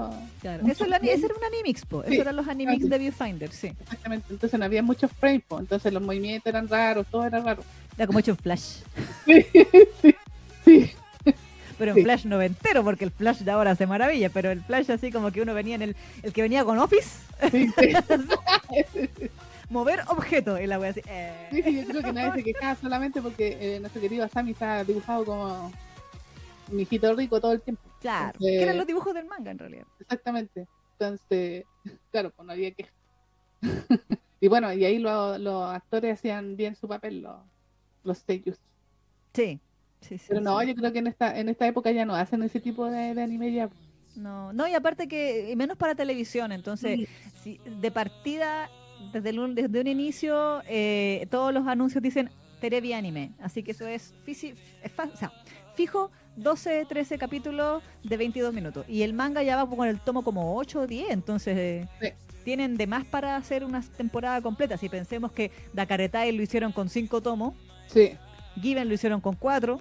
claro. Mucho Eso, es la- frame. ese era un animix, po. Sí, Eso eran los animix sí. de Viewfinder, sí. exactamente, entonces no había muchos frames, po, entonces los movimientos eran raros, todo era raro. Era como hecho en Flash. Sí, sí, sí. Pero en. Flash noventero, porque el Flash de ahora hace maravilla, pero el Flash así como que uno venía en el, el que venía con Office, sí, sí. mover objeto, y la wea así. eh. Sí, sí, yo creo que nadie se quejaba solamente porque eh, nuestro querido Asami está dibujado como un hijito rico todo el tiempo. Claro, Entonces- que eran los dibujos del manga en realidad. Exactamente. Entonces, claro, pues no había queja. y bueno, y ahí lo- los actores hacían bien su papel, los, los sellos. Sí, sí, sí. Pero no, sí. yo creo que en esta, en esta época ya no hacen ese tipo de, de anime ya. No, no, y aparte que, y menos para televisión, entonces, si, de partida, desde, el un- desde un inicio, eh, todos los anuncios dicen Terebi Anime, así que eso es, fisi- es o sea, fijo 12, 13 capítulos de 22 minutos. Y el manga ya va con el tomo como 8 o 10, entonces eh, Sí. tienen de más para hacer una temporada completa. Si pensemos que Dakaretai lo hicieron con 5 tomos, Sí, Given lo hicieron con 4,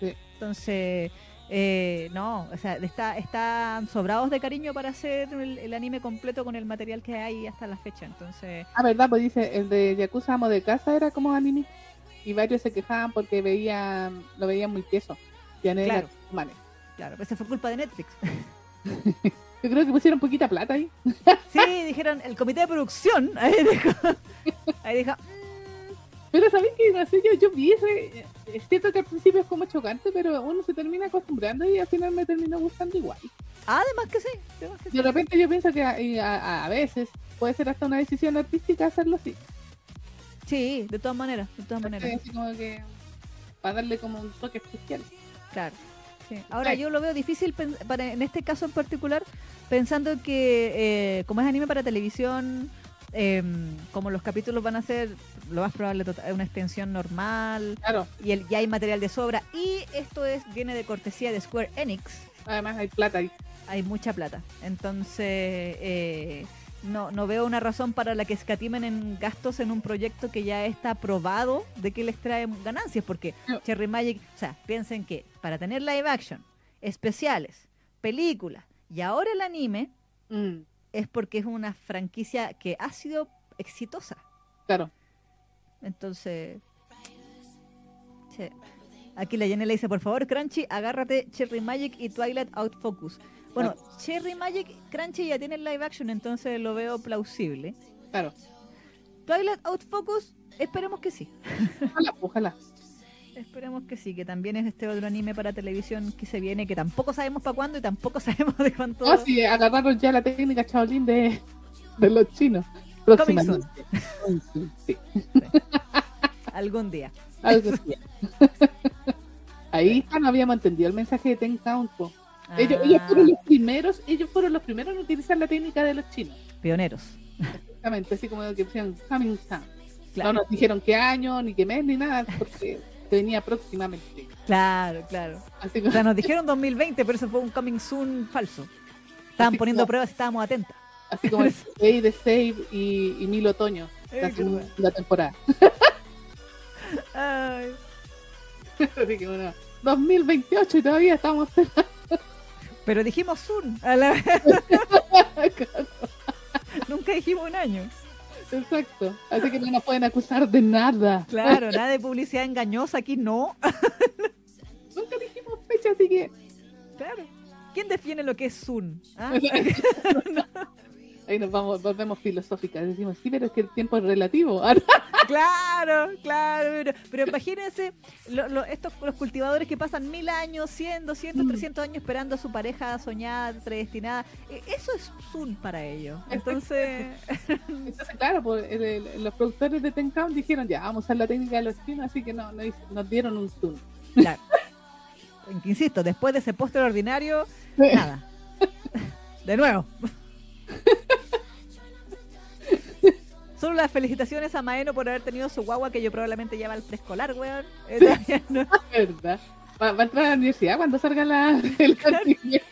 sí. entonces... eh, no, o sea, está, están sobrados de cariño para hacer el, el anime completo con el material que hay hasta la fecha. Entonces, Ah, verdad, pues dice, el de Yakuza Amo de Casa era como anime. Y varios se quejaban porque veían, lo veían muy tieso. Claro. humano. claro, pues eso fue culpa de Netflix. Yo creo que pusieron poquita plata ahí. Sí, dijeron, el comité de producción, ahí dijo, ahí dijo, "Mm, Pero ¿sabéis que no sé, yo, yo vi ese, es cierto que al principio es como chocante, pero uno se termina acostumbrando y al final me terminó gustando igual. además que sí, además que sí. De repente yo pienso que a, a- a veces puede ser hasta una decisión artística hacerlo así. Sí, de todas maneras, de todas maneras, Así como que para darle como un toque especial. claro. sí. Ahora yo lo veo difícil para, en este caso en particular, pensando que eh, como es anime para televisión, em, como los capítulos van a ser, lo más probable tota- una extensión normal, Claro, y el, ya hay material de sobra, y esto es viene de cortesía de Square Enix, además hay plata ahí. hay mucha plata. Entonces, eh, no, no veo una razón para la que escatimen en gastos en un proyecto que ya está probado de que les trae ganancias, porque No. Cherry Magic, o sea, piensen que para tener live action, especiales, películas y ahora el anime, Mm, es porque es una franquicia que ha sido exitosa. claro. Entonces, sí. aquí la Jenny le dice, por favor, Crunchy, agárrate Cherry Magic y Twilight Outfocus. Bueno, Cherry Magic, Crunchy ya tiene live action, entonces lo veo plausible. Claro. Twilight Outfocus, esperemos que sí. Ojalá, ojalá. Esperemos que sí, que también es este otro anime para televisión que se viene, que tampoco sabemos para cuándo y tampoco sabemos de cuánto. No, sí, agarraron ya la técnica Shaolin de, de los chinos. Próximamente. Coming soon, Sí, Algún día. algo así. Ahí no habíamos entendido el mensaje de Ten Count. Ellos, ellos Ah, fueron los primeros, ellos fueron los primeros en utilizar la técnica de los chinos. Pioneros. Exactamente, así como que decían coming soon. Claro, No nos dijeron qué año, ni qué mes, ni nada, porque venía próximamente. claro, claro. Así O sea, nos dijeron 2020, pero eso fue un coming soon falso. Estaban Así poniendo como- pruebas y estábamos atentas. así como el Day de Save y, y Mil Otoño, la Eh, segunda temporada. Ay, Así que bueno, 2028 y todavía estamos. pero dijimos soon. a la- Nunca dijimos un año. Exacto. Así que no nos pueden acusar de nada. Claro, nada de publicidad engañosa aquí, no. Nunca dijimos fecha, así que Claro. ¿Quién define lo que es soon? ¿Ah? ahí nos vamos, volvemos filosóficas. Decimos, sí, pero es que el tiempo es relativo. Claro, claro, pero, pero imagínense lo- lo- estos los cultivadores que pasan mil años, 100, 200, Mm. 300 años esperando a su pareja soñada, predestinada. E- Eso es Zoom para ellos. Entonces, Entonces, claro, pues, el- el- los productores de Ten Count dijeron, ya, vamos a usar la técnica de los chinos, así que no, no nos dieron un zoom. claro. Insisto, después de ese póster ordinario, nada. De nuevo. Solo las felicitaciones a Maeno por haber tenido su guagua que yo probablemente lleva al preescolar, weón. Eh, no- ¿Verdad? Va, va a entrar a la universidad cuando salga la, el anime.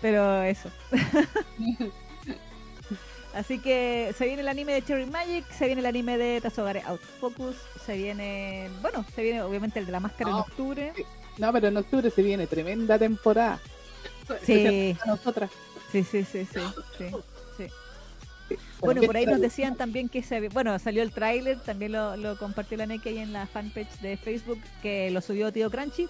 Pero eso. Así que se viene el anime de Cherry Magic, se viene el anime de Tazogare Out Focus, se viene, bueno, se viene obviamente el de la máscara en octubre. No, pero en octubre se viene tremenda temporada. Sí, A nosotras. sí, sí, sí, sí. sí. Bueno, por ahí nos decían también que se, bueno, salió el tráiler, también lo, lo compartió la NEC ahí en la fanpage de Facebook, que lo subió Tío Crunchy,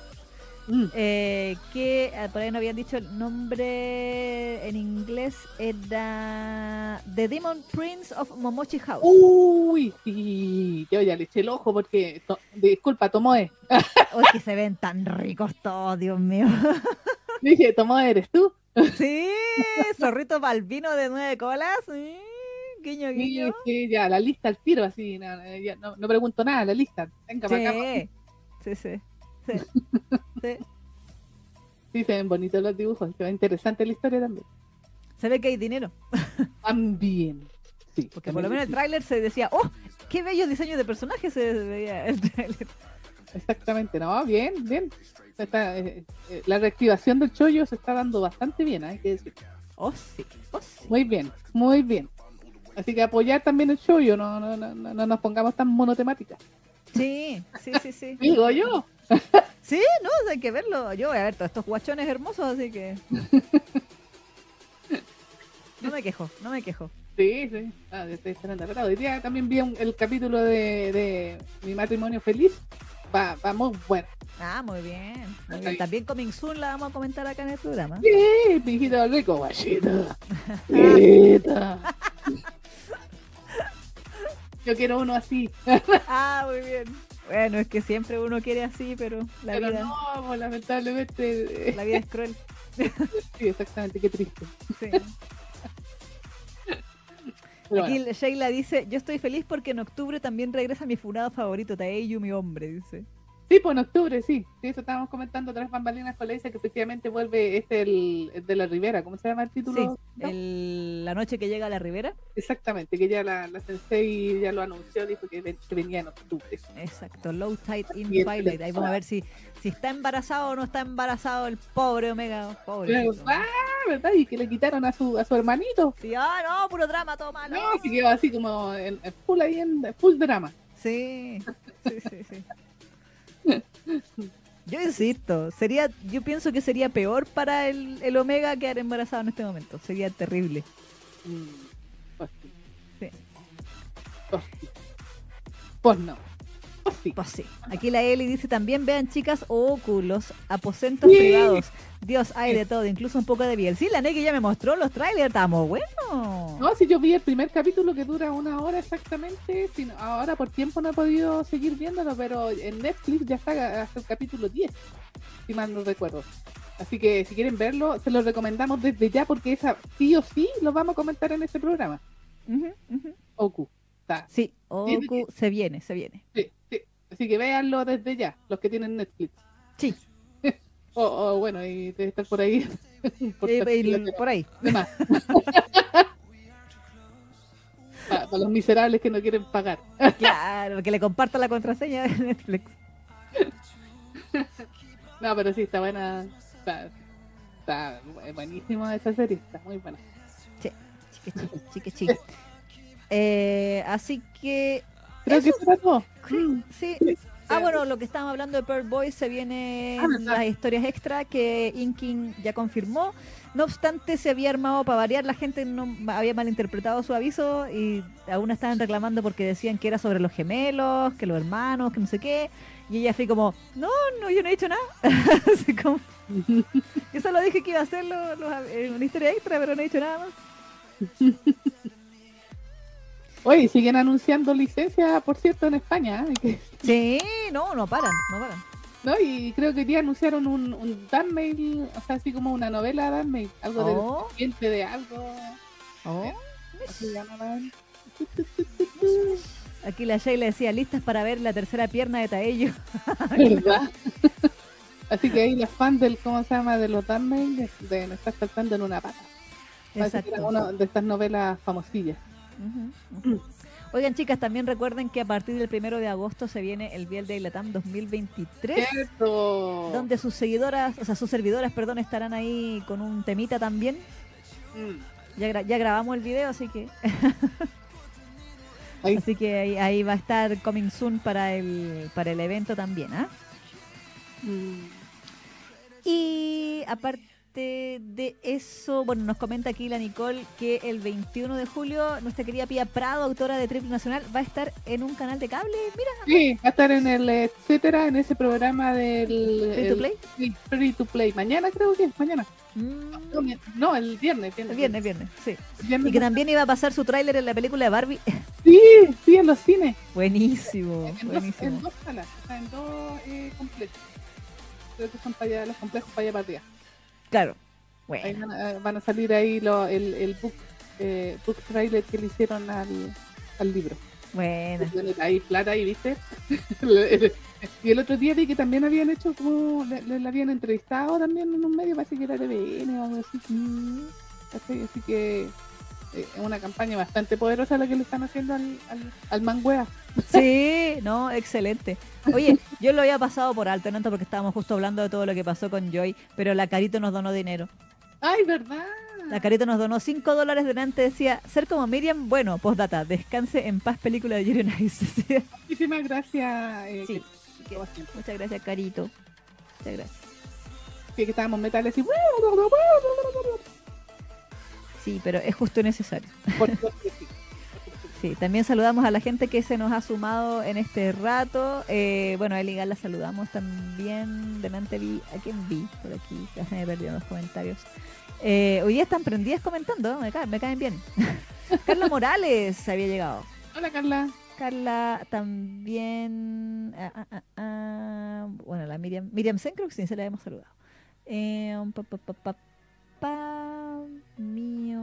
Mm, eh, que eh, por ahí no habían dicho el nombre en inglés, era The Demon Prince of Momochi House. Uy, sí, yo ya le eché el ojo porque, to- disculpa, Tomoe. Uy, que se ven tan ricos todos, Dios mío. Dije, Tomoe, ¿eres tú? Sí, zorrito balbino de nueve colas. sí, Guiño, guiño. sí, ya, la lista al tiro, así, no, no, ya, no, no pregunto nada, la lista. Venga, para acá. Sí, sí, sí. Sí, sí. Sí, se ven bonitos los dibujos, se ve interesante la historia también. Se ve que hay dinero. También. Sí, Porque por lo menos el tráiler se decía, ¡oh! ¡Qué bellos diseños de personajes se veía el tráiler! Exactamente, no, bien, bien. Está, eh, eh, la reactivación del chollo se está dando bastante bien, hay que decir. ¡Oh, sí! ¡Oh, sí! Muy bien, muy bien. Así que apoyar también el chollo, no, no, no, no, no nos pongamos tan monotemáticas. Sí, sí, sí, sí. Digo yo. Sí, no, hay que verlo. Yo voy a ver todos estos guachones hermosos, así que. No me quejo, no me quejo. Sí, sí. Ah, estoy esperando. Pero hoy día también vi un- el capítulo de, de Mi matrimonio feliz. Va, va muy bueno. Ah, muy bien. También Coming Soon la vamos a comentar acá en el programa. Sí, mi hijito rico, guachito. Yo quiero uno así. Ah, muy bien. Bueno, es que siempre uno quiere así, pero la pero vida, no, pues, lamentablemente. eh, la vida es cruel. Sí, exactamente, qué triste. Sí. Aquí Sheila dice, yo estoy feliz porque en octubre también regresa mi furado favorito, Taeyu, mi hombre, dice. Sí, pues en octubre, sí. Sí, eso estábamos comentando tras bambalinas con la dice que efectivamente vuelve este el, el de la Rivera. ¿Cómo se llama el Sí, título? ¿No? el- la noche que llega a la ribera. Exactamente, que ya la, la sensei ya lo anunció, dijo que, ven- que venía en octubre. Exacto, Low Tide in el Twilight. Ahí vamos a ver si, si está embarazado o no está embarazado el pobre Omega. Pobre. Ah, ¿verdad? Y que le quitaron a su, a su hermanito. Sí, ah, no, puro drama, todo malo. No, se quedó así como en, en full ahí en full drama. Sí, sí, sí, sí. Yo insisto, sería, yo pienso que sería peor para el, el Omega quedar embarazado en este momento. Sería terrible. Mm, Pues sí. Pues. Pues no. Pues sí. Pues sí. Aquí la Eli dice también, vean chicas, óculos, aposentos Sí. privados. Dios, hay de todo, incluso un poco de biel. Sí, la Neki ya me mostró los trailers, estamos buenos. No, si yo vi el primer capítulo que dura una hora exactamente, si no- ahora por tiempo no he podido seguir viéndolo, pero en Netflix ya está hasta el capítulo 10, si mal no recuerdo. Así que si quieren verlo, se lo recomendamos desde ya porque esa sí o sí lo vamos a comentar en este programa. Ujú. Oku. Está. Sí, Oku se viene, se viene. Sí. Así que véanlo desde ya, los que tienen Netflix. Sí, O, o bueno, y debe estar por ahí. por eh, el- por ahí. para, los miserables que no quieren pagar. Claro, que le comparta la contraseña de Netflix. No, pero sí, está buena. Está, está buenísima esa serie, está muy buena. Chique, chique, chique, chique. Eh, así que Creo Eso- que todo. Sí. Ah, bueno, lo que estábamos hablando de Pearl Boys se viene Ah, las historias extra que Inking ya confirmó. No obstante, se había armado para variar, la gente no había malinterpretado su aviso y aún estaban reclamando porque decían que era sobre los gemelos, que los hermanos, que no sé qué. Y ella fue como, no, no, yo no he dicho nada. Así como, yo solo dije que iba a hacerlo en una historia extra, pero no he dicho nada más. Oye, siguen anunciando licencia, por cierto, en España. ¿eh? Sí, no, no paran, no paran. ¿no? Y creo que hoy día anunciaron un, un Danmail, o sea, así como una novela Danmail, algo Oh. del cliente de algo. Oh. ¿Cómo se llamaban? Aquí la Sheila decía, listas para ver la tercera pierna de Taello. ¿Verdad? Así que ahí los fans del, ¿cómo se llama? De los Danmail de, de estar saltando en una pata. Exacto. una de estas novelas famosillas. Oigan, chicas, también recuerden que a partir del primero de agosto se viene el Biel de Latam 2023, ¡Cierto! donde sus seguidoras, o sea, sus servidoras, perdón, estarán ahí con un temita también. Mm. Ya, gra- ya grabamos el video, así que Ahí. así que ahí, ahí va a estar coming soon para el para el evento también, ¿ah? Mm. Y aparte de eso, bueno, nos comenta aquí la Nicole que el 21 de julio nuestra querida Pía Prado, autora de Triple Nacional, va a estar en un canal de cable. Mira, Sí, va a estar en el etcétera, en ese programa del Free to el- Play. sí, Free to Play. Mañana creo que es, mañana. Mm, No, el viernes. el viernes, viernes, viernes, sí. viernes. Y que también iba a pasar su tráiler en la película de Barbie. Sí, sí, en los cines. buenísimo, En dos, en dos salas, en dos eh, complejos. Creo que son para allá, los complejos para allá para arriba. Claro. Ahí Bueno, van, a, van a salir ahí lo, el, el book, eh, book trailer que le hicieron al, al libro. bueno. Ahí plata ahí, ¿viste? y el otro día vi que también habían hecho como, le, le- habían entrevistado también en un medio, parece que era TVN o algo así. Mm. Así que es una campaña bastante poderosa la que le están haciendo al, al, al Manguea. Sí, no, excelente. Oye, yo lo había pasado por alto, no porque estábamos justo hablando de todo lo que pasó con Joy, pero la Carito nos donó dinero. Ay, ¿verdad? La Carito nos donó 5 dólares delante, decía, ser como Miriam, bueno, postdata, descanse en paz, película de Yuri Nice. Muchísimas gracias. eh, Sí. que- que- Muchas gracias, Carito. Muchas gracias. que estábamos metales y Sí, pero es justo necesario. por supuesto que sí. También saludamos a la gente que se nos ha sumado en este rato. Eh, bueno, a Eli Gal la saludamos también. Delante vi, ¿a quién vi? Por aquí, ya se me perdieron los comentarios. Eh, hoy día están prendidas comentando, me caen, me caen bien. Carla Morales había llegado. Hola Carla. Carla también. ah, ah, ah, ah, bueno, la Miriam. Miriam Sen creo que sí, se la hemos saludado. Eh, um, pa, pa, pa, pa, pa, mío,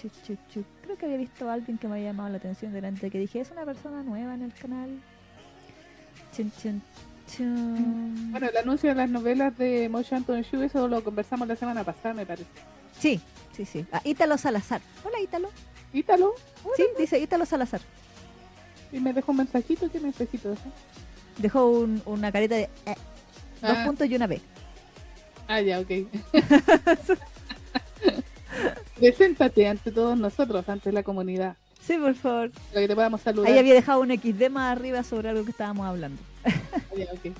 chu. Creo que había visto a alguien que me había llamado la atención delante que dije, es una persona nueva en el canal. Chun, chun, chun. Bueno, el anuncio de las novelas de Motion Anton Shu, eso lo conversamos la semana pasada, me parece. Sí, sí, sí. Ah, Ítalo Salazar. Hola, Ítalo. Ítalo. Sí, dice Ítalo Salazar. Y me dejó un mensajito. ¿Qué mensajito dejó? Dejó un- una careta de eh, dos Ah. puntos y una B. Ah, ya, ok. Preséntate ante todos nosotros, ante la comunidad, Sí, por favor. para que te podamos saludar. Ahí había dejado un XD más arriba sobre algo que estábamos hablando. Ah, ya, ok.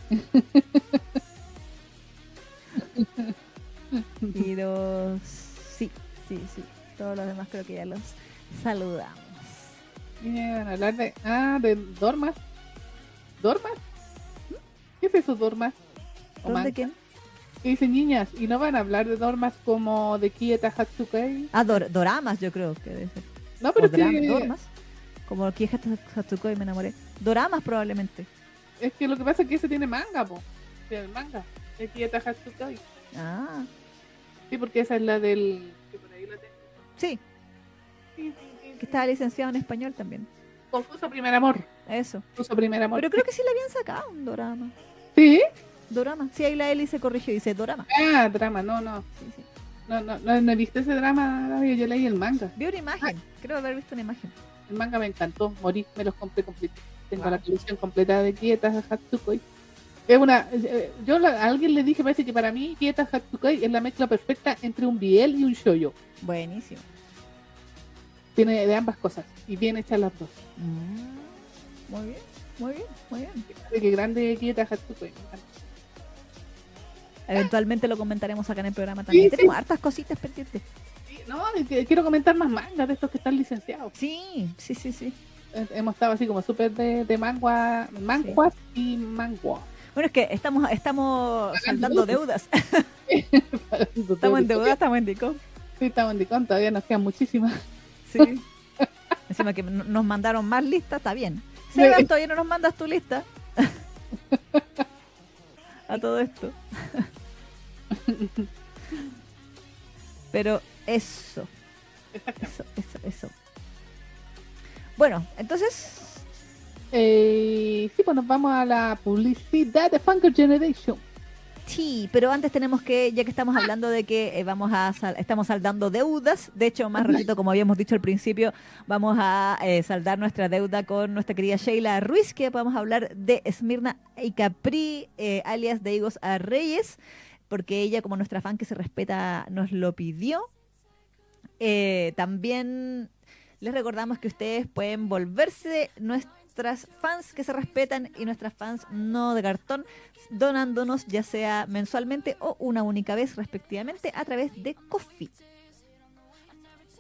Y los... Sí, sí, sí. Todos los demás creo que ya los saludamos. Bien, hablar de. Ah, de Dormas. ¿Dormas? ¿Qué es eso, Dormas? O ¿Dónde man- quién? ¿Qué dicen niñas? ¿Y no van a hablar de Dormas como de Kieta Hatsukai? Ah, Dor- Doramas yo creo que debe ser. No, O pero Dram- que. Como aquí Hatsukoi me enamoré. Doramas probablemente. es que lo que pasa es que ese tiene manga, po. Tiene el manga. De Kieta Hatsukai. Ah, Sí, porque esa es la del. que por ahí la tengo. sí, Sí, sí, sí, que estaba licenciado en español también. Confuso primer amor. Eso. Confuso primer amor. Pero creo que sí le habían sacado un dorama. Sí. Dorama. Sí, ahí la Eli se corrigió y dice dorama. Ah, drama, no, no. Sí, sí. No, no, no, no he visto ese drama, yo leí el manga. Vi una imagen. Creo haber visto una imagen. El manga me encantó, morí, me los compré completo. Tengo Wow. la colección completa de Kieta Hatsukoi. Es una, eh, yo la- a alguien le dije, parece que para mí Kieta Hatsukoi es la mezcla perfecta entre un biel y un shoyo. Buenísimo. Tiene de ambas cosas y bien hechas las dos. Mm, Muy bien, muy bien, muy bien. Que grande Kieta Hatsukoi. me encanta. Eventualmente lo comentaremos acá en el programa también. Sí, Tenemos hartas cositas pendientes. Sí, No, quiero comentar más mangas de estos que están licenciados. Sí, sí, sí, sí. Eh, Hemos estado así como súper de, de mangua, manguas y mangua. Bueno, es que estamos, estamos saldando deudas. estamos en deuda, estamos en Dico. Sí, estamos en Dicón, todavía nos quedan muchísimas. Sí. Encima que nos mandaron más listas, está bien. Sebas, todavía no nos mandas tu lista. A todo esto. Pero eso, eso, eso, eso. Bueno, entonces, Eh, sí, pues nos vamos a la publicidad de Funker Generation. Sí, pero antes tenemos que, ya que estamos hablando de que eh, vamos a sal- estamos saldando deudas, de hecho, más ratito, como habíamos dicho al principio, vamos a eh, saldar nuestra deuda con nuestra querida Sheila Ruiz, que vamos a hablar de Esmirna y Capri, eh, alias de Higos a Reyes, porque ella, como nuestra fan que se respeta, nos lo pidió. Eh, también les recordamos que ustedes pueden volverse nuestras fans que se respetan y nuestras fans no de cartón, donándonos ya sea mensualmente o una única vez respectivamente a través de Coffee.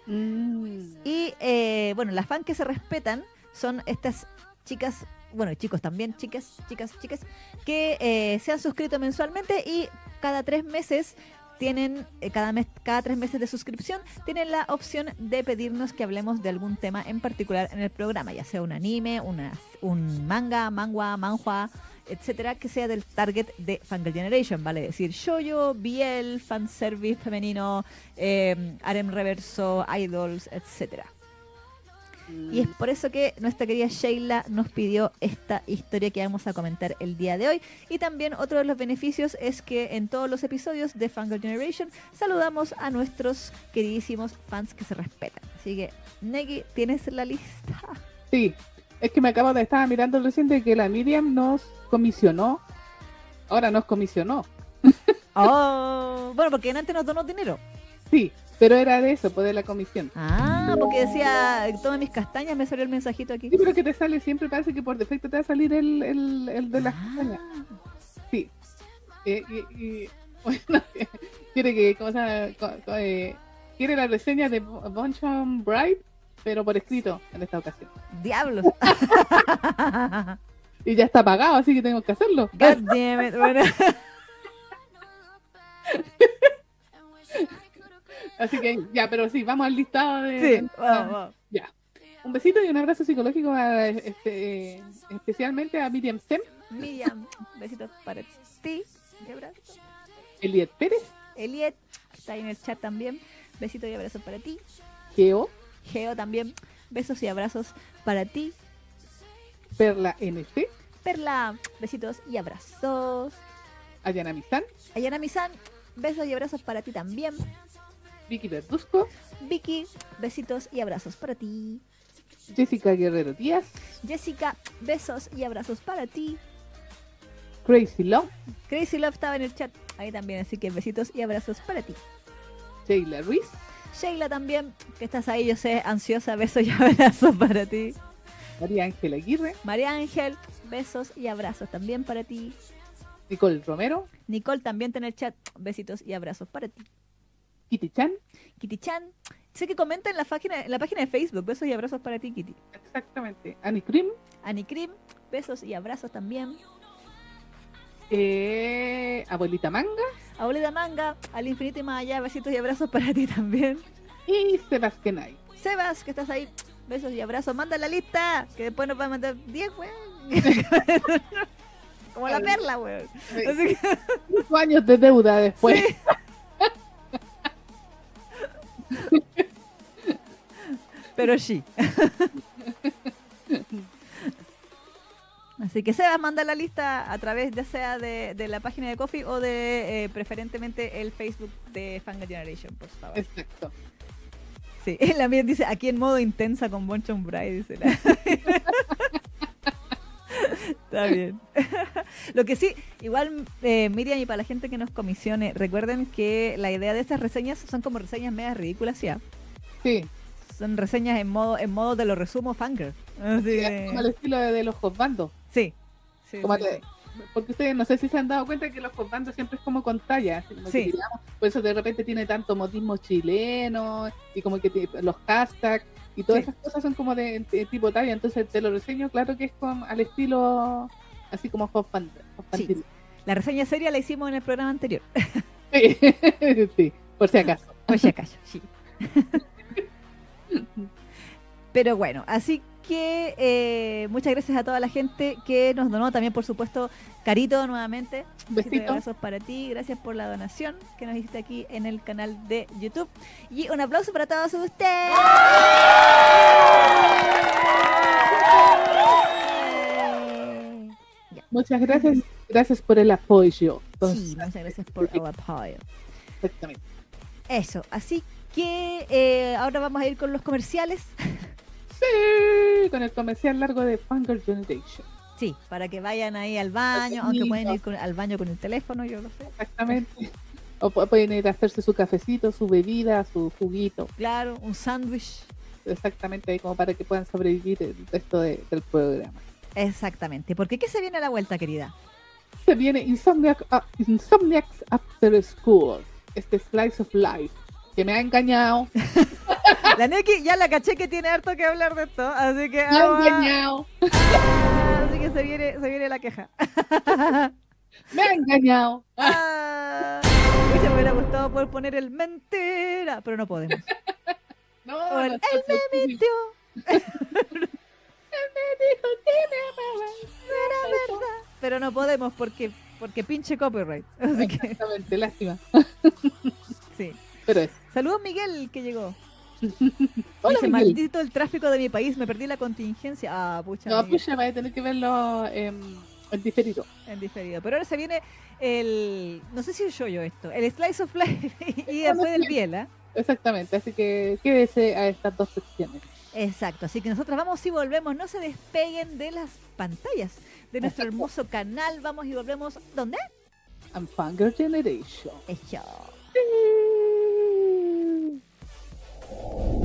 Mm. Y eh, bueno, las fans que se respetan son estas chicas, bueno, y chicos también, chicas, chicas, chicas, que eh, se han suscrito mensualmente y cada tres meses tienen, eh, cada, mes, cada tres meses de suscripción, tienen la opción de pedirnos que hablemos de algún tema en particular en el programa, ya sea un anime, una, un manga, mangua, manhua, etcétera, que sea del target de Fangirl Generation, vale decir, shoujo, BL, fanservice femenino, eh, reverso, idols, etcétera. Y es por eso que nuestra querida Sheila nos pidió esta historia que vamos a comentar el día de hoy. Y también otro de los beneficios es que en todos los episodios de Fangirl Generation saludamos a nuestros queridísimos fans que se respetan. Así que, Neki, ¿tienes la lista? Sí, es que me acabo de estar mirando recién de que la Miriam nos comisionó. Ahora nos comisionó. Oh, bueno, porque antes nos donó dinero. Sí, pero era de eso, pues de la comisión. Ah, porque decía, todas mis castañas, me salió el mensajito aquí. Sí, pero que te sale siempre, parece que por defecto te va a salir el, el, el de las Ah. castañas. Sí. Eh, y, y- bueno, quiere que, ¿cómo se eh, quiere la reseña de Bonchon Bride, pero por escrito en esta ocasión. Diablos. Y ya está pagado, así que tengo que hacerlo. God damn it. Bueno, Así que ya, pero sí, vamos al listado de. sí, vamos, vamos. Ya. Un besito y un abrazo psicológico a, este, eh, especialmente a Miriam Sem, Miriam, besitos para ti. y abrazos. Eliet Pérez, Eliet, que está ahí en el chat también. Besitos y abrazos para ti. Geo, Geo también. Besos y abrazos para ti. Perla NC, Perla, besitos y abrazos. Ayana Mizan, Ayana Misan, besos y abrazos para ti también. Vicky Verduzco, Vicky, besitos y abrazos para ti. Jessica Guerrero Díaz, Jessica, besos y abrazos para ti. Crazy Love, Crazy Love estaba en el chat ahí también, así que besitos y abrazos para ti. Sheila Ruiz, Sheila también, que estás ahí, yo sé, ansiosa, besos y abrazos para ti. María Ángela Aguirre, María Ángel, besos y abrazos también para ti. Nicole Romero, Nicole también está en el chat, besitos y abrazos para ti. Kitty Chan, Kitty Chan, sé que comenta en la página, en la página de Facebook, besos y abrazos para ti, Kitty. exactamente, Annie Krim, besos y abrazos también. eh, Abuelita Manga Abuelita Manga, al infinito y más allá, besitos y abrazos para ti también. y Sebastián Ay. Sebas, que estás ahí, besos y abrazos, manda la lista, que después nos va a mandar 10, weón. Como la perla, weón. Así que, años de deuda después. Sí. Pero sí. Así que Sebas manda la lista a través ya sea de, de la página de Coffee o de eh, preferentemente el Facebook de Fanga Generation, por favor. Exacto. Sí, la mía dice aquí en modo intensa con Bonchon Bray, dice la. Está bien. Lo que sí, igual eh, Miriam y para la gente que nos comisione, recuerden que la idea de estas reseñas son como reseñas medias ridículas, ¿ya? Sí, Son reseñas en modo, en modo de lo resumo Fanger. Así sí, como el estilo de, de los hotbandos. sí. Sí, Como sí, te- sí. Porque ustedes no sé si se han dado cuenta que los hotbandos siempre es como con talla. Sí. digamos, por eso de repente tiene tanto modismo chileno y como que los hashtags y todas Sí. esas cosas son como de, de tipo talla. Entonces te lo reseño, claro que es con, al estilo así como hotbandil. La reseña seria la hicimos en el programa anterior. Sí. sí, por si acaso. Por si acaso, sí. Pero bueno, así que eh, muchas gracias a toda la gente que nos donó. También, por supuesto, Carito nuevamente. Besitos abrazos para ti. Gracias por la donación que nos hiciste aquí en el canal de YouTube. Y un aplauso para todos ustedes. Muchas gracias. Gracias por el apoyo. Sí, muchas gracias por el apoyo. Exactamente. Eso, así que eh, ahora vamos a ir con los comerciales. Sí, con el comercial largo de Fangirl Generation. Sí, para que vayan ahí al baño, aunque pueden ir con- al baño con el teléfono, yo lo sé. Exactamente. O pu- pueden ir a hacerse su cafecito, su bebida, su juguito. Claro, un sándwich. Exactamente, ahí como para que puedan sobrevivir el resto de- del programa. Exactamente. Porque ¿qué se viene a la vuelta, querida? Se viene Insomniac, ah, Insomniacs After School, este Slice of Life, que me ha engañado. La Neki ya la caché que tiene harto que hablar de esto, así que Me ha vamos a- engañado. así que se viene, se viene la queja. Me ha engañado. Ah, me hubiera gustado poder poner el mentira, pero no podemos. No, O el, no, él me mintió, dijo que me amaba. era verdad. Pero no podemos porque porque pinche copyright. Así que Exactamente, lástima. sí. Pero es. Saludos Miguel que llegó. Hola, Dice, Miguel. maldito el tráfico de mi país, me perdí la contingencia. Ah, pucha. No, Miguel, pues ya va a tener que verlo em, en diferido. en diferido. Pero ahora se viene el. No sé si yo yo esto. El Slice of Life y después del Biel, ¿ah? Exactamente, así que quédese a estas dos secciones. Exacto, así que nosotros vamos y volvemos, no se despeguen de las pantallas de nuestro Exacto. hermoso canal, vamos y volvemos, ¿dónde? And Fanger Generation. Eso. Sí. you